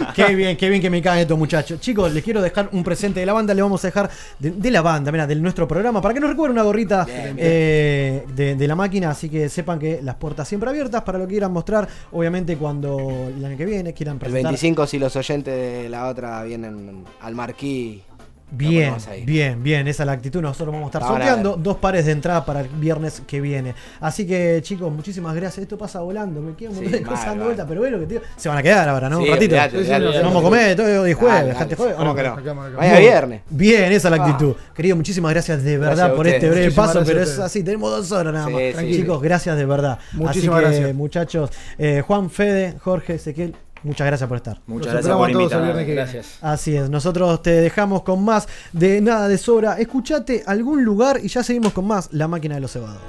Speaker 2: no. qué bien, qué bien que me caen estos muchachos. Chicos, les quiero dejar un presente de la banda, le vamos a dejar de, de la banda, mira, de nuestro programa, para que nos recuerden una gorrita eh, de, de la máquina, así que sepan que las puertas siempre abiertas para lo que quieran mostrar, obviamente cuando el año que viene quieran
Speaker 18: El
Speaker 2: presentar.
Speaker 18: 25 si los oyentes de la otra vienen al marquí.
Speaker 2: Bien, bien, bien, esa es la actitud. Nosotros vamos a estar
Speaker 18: Ahora,
Speaker 2: sorteando dos pares de entrada para el viernes que viene. Así que, chicos, muchísimas gracias. Esto pasa volando, me quedo un montón
Speaker 18: Sí,
Speaker 2: de cosas
Speaker 18: mal,
Speaker 2: dando
Speaker 18: mal.
Speaker 2: vuelta, pero ve lo que te digo. Se van a quedar ahora, ¿no?
Speaker 18: Sí,
Speaker 2: un ratito. vamos a comer todo el jueves,
Speaker 18: Dale,
Speaker 2: jueves.
Speaker 18: ¿cómo
Speaker 2: ¿o
Speaker 18: que no?
Speaker 22: Acá, acá.
Speaker 18: Vaya
Speaker 2: Bien,
Speaker 18: viernes.
Speaker 2: Bien, esa es la
Speaker 18: Ah.
Speaker 2: actitud. Querido, muchísimas gracias de verdad
Speaker 18: Gracias
Speaker 2: por este breve
Speaker 22: Muchísimas
Speaker 2: paso, pero es así, tenemos dos horas nada más.
Speaker 18: Sí, sí.
Speaker 2: Chicos, gracias de verdad.
Speaker 22: Muchísimas
Speaker 2: así que,
Speaker 22: gracias.
Speaker 2: muchachos, eh, Juan, Fede, Jorge, Ezequiel, muchas gracias por estar.
Speaker 24: Muchas gracias por invitarme.
Speaker 22: viernes que viene.
Speaker 29: Gracias.
Speaker 2: Así es, nosotros te dejamos con más de nada de sobra. Escuchate algún lugar y ya seguimos con más La máquina de los cebados.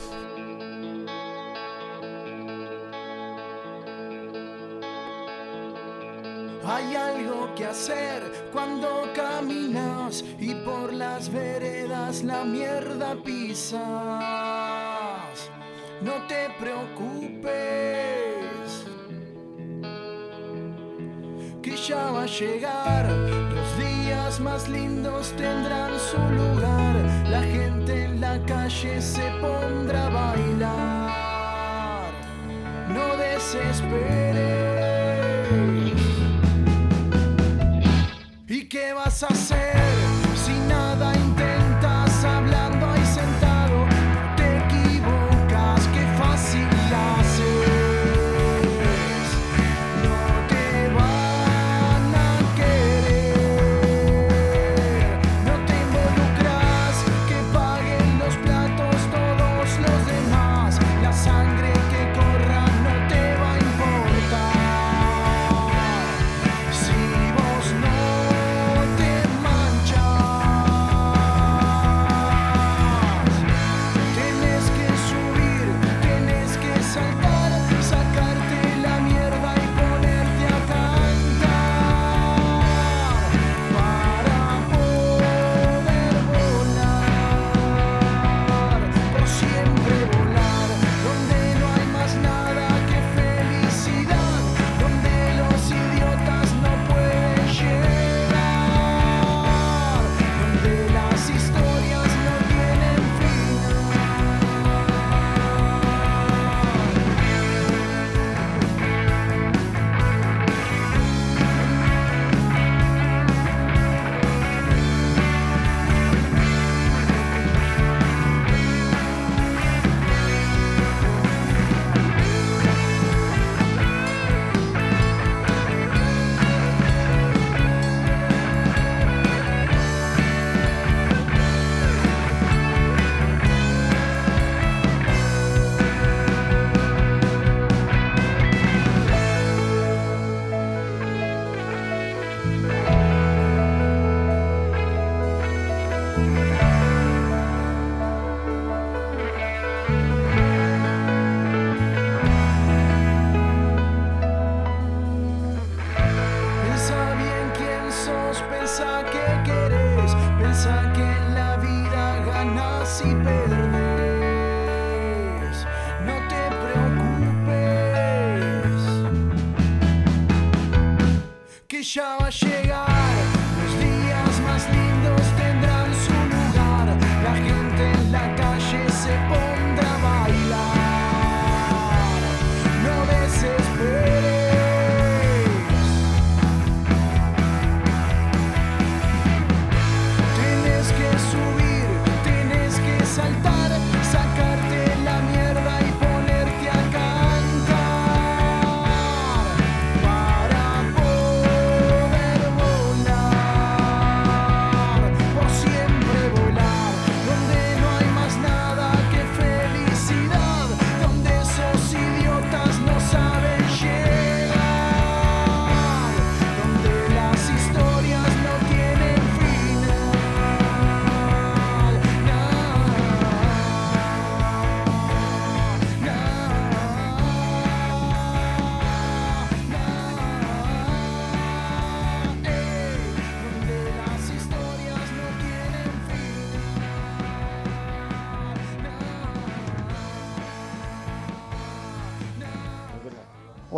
Speaker 17: Hay algo que hacer cuando caminas y por las veredas la mierda pisas. No te preocupes, que ya va a llegar. Los días más lindos tendrán su lugar. La gente en la calle se pondrá a bailar. No desesperes. ¿Y qué vas a hacer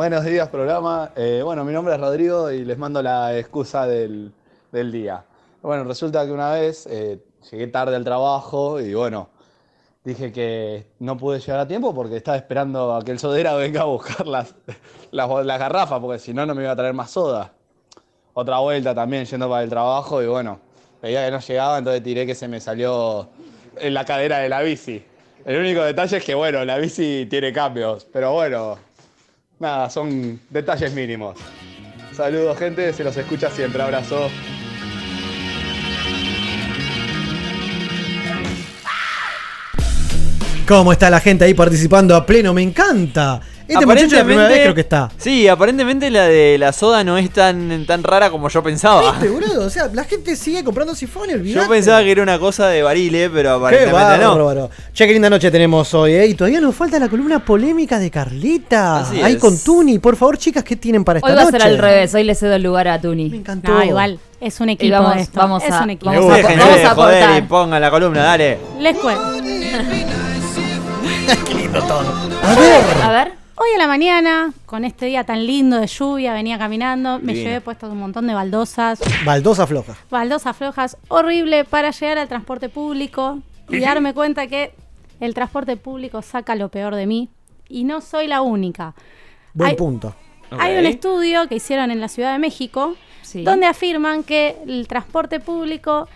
Speaker 18: Buenos días, programa. Eh, bueno, mi nombre es Rodrigo y les mando la excusa del, del día. Bueno, resulta que una vez eh, llegué tarde al trabajo y bueno, dije que no pude llegar a tiempo porque estaba esperando a que el sodera venga a buscar las, las, las garrafas, porque si no, no me iba a traer más soda. Otra vuelta también yendo para el trabajo y bueno, veía que no llegaba, entonces tiré que se me salió en la cadera de la bici. El único detalle es que, bueno, la bici tiene cambios, pero bueno, nada, son detalles mínimos. Saludos, gente, se los escucha siempre. Abrazo.
Speaker 2: ¿Cómo está la gente ahí participando a pleno? Me encanta. Este muchacho la primera vez creo que está.
Speaker 4: Sí, aparentemente la de la soda no es tan, tan rara como yo pensaba.
Speaker 2: ¿Viste, boludo? O sea, la gente sigue comprando sifones, olvidate.
Speaker 4: Yo pensaba que era una cosa de barile, pero
Speaker 2: Qué
Speaker 4: aparentemente no.
Speaker 2: bárbaro. Che, qué linda noche tenemos hoy, ¿eh? Y todavía nos falta la columna polémica de Carlita.
Speaker 3: Así
Speaker 2: Ahí
Speaker 3: es.
Speaker 2: con Tuni. Por favor, chicas, ¿qué tienen para esta
Speaker 3: Hoy va a ser al revés, hoy le cedo el lugar a Tuni. Me
Speaker 2: encantó.
Speaker 31: No, igual, es un equipo
Speaker 3: vamos,
Speaker 31: esto.
Speaker 3: vamos
Speaker 31: es
Speaker 3: a,
Speaker 31: un equipo.
Speaker 3: vamos a- vamos a
Speaker 4: joder y pongan la columna, dale.
Speaker 31: Les cuento.
Speaker 2: Qué lindo todo.
Speaker 31: A
Speaker 2: ver.
Speaker 3: A ver.
Speaker 31: Hoy en la mañana, con este día tan lindo de lluvia, venía caminando, me
Speaker 2: Divino.
Speaker 31: llevé puestas un montón de baldosas,
Speaker 2: Baldosa floja.
Speaker 31: baldosas flojas, horrible para llegar al transporte público y darme cuenta que el transporte público saca lo peor de mí y no soy la única.
Speaker 2: Buen
Speaker 31: Hay-
Speaker 2: punto.
Speaker 31: Hay un estudio que hicieron en la Ciudad de México
Speaker 3: Sí.
Speaker 31: donde afirman que el transporte público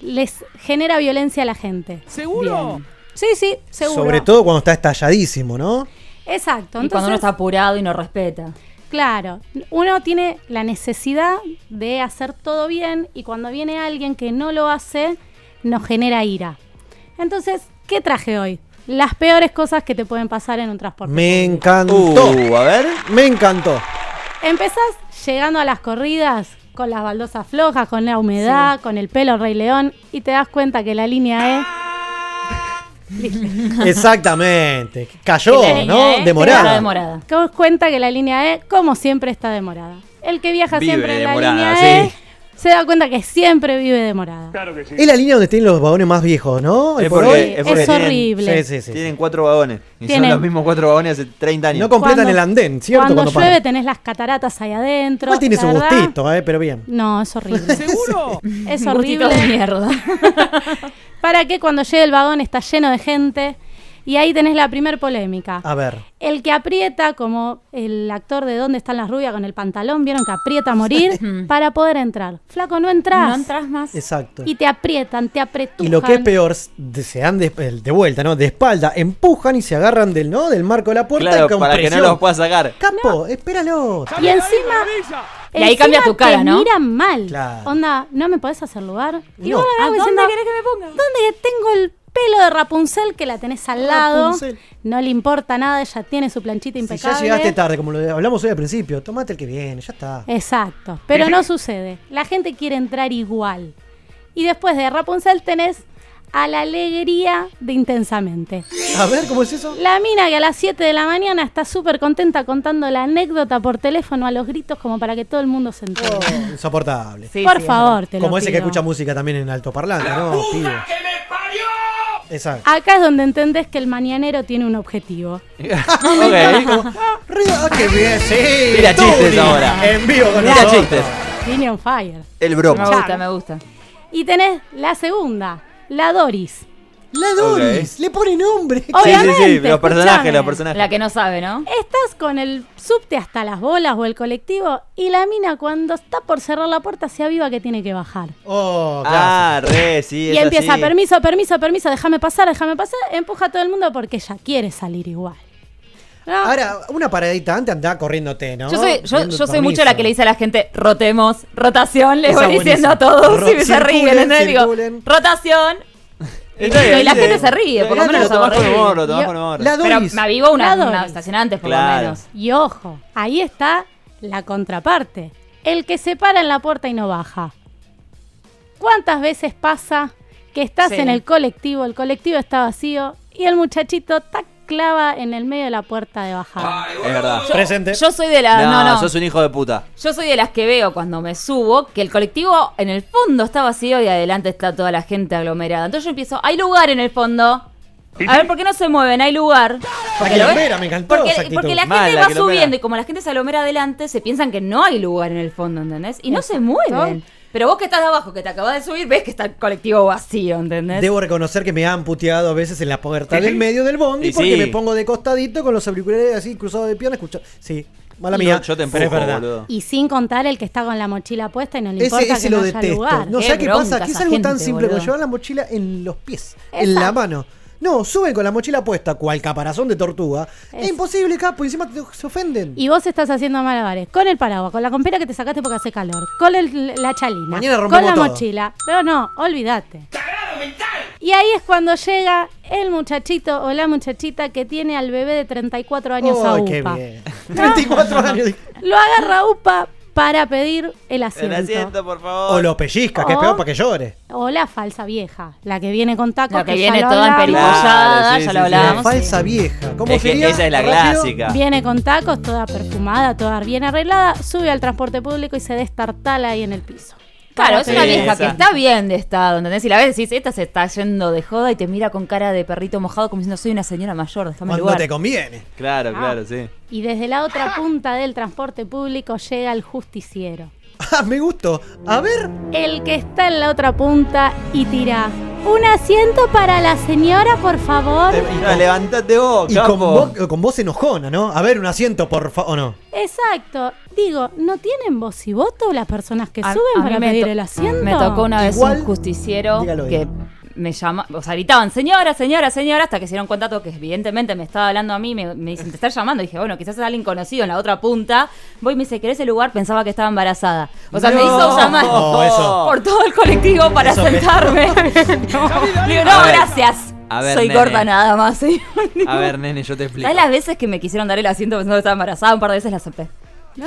Speaker 31: les genera violencia a la gente.
Speaker 10: ¿Seguro?
Speaker 31: Sí, sí, seguro.
Speaker 2: Sobre todo cuando está estalladísimo, ¿no?
Speaker 31: Exacto.
Speaker 3: Y cuando uno está apurado y no respeta.
Speaker 31: Claro, uno tiene la necesidad de hacer todo bien y cuando viene alguien que no lo hace, nos genera ira. Entonces, ¿qué traje hoy? Las peores cosas que te pueden pasar en un transporte.
Speaker 2: Me
Speaker 31: público.
Speaker 2: encantó.
Speaker 4: Uh, a ver.
Speaker 2: Me encantó.
Speaker 31: Empezás llegando a las corridas con las baldosas flojas, con la humedad, con el pelo Rey León y te das cuenta que la línea E...
Speaker 2: Exactamente. Cayó,
Speaker 31: Que la línea
Speaker 2: ¿no?
Speaker 31: E
Speaker 2: Demorada.
Speaker 31: demorada. Das cuenta que la línea E, como siempre, está demorada. El que viaja
Speaker 2: Vive
Speaker 31: siempre en la
Speaker 2: demorada,
Speaker 31: línea E
Speaker 2: sí.
Speaker 31: se da cuenta que siempre vive demorada.
Speaker 2: Es la línea donde tienen los vagones más viejos, ¿no?
Speaker 4: Es
Speaker 2: por
Speaker 4: porque, es porque
Speaker 31: Es
Speaker 4: tienen-
Speaker 31: horrible.
Speaker 2: Sí, sí, sí.
Speaker 4: Tienen cuatro vagones. Y
Speaker 31: Tienen-
Speaker 4: son los mismos cuatro vagones hace 30 años.
Speaker 2: No completan
Speaker 31: Cuando-
Speaker 2: el andén, ¿cierto?
Speaker 31: Cuando,
Speaker 2: Cuando
Speaker 31: llueve tenés las cataratas ahí adentro.
Speaker 2: Igual tiene su
Speaker 31: verdad,
Speaker 2: gustito, ¿eh? Pero bien.
Speaker 31: No, es horrible.
Speaker 10: ¿Seguro?
Speaker 31: Es
Speaker 3: Gustito
Speaker 31: horrible.
Speaker 3: de mierda.
Speaker 31: Para que cuando llegue el vagón está lleno de gente y ahí tenés la primer polémica.
Speaker 2: A ver.
Speaker 31: El que aprieta, como el actor de ¿Dónde están las rubias con el pantalón? ¿Vieron que aprieta a morir? para poder entrar. Flaco, no entras.
Speaker 3: No entras más.
Speaker 2: Exacto.
Speaker 31: Y te aprietan, te apretujan.
Speaker 2: Y lo que es peor, de- se dan de, de vuelta, ¿no? De espalda, empujan y se agarran del, ¿no? Del marco de la puerta
Speaker 4: Claro,
Speaker 2: y con
Speaker 4: para que no los pueda sacar.
Speaker 2: Capo, espéralo.
Speaker 31: Y encima...
Speaker 3: Y ahí cambia tu cara,
Speaker 31: te
Speaker 3: ¿no?
Speaker 31: miran mal.
Speaker 2: Claro.
Speaker 31: Onda, ¿no me podés hacer lugar? Y
Speaker 2: No.
Speaker 31: vos la
Speaker 3: ¿A
Speaker 31: ves
Speaker 3: dónde
Speaker 31: diciendo,
Speaker 3: querés que me ponga?
Speaker 31: ¿Dónde tengo el pelo de Rapunzel que la tenés al lado?
Speaker 2: Rapunzel.
Speaker 31: No le importa nada, ella tiene su planchita
Speaker 2: Si
Speaker 31: impecable.
Speaker 2: ya llegaste tarde, como lo hablamos hoy al principio, tomate el que viene, ya está.
Speaker 31: Exacto, pero no sucede. La gente quiere entrar igual. Y después de Rapunzel tenés a la alegría de intensamente.
Speaker 2: A ver, ¿cómo es eso?
Speaker 31: La mina que a las 7 de la mañana está súper contenta contando la anécdota por teléfono a los gritos como para que todo el mundo se entere.
Speaker 2: Oh, insoportable.
Speaker 3: Sí,
Speaker 31: por
Speaker 3: sí,
Speaker 31: favor, te lo
Speaker 2: Como ese que escucha música también en altoparlante, ¿no? Pibe. Exacto.
Speaker 31: Acá es donde entendés que el mañanero tiene un objetivo.
Speaker 4: ok.
Speaker 2: Ah, qué bien, sí.
Speaker 4: Tira chistes ahora.
Speaker 2: En vivo con nosotros.
Speaker 4: chistes.
Speaker 31: Viene on fire.
Speaker 4: El
Speaker 3: Me
Speaker 4: broma.
Speaker 3: gusta, me gusta.
Speaker 31: Y tenés la segunda, la Doris.
Speaker 2: La Doris, le pone nombre.
Speaker 4: Sí, sí, sí.
Speaker 31: Obviamente,
Speaker 4: Los personajes,
Speaker 31: escuchame.
Speaker 4: los personajes.
Speaker 3: La que no sabe, ¿no?
Speaker 31: Estás con el subte hasta las bolas o el colectivo y la mina cuando está por cerrar la puerta se aviva que tiene que bajar.
Speaker 2: Oh,
Speaker 4: Ah, re, sí.
Speaker 31: y
Speaker 4: es
Speaker 31: empieza,
Speaker 4: así.
Speaker 31: permiso, permiso, permiso, déjame pasar, déjame pasar, empuja a todo el mundo porque ella quiere salir igual. ¿No?
Speaker 2: Ahora, una paradita antes andaba corriéndote, ¿no?
Speaker 3: Yo soy, yo,
Speaker 2: Pidiendo
Speaker 3: yo soy
Speaker 2: permiso.
Speaker 3: mucho la que le dice a la gente, rotemos, rotación, les
Speaker 2: Esa
Speaker 3: voy diciendo
Speaker 2: buenísima.
Speaker 3: a todos
Speaker 2: Ro-
Speaker 3: y me se ríen,
Speaker 2: circulen,
Speaker 3: ¿entendés? Digo,
Speaker 2: circulen.
Speaker 3: rotación. Y,
Speaker 4: Está bien,
Speaker 3: y la
Speaker 4: sí.
Speaker 3: gente se ríe, por lo
Speaker 4: Lo
Speaker 3: menos
Speaker 4: tomás con humor, lo tomás
Speaker 31: Yo-
Speaker 4: con humor.
Speaker 2: La
Speaker 3: Pero
Speaker 2: Doris.
Speaker 3: me avivo una,
Speaker 31: La
Speaker 3: una
Speaker 31: Doris.
Speaker 3: estación antes, por
Speaker 4: Claro.
Speaker 3: lo menos.
Speaker 31: Y ojo, ahí está la contraparte. El que se para en la puerta y no baja. ¿Cuántas veces pasa que estás
Speaker 3: Sí.
Speaker 31: en el colectivo, el colectivo está vacío y el muchachito tac clava en el medio de la puerta de bajada?
Speaker 4: Es verdad.
Speaker 2: Presente.
Speaker 3: Yo soy de la.
Speaker 4: No,
Speaker 3: No, no.
Speaker 4: sos un hijo de puta.
Speaker 3: Yo soy de las que veo cuando me subo que el colectivo en el fondo está vacío y adelante está toda la gente aglomerada. Entonces yo empiezo, hay lugar en el fondo. A ver, ¿por qué no se mueven? Hay lugar. Porque, lo ves-
Speaker 2: quilombera, me encantó
Speaker 3: porque,
Speaker 2: esa actitud.
Speaker 3: porque la gente
Speaker 4: la
Speaker 3: va subiendo y como la gente se aglomera adelante, se piensan que no hay lugar en el fondo, ¿entendés? Y no se mueven. Pero vos que estás de abajo, que te acabas de subir, ves que está el colectivo vacío, ¿entendés?
Speaker 2: Debo reconocer que me han puteado a veces en la puerta del medio del bondi porque
Speaker 4: sí.
Speaker 2: me pongo de costadito con los auriculares así cruzados de pierna escucho. Sí, mala mía.
Speaker 4: Yo, yo te empujo,
Speaker 2: verdad.
Speaker 4: boludo.
Speaker 31: Y sin contar el que está con la mochila puesta y no le
Speaker 2: Ese,
Speaker 31: importa
Speaker 2: ese
Speaker 31: que
Speaker 2: lo
Speaker 31: no haya
Speaker 2: detesto.
Speaker 31: lugar.
Speaker 2: No,
Speaker 3: Qué
Speaker 2: ¿sabes qué pasa? Que es algo tan simple como llevar la mochila en los pies, en la mano. No, suben con la mochila puesta, cual caparazón de tortuga. Es,
Speaker 31: Es-
Speaker 2: imposible, capo, y encima te- se ofenden.
Speaker 31: Y vos estás haciendo malabares con el paraguas, con la compera que te sacaste porque hace calor, con el- la chalina,
Speaker 2: Mañana
Speaker 31: con la
Speaker 2: todo.
Speaker 31: mochila. No, no, olvídate. Y ahí es cuando llega el muchachito o la muchachita que tiene al bebé de 34 años a
Speaker 2: Ay, qué bien. 34 años.
Speaker 31: Lo agarra UPA para pedir el
Speaker 4: El
Speaker 31: asiento.
Speaker 4: asiento, por favor.
Speaker 2: O lo pellizca, que es peor para que llore.
Speaker 31: O la falsa vieja, la que viene con tacos.
Speaker 3: La que
Speaker 31: ya
Speaker 3: viene toda
Speaker 31: hablamos.
Speaker 3: emperifollada,
Speaker 4: Claro, sí,
Speaker 3: ya
Speaker 4: sí,
Speaker 3: lo
Speaker 4: sí.
Speaker 2: La
Speaker 3: hablábamos.
Speaker 2: falsa vieja. ¿Cómo
Speaker 4: Es que
Speaker 2: sería?
Speaker 4: esa es la
Speaker 2: Rápido.
Speaker 4: clásica.
Speaker 31: Viene con tacos, toda perfumada, toda bien arreglada, sube al transporte público y se destartala ahí en el piso.
Speaker 3: Claro, es una vieja que está bien de estado, ¿entendés? Y la ves decís, esta se está yendo de joda y te mira con cara de perrito mojado como diciendo, soy una señora mayor, déjame
Speaker 2: Cuando
Speaker 3: lugar.
Speaker 2: te conviene.
Speaker 4: Claro,
Speaker 31: Ah.
Speaker 4: claro, sí.
Speaker 31: Y desde la otra punta del transporte público llega el justiciero.
Speaker 2: Ah, me gustó. A ver.
Speaker 31: El que está en la otra punta y tira. Un asiento para la señora, por favor.
Speaker 2: Eh, con-
Speaker 4: levantate vos,
Speaker 2: Y con, con voz enojona, ¿no? A ver, un asiento, por favor. ¿O no?
Speaker 31: Exacto. Digo, ¿no tienen voz y voto las personas que
Speaker 3: A-
Speaker 31: suben
Speaker 3: a
Speaker 31: para pedir el asiento?
Speaker 3: Me tocó una vez
Speaker 2: Igual-
Speaker 3: un justiciero
Speaker 2: Dígalo
Speaker 3: que. Me llama, o sea, gritaban, señora, señora, señora, hasta que se dieron cuenta todo que evidentemente me estaba hablando a mí, me, me dicen, te está llamando, y dije, bueno, quizás es alguien conocido en la otra punta, voy y me dice, ¿querés el lugar? Pensaba que estaba embarazada. O sea, me hizo llamar
Speaker 2: No, eso.
Speaker 3: por todo el colectivo para
Speaker 2: Eso que-
Speaker 3: sentarme. no. Digo, no, gracias.
Speaker 4: A ver,
Speaker 3: Soy
Speaker 4: nene.
Speaker 3: gorda nada más. ¿sí?
Speaker 4: A ver, nene, yo te explico.
Speaker 3: ¿Sabes las veces que me quisieron dar el asiento pensando que estaba embarazada? Un par de veces la acepté.
Speaker 2: Qué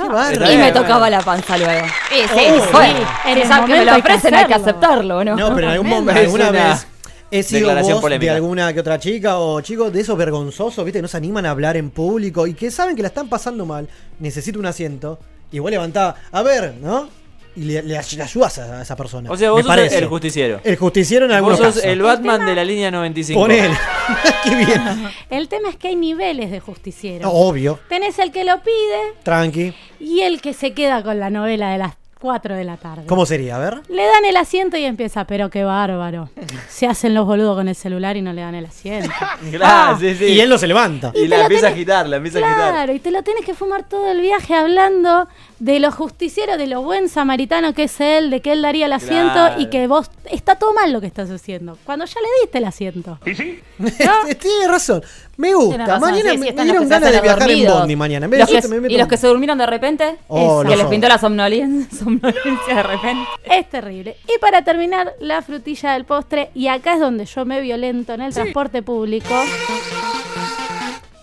Speaker 3: Y me tocaba la panza luego. Sí, sí,
Speaker 2: Oh,
Speaker 3: bueno,
Speaker 31: en el
Speaker 3: que me lo
Speaker 31: hay que
Speaker 3: ofrecen, hay que aceptarlo, ¿no?
Speaker 2: No, pero en algún momento, alguna
Speaker 4: una
Speaker 2: vez he sido de alguna que otra chica o chicos de esos vergonzosos, ¿viste? Que no se animan a hablar en público y que saben que la están pasando mal, necesito un asiento. Y vos levantaba, a ver, ¿no? Y le, le, le ayudas a esa persona.
Speaker 4: O sea, vos sos
Speaker 2: parece.
Speaker 4: el justiciero.
Speaker 2: El justiciero en algunos
Speaker 4: Vos sos
Speaker 2: casos.
Speaker 4: el Batman de la línea 95.
Speaker 2: Ponele. Qué bien.
Speaker 31: El tema es que hay niveles de justiciero.
Speaker 2: Obvio.
Speaker 31: Tenés el que lo pide
Speaker 2: Tranqui.
Speaker 31: y el que se queda con la novela de las 4 de la tarde.
Speaker 2: ¿Cómo sería? A ver.
Speaker 31: Le dan el asiento y empieza, pero qué bárbaro. Se hacen los boludos con el celular y no le dan el asiento.
Speaker 4: Claro, sí, sí.
Speaker 2: Y él no se levanta.
Speaker 4: Y la empieza a agitar, la empieza a agitar.
Speaker 31: Claro, y te lo tienes que fumar todo el viaje hablando de lo justiciero, de lo buen samaritano que es él, de que él daría el asiento
Speaker 4: Claro.
Speaker 31: y que vos está todo mal lo que estás haciendo. Cuando ya le diste el asiento.
Speaker 2: Tiene razón. Me gusta.
Speaker 3: razón,
Speaker 2: Mañana
Speaker 3: sí, sí,
Speaker 2: me, dieron ganas de viajar en
Speaker 3: dormidos.
Speaker 2: Bondi mañana. En vez de
Speaker 3: Los que-
Speaker 2: asiento, me meto
Speaker 3: y los que se durmieron de repente,
Speaker 2: Oh,
Speaker 3: que
Speaker 2: no.
Speaker 3: les pintó la somnolencia, somnolencia de repente.
Speaker 31: Es terrible. Y para terminar, la frutilla del postre, y acá es donde yo me violento en el transporte público,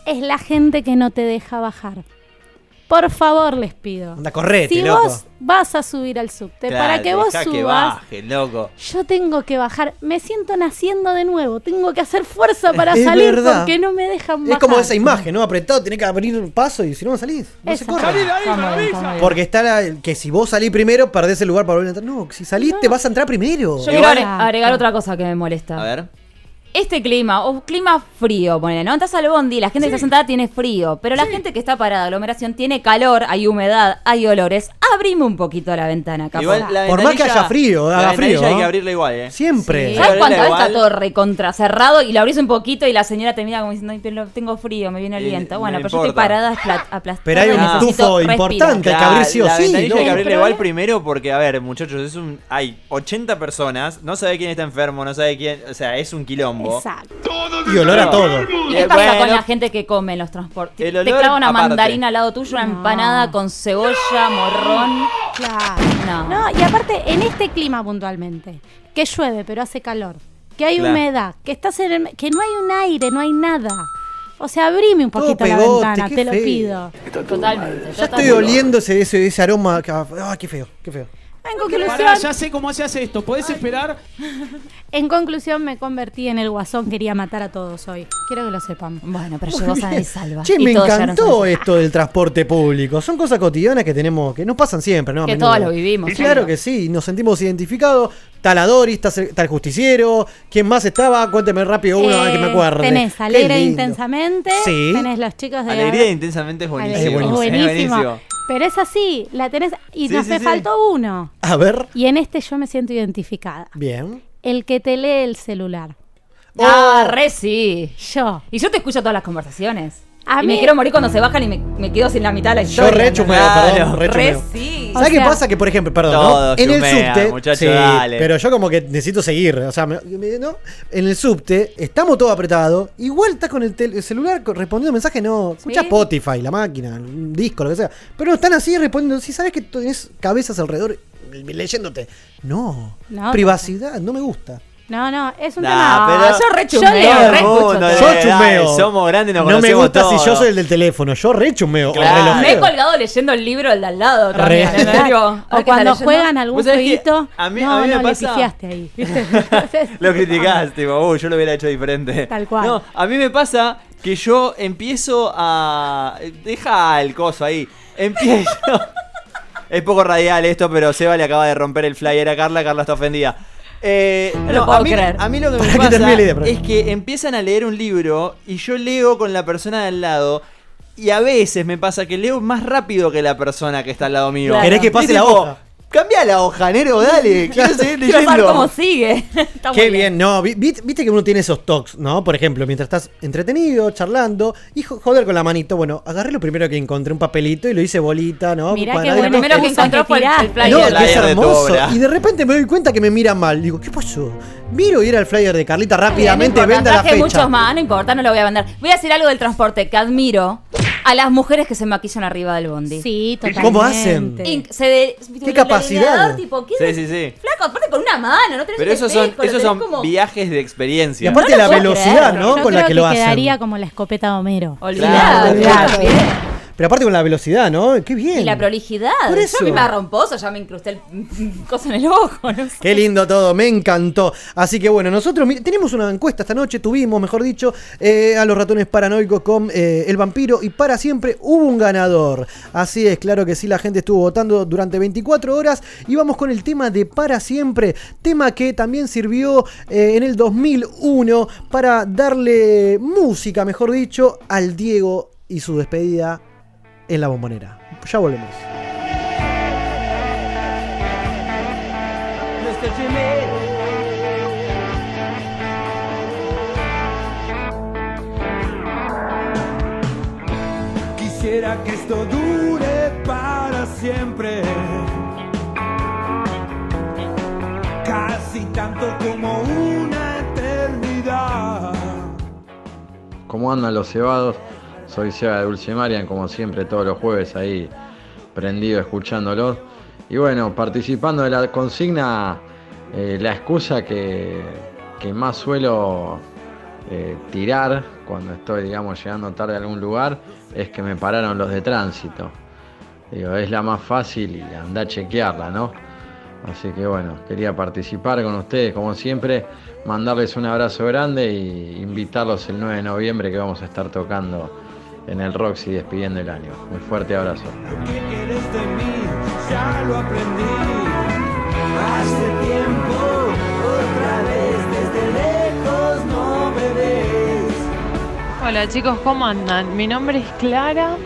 Speaker 31: es la gente que no te deja bajar. Por favor, les pido.
Speaker 2: Anda, correte,
Speaker 31: si
Speaker 2: loco.
Speaker 31: vos vas a subir al subte,
Speaker 4: Claro,
Speaker 31: para que vos
Speaker 4: que
Speaker 31: subas,
Speaker 4: baje, loco.
Speaker 31: yo tengo que bajar. Me siento naciendo de nuevo. Tengo que hacer fuerza para
Speaker 2: Es
Speaker 31: salir
Speaker 2: verdad.
Speaker 31: porque no me dejan bajar.
Speaker 2: Es como esa imagen, ¿no? Apretado, tenés que abrir paso y si no, no salís. No se corre.
Speaker 31: Salí de ahí, bien, bien.
Speaker 2: Porque está la, que si vos salís primero, perdés el lugar para volver a entrar. No, si saliste, vas a entrar primero.
Speaker 3: Yo quiero agre- agregar otra cosa que me molesta.
Speaker 4: A ver.
Speaker 3: Este clima, o clima frío, ponele, ¿no? Estás al bondi, la gente que está sentada tiene frío, pero la gente que está parada, aglomeración, tiene calor, hay humedad, hay olores. Abrime un poquito la ventana, capaz.
Speaker 4: Igual la
Speaker 2: Por más que haya frío, haga frío,
Speaker 4: hay que abrirla igual, ¿eh?
Speaker 2: Siempre.
Speaker 4: Sí.
Speaker 3: ¿Sabes
Speaker 4: abrirla
Speaker 3: cuántas veces
Speaker 4: igual.
Speaker 3: está todo recontra cerrado y la abrís un poquito y la señora te mira como diciendo, "Ay, pero tengo frío, me viene el viento?
Speaker 4: no
Speaker 3: Bueno, pero yo estoy parada apla- aplastada.
Speaker 2: Pero hay un
Speaker 3: necesito
Speaker 2: tufo
Speaker 3: respirar.
Speaker 2: importante, hay que abrir sí o
Speaker 4: la
Speaker 2: sí.
Speaker 4: hay que abrirla igual primero porque, a ver, muchachos, es un hay 80 personas, no sabe quién está enfermo, no sabe quién, o sea, es un quilombo.
Speaker 31: Exacto.
Speaker 2: Y olor a todo.
Speaker 3: ¿Qué
Speaker 4: Eh,
Speaker 3: pasa con la gente que come en los transportes?
Speaker 4: El
Speaker 3: Te clava una
Speaker 4: aparte.
Speaker 3: mandarina al lado tuyo, una
Speaker 31: No.
Speaker 3: empanada con cebolla, morrón.
Speaker 31: Claro.
Speaker 3: No.
Speaker 31: No, y aparte, en este clima puntualmente, que llueve pero hace calor, que hay
Speaker 4: Claro.
Speaker 31: humedad, que estás en el- que no hay un aire, no hay nada. O sea, abrime un poquito la ventana, te lo
Speaker 2: feo.
Speaker 31: pido.
Speaker 3: Totalmente.
Speaker 2: Ya estoy oliendo ese, ese, ese aroma. que- Ah, qué feo, qué feo.
Speaker 31: En conclusión,
Speaker 32: Pará, ya sé cómo se hace esto. ¿Podés esperar?
Speaker 31: en conclusión me convertí en el guasón, quería matar a todos hoy. Quiero que lo sepan.
Speaker 33: Bueno, pero llegó y salva.
Speaker 2: Che,
Speaker 33: Y
Speaker 2: me encantó esto del transporte público. Son cosas cotidianas que tenemos, que nos pasan siempre, ¿no? A
Speaker 33: Que
Speaker 2: menudo.
Speaker 33: todos lo vivimos,
Speaker 2: Y Claro que sí, nos sentimos identificados. Tal Adoris, tal justiciero. ¿Quién más estaba? Cuénteme rápido uno, a ver que me
Speaker 31: Eh,
Speaker 2: acuerde.
Speaker 31: Tenés Alegre intensamente.
Speaker 2: Sí.
Speaker 31: Tenés los chicos de
Speaker 4: Alegría intensamente es buenísimo.
Speaker 31: Alegría,
Speaker 2: Es buenísimo.
Speaker 31: es buenísimo.
Speaker 4: buenísimo.
Speaker 31: Pero es así, la tenés. Y
Speaker 4: Sí,
Speaker 31: nos
Speaker 4: sí,
Speaker 31: te
Speaker 4: sí.
Speaker 31: faltó uno.
Speaker 2: A ver.
Speaker 31: Y en este yo me siento identificada.
Speaker 2: Bien.
Speaker 31: El que te lee el celular.
Speaker 33: Ah, re sí.
Speaker 31: Yo.
Speaker 33: Y yo te escucho todas las conversaciones.
Speaker 31: A
Speaker 33: y
Speaker 31: mí-
Speaker 33: me quiero morir cuando se bajan y me, me quedo sin la mitad de la
Speaker 2: Yo
Speaker 33: historia.
Speaker 2: re chumeo,
Speaker 33: Claro.
Speaker 2: perdón, re
Speaker 33: sí.
Speaker 2: ¿Sabes
Speaker 31: O
Speaker 2: qué pasa? Que, por ejemplo, perdón, ¿no? En el subte.
Speaker 4: muchacho,
Speaker 2: sí,
Speaker 4: dale.
Speaker 2: pero yo como que necesito seguir. O sea, me- me- ¿no? en el subte estamos todos apretados. Igual estás con el, tel- el celular respondiendo mensajes, no. Escucha
Speaker 31: Sí.
Speaker 2: Spotify, la máquina, un disco, lo que sea. Pero no están así respondiendo. Si sabes que tenés cabezas alrededor leyéndote. No.
Speaker 31: No,
Speaker 2: Privacidad, no me gusta.
Speaker 31: No, no, es un
Speaker 4: Nah,
Speaker 31: tema.
Speaker 4: pero
Speaker 33: yo re
Speaker 31: yo
Speaker 33: chumeo,
Speaker 31: leo,
Speaker 4: Todo el
Speaker 33: re
Speaker 2: Yo
Speaker 4: dale,
Speaker 2: chumeo.
Speaker 4: Somos grandes, nos
Speaker 2: no me gusta si yo soy el del teléfono. Yo re chumeo. o
Speaker 4: Claro.
Speaker 33: Me he colgado leyendo el libro del de al lado también.
Speaker 2: Re.
Speaker 31: O cuando juegan algún
Speaker 4: ¿Vos sabés que
Speaker 31: jueguito.
Speaker 4: a mí-
Speaker 31: no,
Speaker 4: a mí me
Speaker 31: no,
Speaker 4: pasa-
Speaker 31: pifiaste ahí. ¿viste?
Speaker 4: Lo criticás, tipo, uy, yo lo hubiera hecho diferente.
Speaker 31: Tal cual.
Speaker 4: No, a mí me pasa que yo empiezo a. Deja el coso ahí. Empiezo. es poco radial esto, pero Seba le acaba de romper el flyer a Carla. Carla está ofendida. Eh,
Speaker 33: No
Speaker 4: a, mí,
Speaker 33: creer.
Speaker 4: a mí lo que me pasa
Speaker 2: idea,
Speaker 4: es que empiezan a leer un libro y yo leo con la persona de al lado. Y a veces me pasa que leo más rápido que la persona que está al lado mío.
Speaker 33: Claro.
Speaker 2: ¿Querés que pase la hoja?
Speaker 4: Cambia la hoja, Nero, dale. Quiero seguir leyendo.
Speaker 33: cómo sigue. Está
Speaker 2: Qué
Speaker 33: muy
Speaker 2: bien, no, vi- vi- viste que uno tiene esos talks, ¿no? Por ejemplo, mientras estás entretenido, charlando, y jo- joder con la manito. Bueno, agarré lo primero que encontré, un papelito, y lo hice bolita, ¿no?
Speaker 31: Mirá qué
Speaker 2: Cuadradito.
Speaker 31: bueno
Speaker 33: Lo primero que encontró
Speaker 31: que
Speaker 33: fue el, el
Speaker 31: tiraste.
Speaker 33: flyer.
Speaker 2: No, que es
Speaker 4: flyer de tu
Speaker 2: hermoso.
Speaker 4: obra.
Speaker 2: Y de repente me doy cuenta que me mira mal. Digo, ¿qué pasó? Miro y era el flyer de Carlita rápidamente,
Speaker 33: no importa,
Speaker 2: venda la
Speaker 33: traje
Speaker 2: fecha.
Speaker 33: muchos más, no importa, no lo voy a vender. Voy a decir algo del transporte que admiro a las mujeres que se maquillan arriba del bondi.
Speaker 31: Sí, totalmente.
Speaker 2: ¿Cómo hacen?
Speaker 33: Inc- se de-
Speaker 2: ¿Qué capacidad?
Speaker 33: tipo, ¿qué
Speaker 4: Sí, sí, sí.
Speaker 33: Flaco, aparte con una mano, no tenés
Speaker 4: Pero esos son,
Speaker 33: espejo,
Speaker 4: esos son
Speaker 33: como-
Speaker 4: viajes de experiencia.
Speaker 2: Y aparte
Speaker 33: No
Speaker 2: la velocidad,
Speaker 33: creer.
Speaker 2: ¿no?
Speaker 31: Yo
Speaker 2: con la
Speaker 31: creo
Speaker 2: que lo hacen.
Speaker 31: quedaría como la escopeta de Homero.
Speaker 33: Olvidate,
Speaker 2: Claro,
Speaker 33: claro.
Speaker 2: Pero aparte con la velocidad, ¿no? Qué bien.
Speaker 33: Y la prolijidad.
Speaker 2: Por
Speaker 33: Yo
Speaker 2: eso.
Speaker 33: a mí me romposo, ya me incrusté el cosa en el ojo, no sé.
Speaker 2: Qué lindo todo, me encantó. Así que bueno, nosotros tenemos una encuesta esta noche, tuvimos, mejor dicho, eh, a los ratones paranoicos con eh, el vampiro y para siempre hubo un ganador. Así es, claro que sí, la gente estuvo votando durante 24 horas y vamos con el tema de para siempre, tema que también sirvió eh, en el 2001 para darle música, mejor dicho, al Diego y su despedida en la bombonera. Ya volvemos.
Speaker 17: Quisiera que esto dure para siempre. Casi tanto como una eternidad.
Speaker 34: ¿Cómo andan los cebados? Soy Seba de Dulce Marian, como siempre, todos los jueves ahí prendido escuchándolos. Y bueno, participando de la consigna, eh, la excusa que, que más suelo eh, tirar cuando estoy, digamos, llegando tarde a algún lugar es que me pararon los de tránsito. Es la más fácil y anda a chequearla, ¿no? Así que bueno, quería participar con ustedes, como siempre, mandarles un abrazo grande y invitarlos el 9 de noviembre que vamos a estar tocando en el Roxy despidiendo el año. Un fuerte abrazo.
Speaker 35: Hola chicos, ¿cómo andan? Mi nombre es Clara.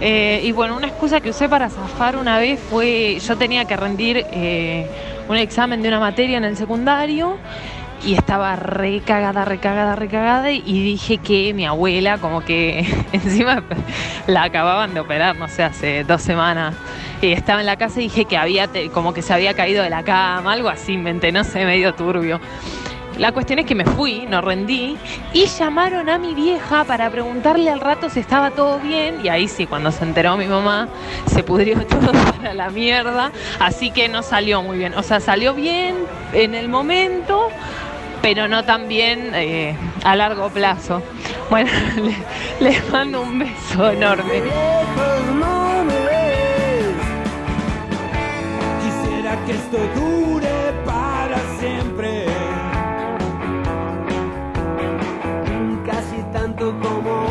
Speaker 35: eh, y bueno, una excusa que usé para zafar una vez fue, yo tenía que rendir eh, un examen de una materia en el secundario y estaba recagada, recagada, recagada y dije que mi abuela como que encima la acababan de operar, no sé, hace dos semanas. Y estaba en la casa y dije que había, como que se había caído de la cama, algo así, inventé, no sé, medio turbio. La cuestión es que me fui, no rendí, y llamaron a mi vieja para preguntarle al rato si estaba todo bien, y ahí sí, cuando se enteró mi mamá, se pudrió todo para la mierda, así que no salió muy bien. O sea, salió bien en el momento, pero no tan bien eh, a largo plazo. Bueno, le- les mando un beso enorme.
Speaker 17: Quisiera
Speaker 10: que esto dure para siempre. Casi tanto como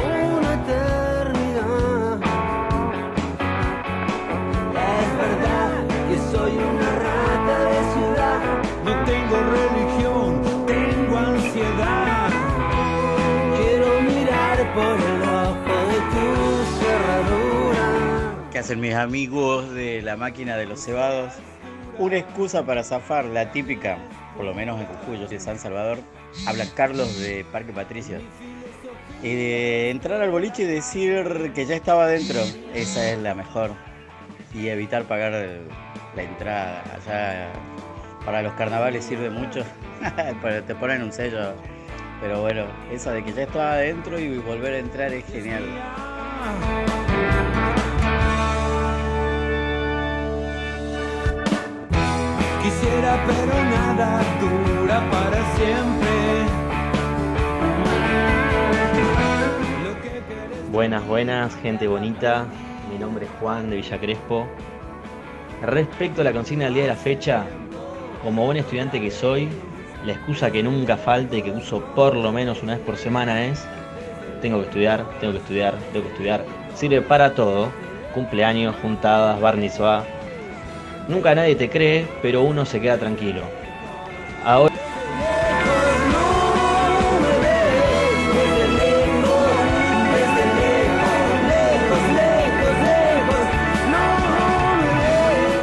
Speaker 36: hacen mis amigos de la máquina de los cebados? Una excusa para zafar, la típica, por lo menos en Jujuy, yo soy de San Salvador, habla Carlos de Parque Patricio. Y de entrar al boliche y decir que ya estaba adentro, esa es la mejor. Y evitar pagar la entrada. Allá para los carnavales sirve mucho, te ponen un sello. Pero bueno, esa de que ya estaba adentro y volver a entrar es genial.
Speaker 10: Pero nada dura para siempre.
Speaker 37: Buenas, buenas, gente bonita. Mi nombre es Juan de Villa Crespo. Respecto a la consigna del día de la fecha, como buen estudiante que soy, la excusa que nunca falte y que uso por lo menos una vez por semana es tengo que estudiar, tengo que estudiar, tengo que estudiar. Sirve para todo. Cumpleaños, juntadas, bar mitzvah. Nunca nadie te cree, pero uno se queda tranquilo. Ahora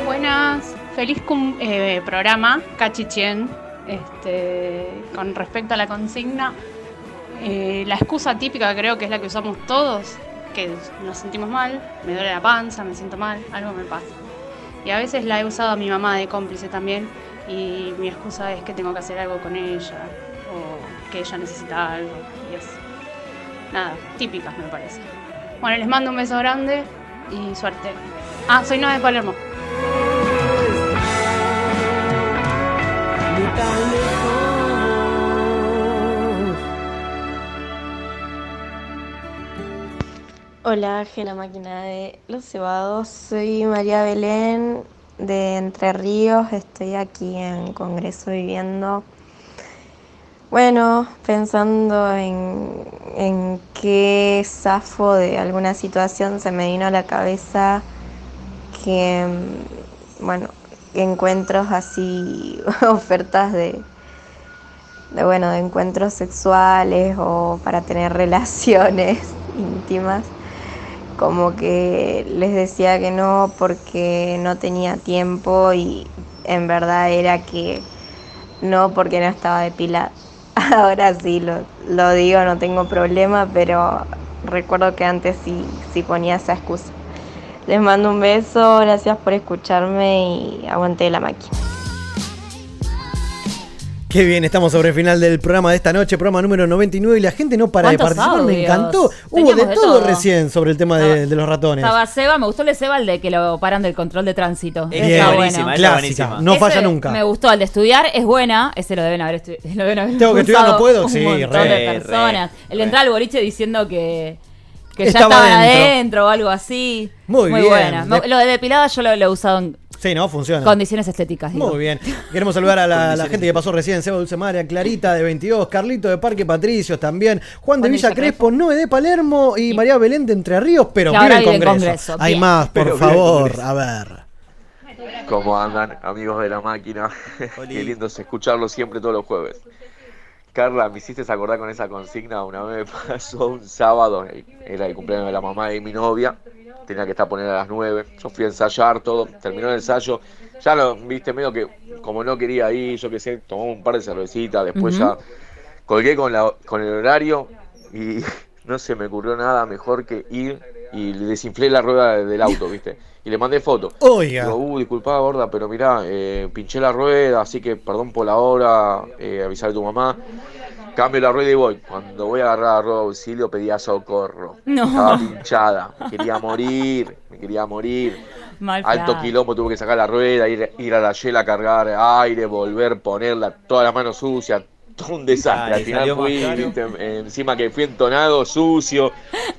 Speaker 29: Buenas, feliz eh, programa, Cachichén. Este, con respecto a la consigna, eh, la excusa típica creo que es la que usamos todos, que nos sentimos mal, me duele la panza, me siento mal, algo me pasa. Y a veces la he usado a mi mamá de cómplice también, y mi excusa es que tengo que hacer algo con ella, o que ella necesita algo, y es nada, típicas me parece. Bueno, les mando un beso grande y suerte. Ah, soy Noa de Palermo.
Speaker 38: Hola, la máquina de los cebados. Soy María Belén de Entre Ríos. Estoy aquí en Congreso viviendo. Bueno, pensando en, en qué zafo de alguna situación se me vino a la cabeza que, bueno, encuentros así, ofertas de, bueno, de encuentros sexuales o para tener relaciones íntimas como que les decía que no porque no tenía tiempo y en verdad era que no porque no estaba depilada. Ahora sí lo, lo digo, no tengo problema, pero recuerdo que antes sí, sí ponía esa excusa. Les mando un beso, gracias por escucharme y aguanté la máquina.
Speaker 2: Qué bien, estamos sobre el final del programa de esta noche, programa número 99 y la gente no para de
Speaker 3: ¿Cuántos
Speaker 2: participar, me encantó. Hubo de
Speaker 3: de
Speaker 2: todo,
Speaker 3: todo.
Speaker 2: recién sobre el tema de, de los ratones.
Speaker 3: Estaba Seba, me gustó el de Seba, el de que lo paran del control de tránsito.
Speaker 2: Bien,
Speaker 3: Está bueno.
Speaker 2: buenísima, esa Clásica, no
Speaker 3: Ese
Speaker 2: falla nunca.
Speaker 3: Me gustó, el de estudiar es buena, ese lo deben haber, estu- lo deben haber
Speaker 2: Tengo que estudiar, no puedo, sí, re,
Speaker 3: de
Speaker 2: re,
Speaker 3: personas. el de entrar al boliche diciendo que, que ya
Speaker 2: Estaba
Speaker 3: estaban
Speaker 2: adentro.
Speaker 3: adentro o algo así.
Speaker 2: Muy bien.
Speaker 3: buena.
Speaker 2: De-
Speaker 3: Lo de depilada yo lo, lo he usado en
Speaker 2: Sí, no, funciona.
Speaker 3: condiciones estéticas. digo.
Speaker 2: Muy bien. Queremos saludar a la, la gente que pasó recién, Seba Dulce María, Clarita de 22, Carlito de Parque Patricios también, Juan de
Speaker 3: de
Speaker 2: Villa
Speaker 3: Villa
Speaker 2: Crespo, Noé de Palermo y María Belén de Entre Ríos, pero vive en Congreso.
Speaker 3: Congreso,
Speaker 2: Hay
Speaker 3: bien.
Speaker 2: más, por
Speaker 39: Pero
Speaker 2: favor, a ver.
Speaker 39: ¿Cómo andan, amigos de la máquina? Qué lindo es escucharlo siempre todos los jueves. Carla, me hiciste acordar con esa consigna. Una vez me pasó un sábado, era el cumpleaños de la mamá de mi novia. Tenía que estar poner a las 9. Yo fui a ensayar todo. Terminó el ensayo. Ya lo viste, medio que como no quería ir, yo qué sé, tomamos un par de cervecitas. Después ya colgué con, la, con el horario y no se me ocurrió nada mejor que ir y le desinflé la rueda del auto, ¿viste? Y le mandé foto.
Speaker 2: Oiga.
Speaker 39: Digo, uh, disculpa, gorda, pero mirá, eh, pinché la rueda, así que perdón por la hora, eh, avisar a tu mamá. Cambio la rueda y voy. Cuando voy a agarrar la rueda de auxilio pedía socorro.
Speaker 3: No.
Speaker 39: Estaba pinchada, me quería morir, me quería morir.
Speaker 3: Mal
Speaker 39: Alto quilombo, tuve que sacar la rueda, ir, ir a la yela a cargar aire, volver, ponerla, toda la mano sucia, todo un desastre.
Speaker 4: Ah,
Speaker 39: Al final fui, viste, encima que fui entonado, sucio,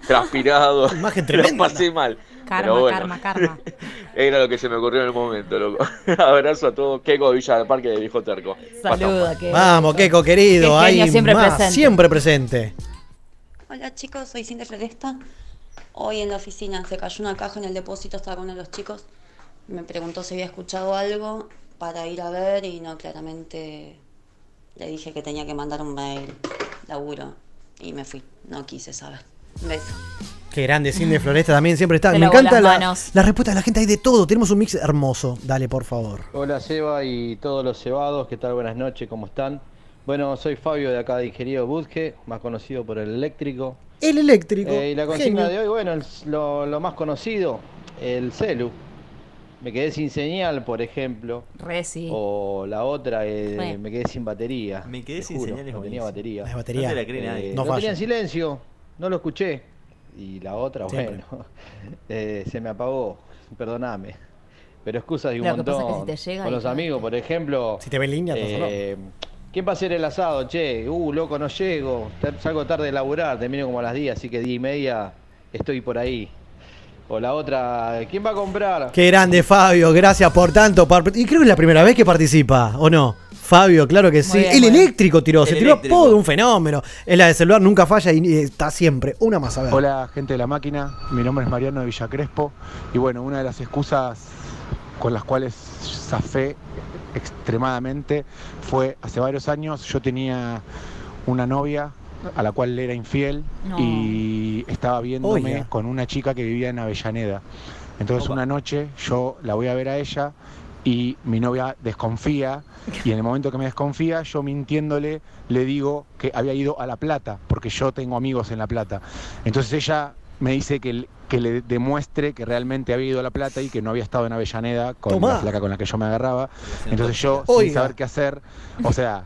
Speaker 39: transpirado.
Speaker 2: Imagen
Speaker 39: Lo
Speaker 2: tremenda.
Speaker 39: pasé mal.
Speaker 31: Karma,
Speaker 39: Pero bueno,
Speaker 31: karma, karma.
Speaker 39: era lo que se me ocurrió en el momento, loco. Abrazo a todos. Keiko de Villa del Parque de Viejo Terco.
Speaker 33: Saluda, que
Speaker 2: Vamos, Keiko querido, ahí
Speaker 33: siempre
Speaker 2: más,
Speaker 33: presente.
Speaker 2: siempre presente.
Speaker 40: Hola chicos, soy Cintia Floresta. Hoy en la oficina se cayó una caja en el depósito, estaba con uno de los chicos. Me preguntó si había escuchado algo para ir a ver y no, claramente le dije que tenía que mandar un mail, laburo, y me fui. No quise saber. Un beso.
Speaker 2: Qué grande, Cindy Floresta también siempre está.
Speaker 40: Se
Speaker 2: Me encanta
Speaker 40: las
Speaker 2: la, la respuesta de la gente, hay de todo. Tenemos un mix hermoso. Dale, por favor.
Speaker 41: Hola Seba y todos los cebados, ¿qué tal? Buenas noches, ¿cómo están? Bueno, soy Fabio de acá de Ingeniero Budge, más conocido por el eléctrico.
Speaker 2: El eléctrico.
Speaker 41: Eh, y la consigna
Speaker 2: genio.
Speaker 41: de hoy, bueno, el- lo, lo más conocido, el celu. Me quedé sin señal, por ejemplo.
Speaker 33: Re, sí.
Speaker 41: O la otra, eh, me quedé sin batería.
Speaker 4: Me quedé sin
Speaker 41: juro,
Speaker 4: señal, es
Speaker 41: No tenía batería.
Speaker 4: No hay batería. No te la cree nadie.
Speaker 41: Eh,
Speaker 2: No falla.
Speaker 41: tenía en silencio, no lo escuché. Y la otra,
Speaker 2: Siempre.
Speaker 41: bueno, eh, se me apagó, perdoname. Pero excusas y un
Speaker 33: Lo que pasa es que
Speaker 41: montón.
Speaker 33: si te llega
Speaker 41: Con los amigos, por ejemplo.
Speaker 2: Si te ve en línea, te
Speaker 41: eh, ¿Quién va a hacer el asado? Che, uh, loco, no llego. Salgo tarde de laburar, termino como a las 10, así que 10 y media estoy por ahí. O la otra, ¿quién va a comprar?
Speaker 2: Qué grande, Fabio. Gracias por tanto. par- Y creo que es la primera vez que participa, ¿o no? Fabio, claro que sí.
Speaker 41: bien,
Speaker 2: el eléctrico tiró, se tiró
Speaker 41: eléctrico.
Speaker 2: todo un fenómeno. Es la de celular, nunca falla y está siempre. Una más a ver.
Speaker 10: Hola gente de la máquina, mi nombre es Mariano de Villa Crespo y bueno, una de las excusas con las cuales zafé extremadamente fue hace varios años yo tenía una novia a la cual le era infiel
Speaker 42: No.
Speaker 10: y estaba viéndome con una chica que vivía en Avellaneda. Entonces una noche yo la voy a ver a ella y mi novia desconfía y en el momento que me desconfía yo mintiéndole le digo que había ido a La Plata porque yo tengo amigos en La Plata. Entonces ella me dice que, que le demuestre que realmente había ido a La Plata y que no había estado en Avellaneda con
Speaker 2: Tomá.
Speaker 10: la flaca con la que yo me agarraba. Entonces yo, sin saber qué hacer, o sea,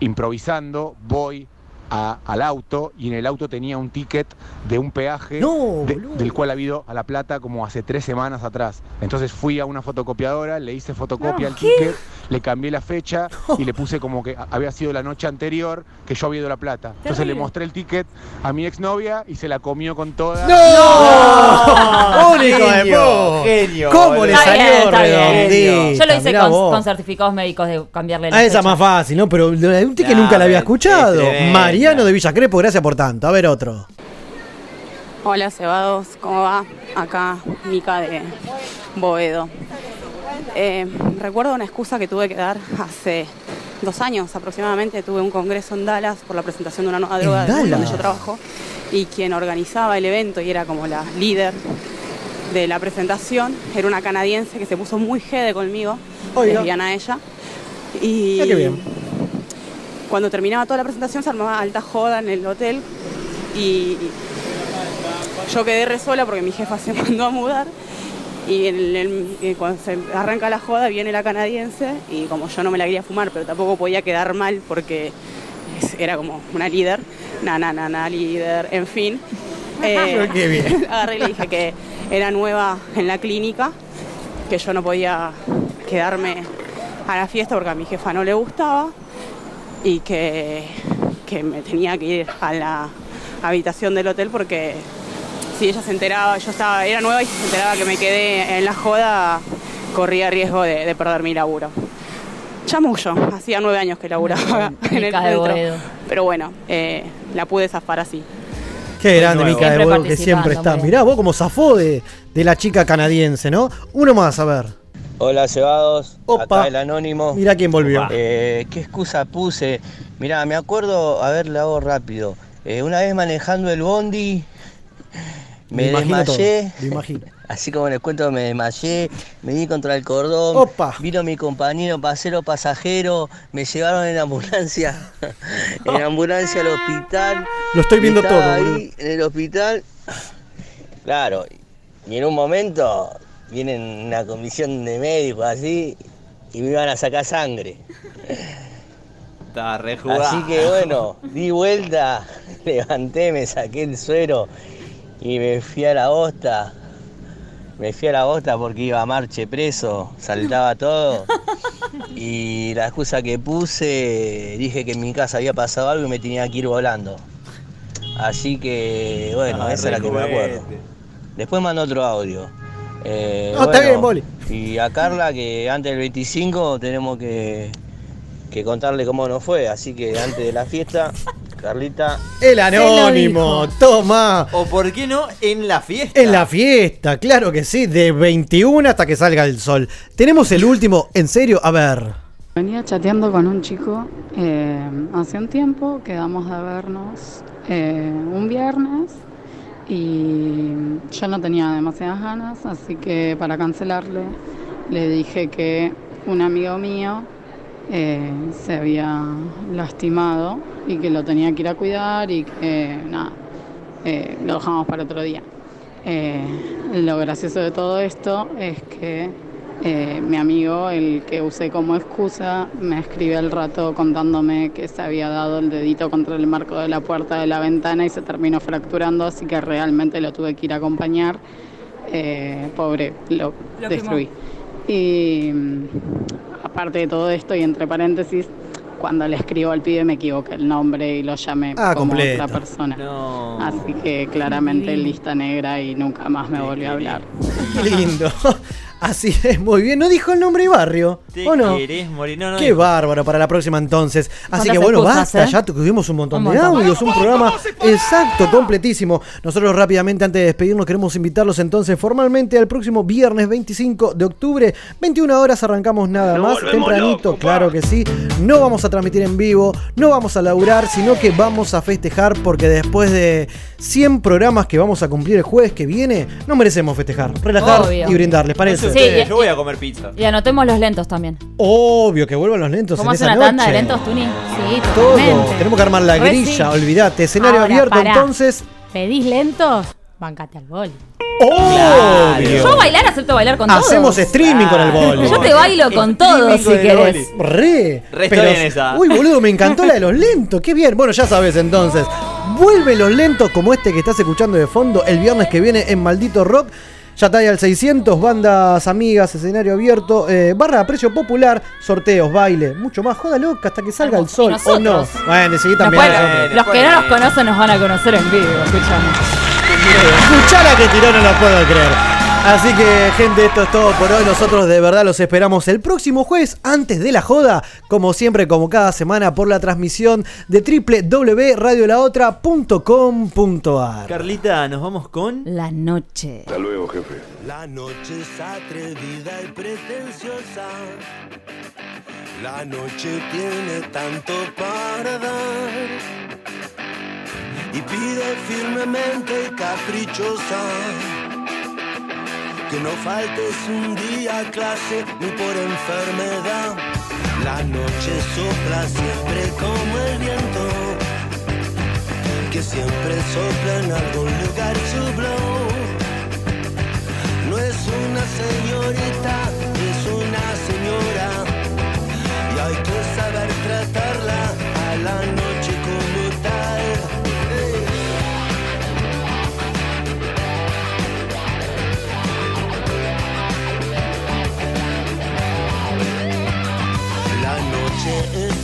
Speaker 10: improvisando, voy a- al auto y en el auto tenía un ticket de un peaje
Speaker 2: No,
Speaker 10: de- del cual ha habido a La Plata como hace tres semanas atrás. Entonces fui a una fotocopiadora, le hice fotocopia al ticket, le cambié la fecha y le puse como que había sido la noche anterior que yo había ido a La Plata. Entonces le mostré el ticket a mi exnovia y se la comió con toda.
Speaker 2: ¡No! ¡Único de
Speaker 10: Genio,
Speaker 2: vos!
Speaker 10: genio,
Speaker 2: ¿Cómo le
Speaker 10: boludo.
Speaker 33: Está bien,
Speaker 2: salió
Speaker 33: está bien. Yo lo hice
Speaker 2: Mirá
Speaker 33: con,
Speaker 2: vos.
Speaker 33: con certificados médicos de cambiarle la
Speaker 2: Ah, esa
Speaker 33: fecha.
Speaker 2: más fácil, ¿no? Pero de un ticket
Speaker 33: Nah,
Speaker 2: nunca la había
Speaker 33: es
Speaker 2: escuchado.
Speaker 33: tremenda.
Speaker 2: Mariano de Villa Crespo, gracias por tanto. A ver otro.
Speaker 43: Hola Cebados, ¿cómo va? Acá Mica de Boedo. Eh, recuerdo una excusa que tuve que dar hace dos años aproximadamente. Tuve un congreso en Dallas por la presentación de una nueva
Speaker 2: ¿En
Speaker 43: droga de donde yo trabajo y quien organizaba el evento y era como la líder de la presentación era una canadiense que se puso muy jede conmigo, lesbiana ella. Y
Speaker 2: qué bien.
Speaker 43: cuando terminaba toda la presentación se armaba alta joda en el hotel y yo quedé re sola porque mi jefa se mandó a mudar y en el- eh, cuando se arranca la joda viene la canadiense y como yo no me la quería fumar pero tampoco podía quedar mal porque era como una líder, na na na na líder, en fin. Eh,
Speaker 2: Qué bien.
Speaker 43: agarré y le dije que era nueva en la clínica, que yo no podía quedarme a la fiesta porque a mi jefa no le gustaba y que, que me tenía que ir a la habitación del hotel porque si ella se enteraba, yo estaba, era nueva y si se enteraba que me quedé en la joda, corría riesgo de, de perder mi laburo. Chamullo, hacía nueve años que laburaba en el centro. Pero bueno, eh, la pude zafar así.
Speaker 2: Qué grande. Mica de Boedo, que siempre está.
Speaker 43: hombre.
Speaker 2: Mirá, vos como zafó de, de la chica canadiense, ¿no? Uno más, a ver.
Speaker 44: Hola Cebados,
Speaker 2: Opa.
Speaker 44: acá el anónimo.
Speaker 2: Mirá quién volvió.
Speaker 44: Eh, ¿Qué excusa puse? Mirá, me acuerdo, a ver, la hago rápido. Eh, una vez manejando el bondi, me,
Speaker 2: imagino todo,
Speaker 44: desmayé.
Speaker 2: imagino.
Speaker 44: Así como les cuento, me desmayé, me di contra el cordón. Vino mi compañero pasero pasajero, me llevaron en ambulancia, en ambulancia al hospital.
Speaker 2: Lo estoy viendo todo,
Speaker 44: ahí en el hospital. Claro, y en un momento vienen una comisión de médicos así y me iban a sacar sangre.
Speaker 4: Estaba re jugado.
Speaker 44: Así que bueno, di vuelta, levanté, me saqué el suero y me fui a la bosta. Me fui a la bosta porque iba a marche preso, saltaba todo. Y la excusa que puse, dije que en mi casa había pasado algo y me tenía que ir volando. Así que, bueno,
Speaker 4: Ah,
Speaker 44: esa es la que me acuerdo. Después mandó otro audio. Eh,
Speaker 2: No, está bien, Boli.
Speaker 44: Y a Carla que antes del 25 tenemos que, que contarle cómo nos fue. Así que antes de la fiesta, Carlita.
Speaker 2: El anónimo, toma.
Speaker 4: O por qué no en la fiesta.
Speaker 2: En la fiesta, claro que sí, de 21 hasta que salga el sol. Tenemos el último, en serio, a ver.
Speaker 45: Venía chateando con un chico eh, hace un tiempo, quedamos de vernos eh, un viernes y yo no tenía demasiadas ganas, así que para cancelarle le dije que un amigo mío eh, se había lastimado y que lo tenía que ir a cuidar y que nada, eh, lo dejamos para otro día. Eh, lo gracioso de todo esto es que mi amigo, el que usé como excusa, me escribe al rato contándome que se había dado el dedito contra el marco de la puerta de la ventana y se terminó fracturando, así que realmente lo tuve que ir a acompañar. Pobre, lo,
Speaker 33: Lo
Speaker 45: destruí. Y aparte de todo esto, y entre paréntesis, cuando le escribo al pibe me equivoqué el nombre y lo llamé
Speaker 2: Ah,
Speaker 45: como
Speaker 2: completo.
Speaker 45: otra persona.
Speaker 4: No.
Speaker 45: Así que claramente lista negra y nunca más me volvió a hablar.
Speaker 2: Qué lindo. Así es, muy bien. No dijo el nombre y barrio.
Speaker 4: Te
Speaker 2: ¿O no?
Speaker 4: querés morir. No, no,
Speaker 2: Qué
Speaker 4: dijo.
Speaker 2: bárbaro para la próxima entonces. Así
Speaker 33: ¿Cuántas
Speaker 2: que bueno,
Speaker 33: excusas,
Speaker 2: basta,
Speaker 33: eh?
Speaker 2: ya tuvimos un montón
Speaker 33: Un
Speaker 2: de
Speaker 33: montón.
Speaker 2: audios, un programa exacto, completísimo. Nosotros rápidamente antes de despedirnos queremos invitarlos entonces formalmente al próximo viernes 25 de octubre, 21 horas arrancamos nada más, tempranito, claro que sí. No vamos a transmitir en vivo, no vamos a laburar, sino que vamos a festejar porque después de 100 programas que vamos a cumplir el jueves que viene, no merecemos festejar, relajar
Speaker 33: Obvio.
Speaker 2: y brindar, ¿les parece?
Speaker 33: Sí, y-
Speaker 4: Yo voy a comer pizza.
Speaker 33: Y anotemos los lentos también.
Speaker 2: Obvio que vuelvan los lentos
Speaker 33: ¿Cómo
Speaker 2: en
Speaker 33: hace
Speaker 2: esa
Speaker 33: una tanda de lentos, Tuni? Sí,
Speaker 2: Todo.
Speaker 33: totalmente.
Speaker 2: Tenemos que armar la
Speaker 33: Re
Speaker 2: grilla,
Speaker 33: sí.
Speaker 2: olvídate. Escenario
Speaker 31: Ahora,
Speaker 2: abierto,
Speaker 31: pará.
Speaker 2: entonces.
Speaker 31: ¿Pedís lentos? Bancate al boli.
Speaker 2: Obvio.
Speaker 33: Yo bailar, acepto bailar con todos.
Speaker 2: Hacemos streaming con el boli.
Speaker 33: Yo te bailo con todos si querés.
Speaker 2: Re.
Speaker 4: Re está bien esa.
Speaker 2: Uy, boludo, me encantó la de los lentos. Qué bien. Bueno, ya sabes entonces. Vuelve los lentos como este que estás escuchando de fondo el viernes que viene en Maldito Rock. Ya está ahí al 600, bandas amigas, escenario abierto, eh, barra a precio popular, sorteos, baile, mucho más. Joda loca hasta que salga el sol, ¿o no? Bueno,
Speaker 33: No
Speaker 2: también.
Speaker 33: puede-
Speaker 2: nosotros.
Speaker 33: los que no nos conocen nos van a conocer en vivo, escuchame.
Speaker 2: Escuchá la que tiró, no lo puedo creer. Así que, gente, esto es todo por hoy. Nosotros de verdad los esperamos el próximo jueves, antes de la joda, como siempre, como cada semana, por la transmisión de www.radiolaotra.com.ar.
Speaker 4: Carlita, nos vamos con.
Speaker 33: La noche.
Speaker 39: Hasta luego, jefe.
Speaker 17: La noche es atrevida y pretenciosa. La noche tiene tanto para dar. Y pide firmemente y caprichosa. Que no faltes un día a clase ni por enfermedad. La noche sopla siempre como el viento. Que siempre sopla en algún lugar su. No es una señorita,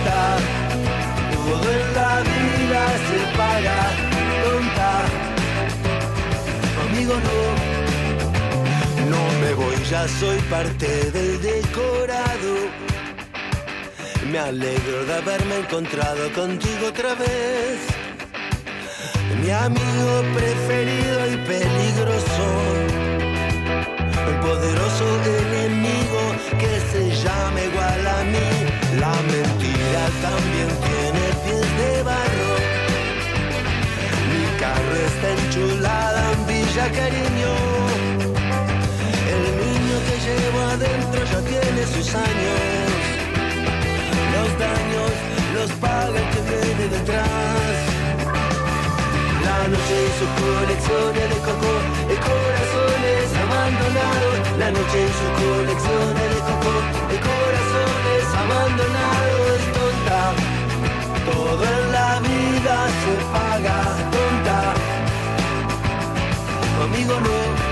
Speaker 17: Tonta, todo en la vida se paga. Tonta, amigo no. No me voy, ya soy parte del decorado. Me alegro de haberme encontrado contigo otra vez. Mi amigo preferido y peligroso. El poderoso enemigo que se llama igual a mí. La también tiene pies de barro. Mi carro está enchulada en Villa Cariño. El niño que llevo adentro ya tiene sus años. Los daños los paga el que viene detrás. La noche y sus colecciones de coco, de corazones abandonados. La noche y sus colecciones de coco, de corazones abandonados. Todo en la vida se paga. Tonta, conmigo no.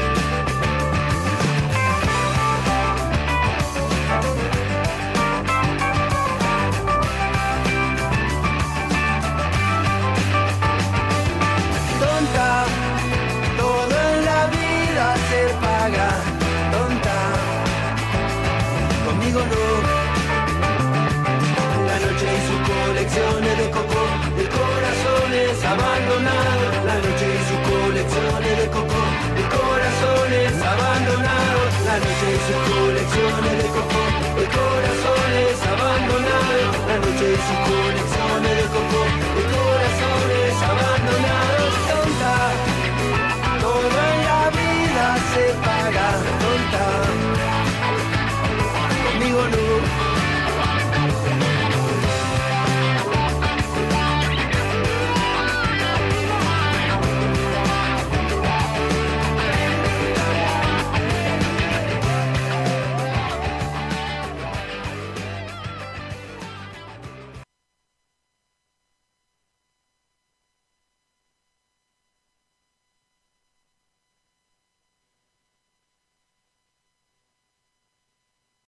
Speaker 17: la noche y sus colecciones de cojón, el corazón es abandonado, la noche y sus conexiones.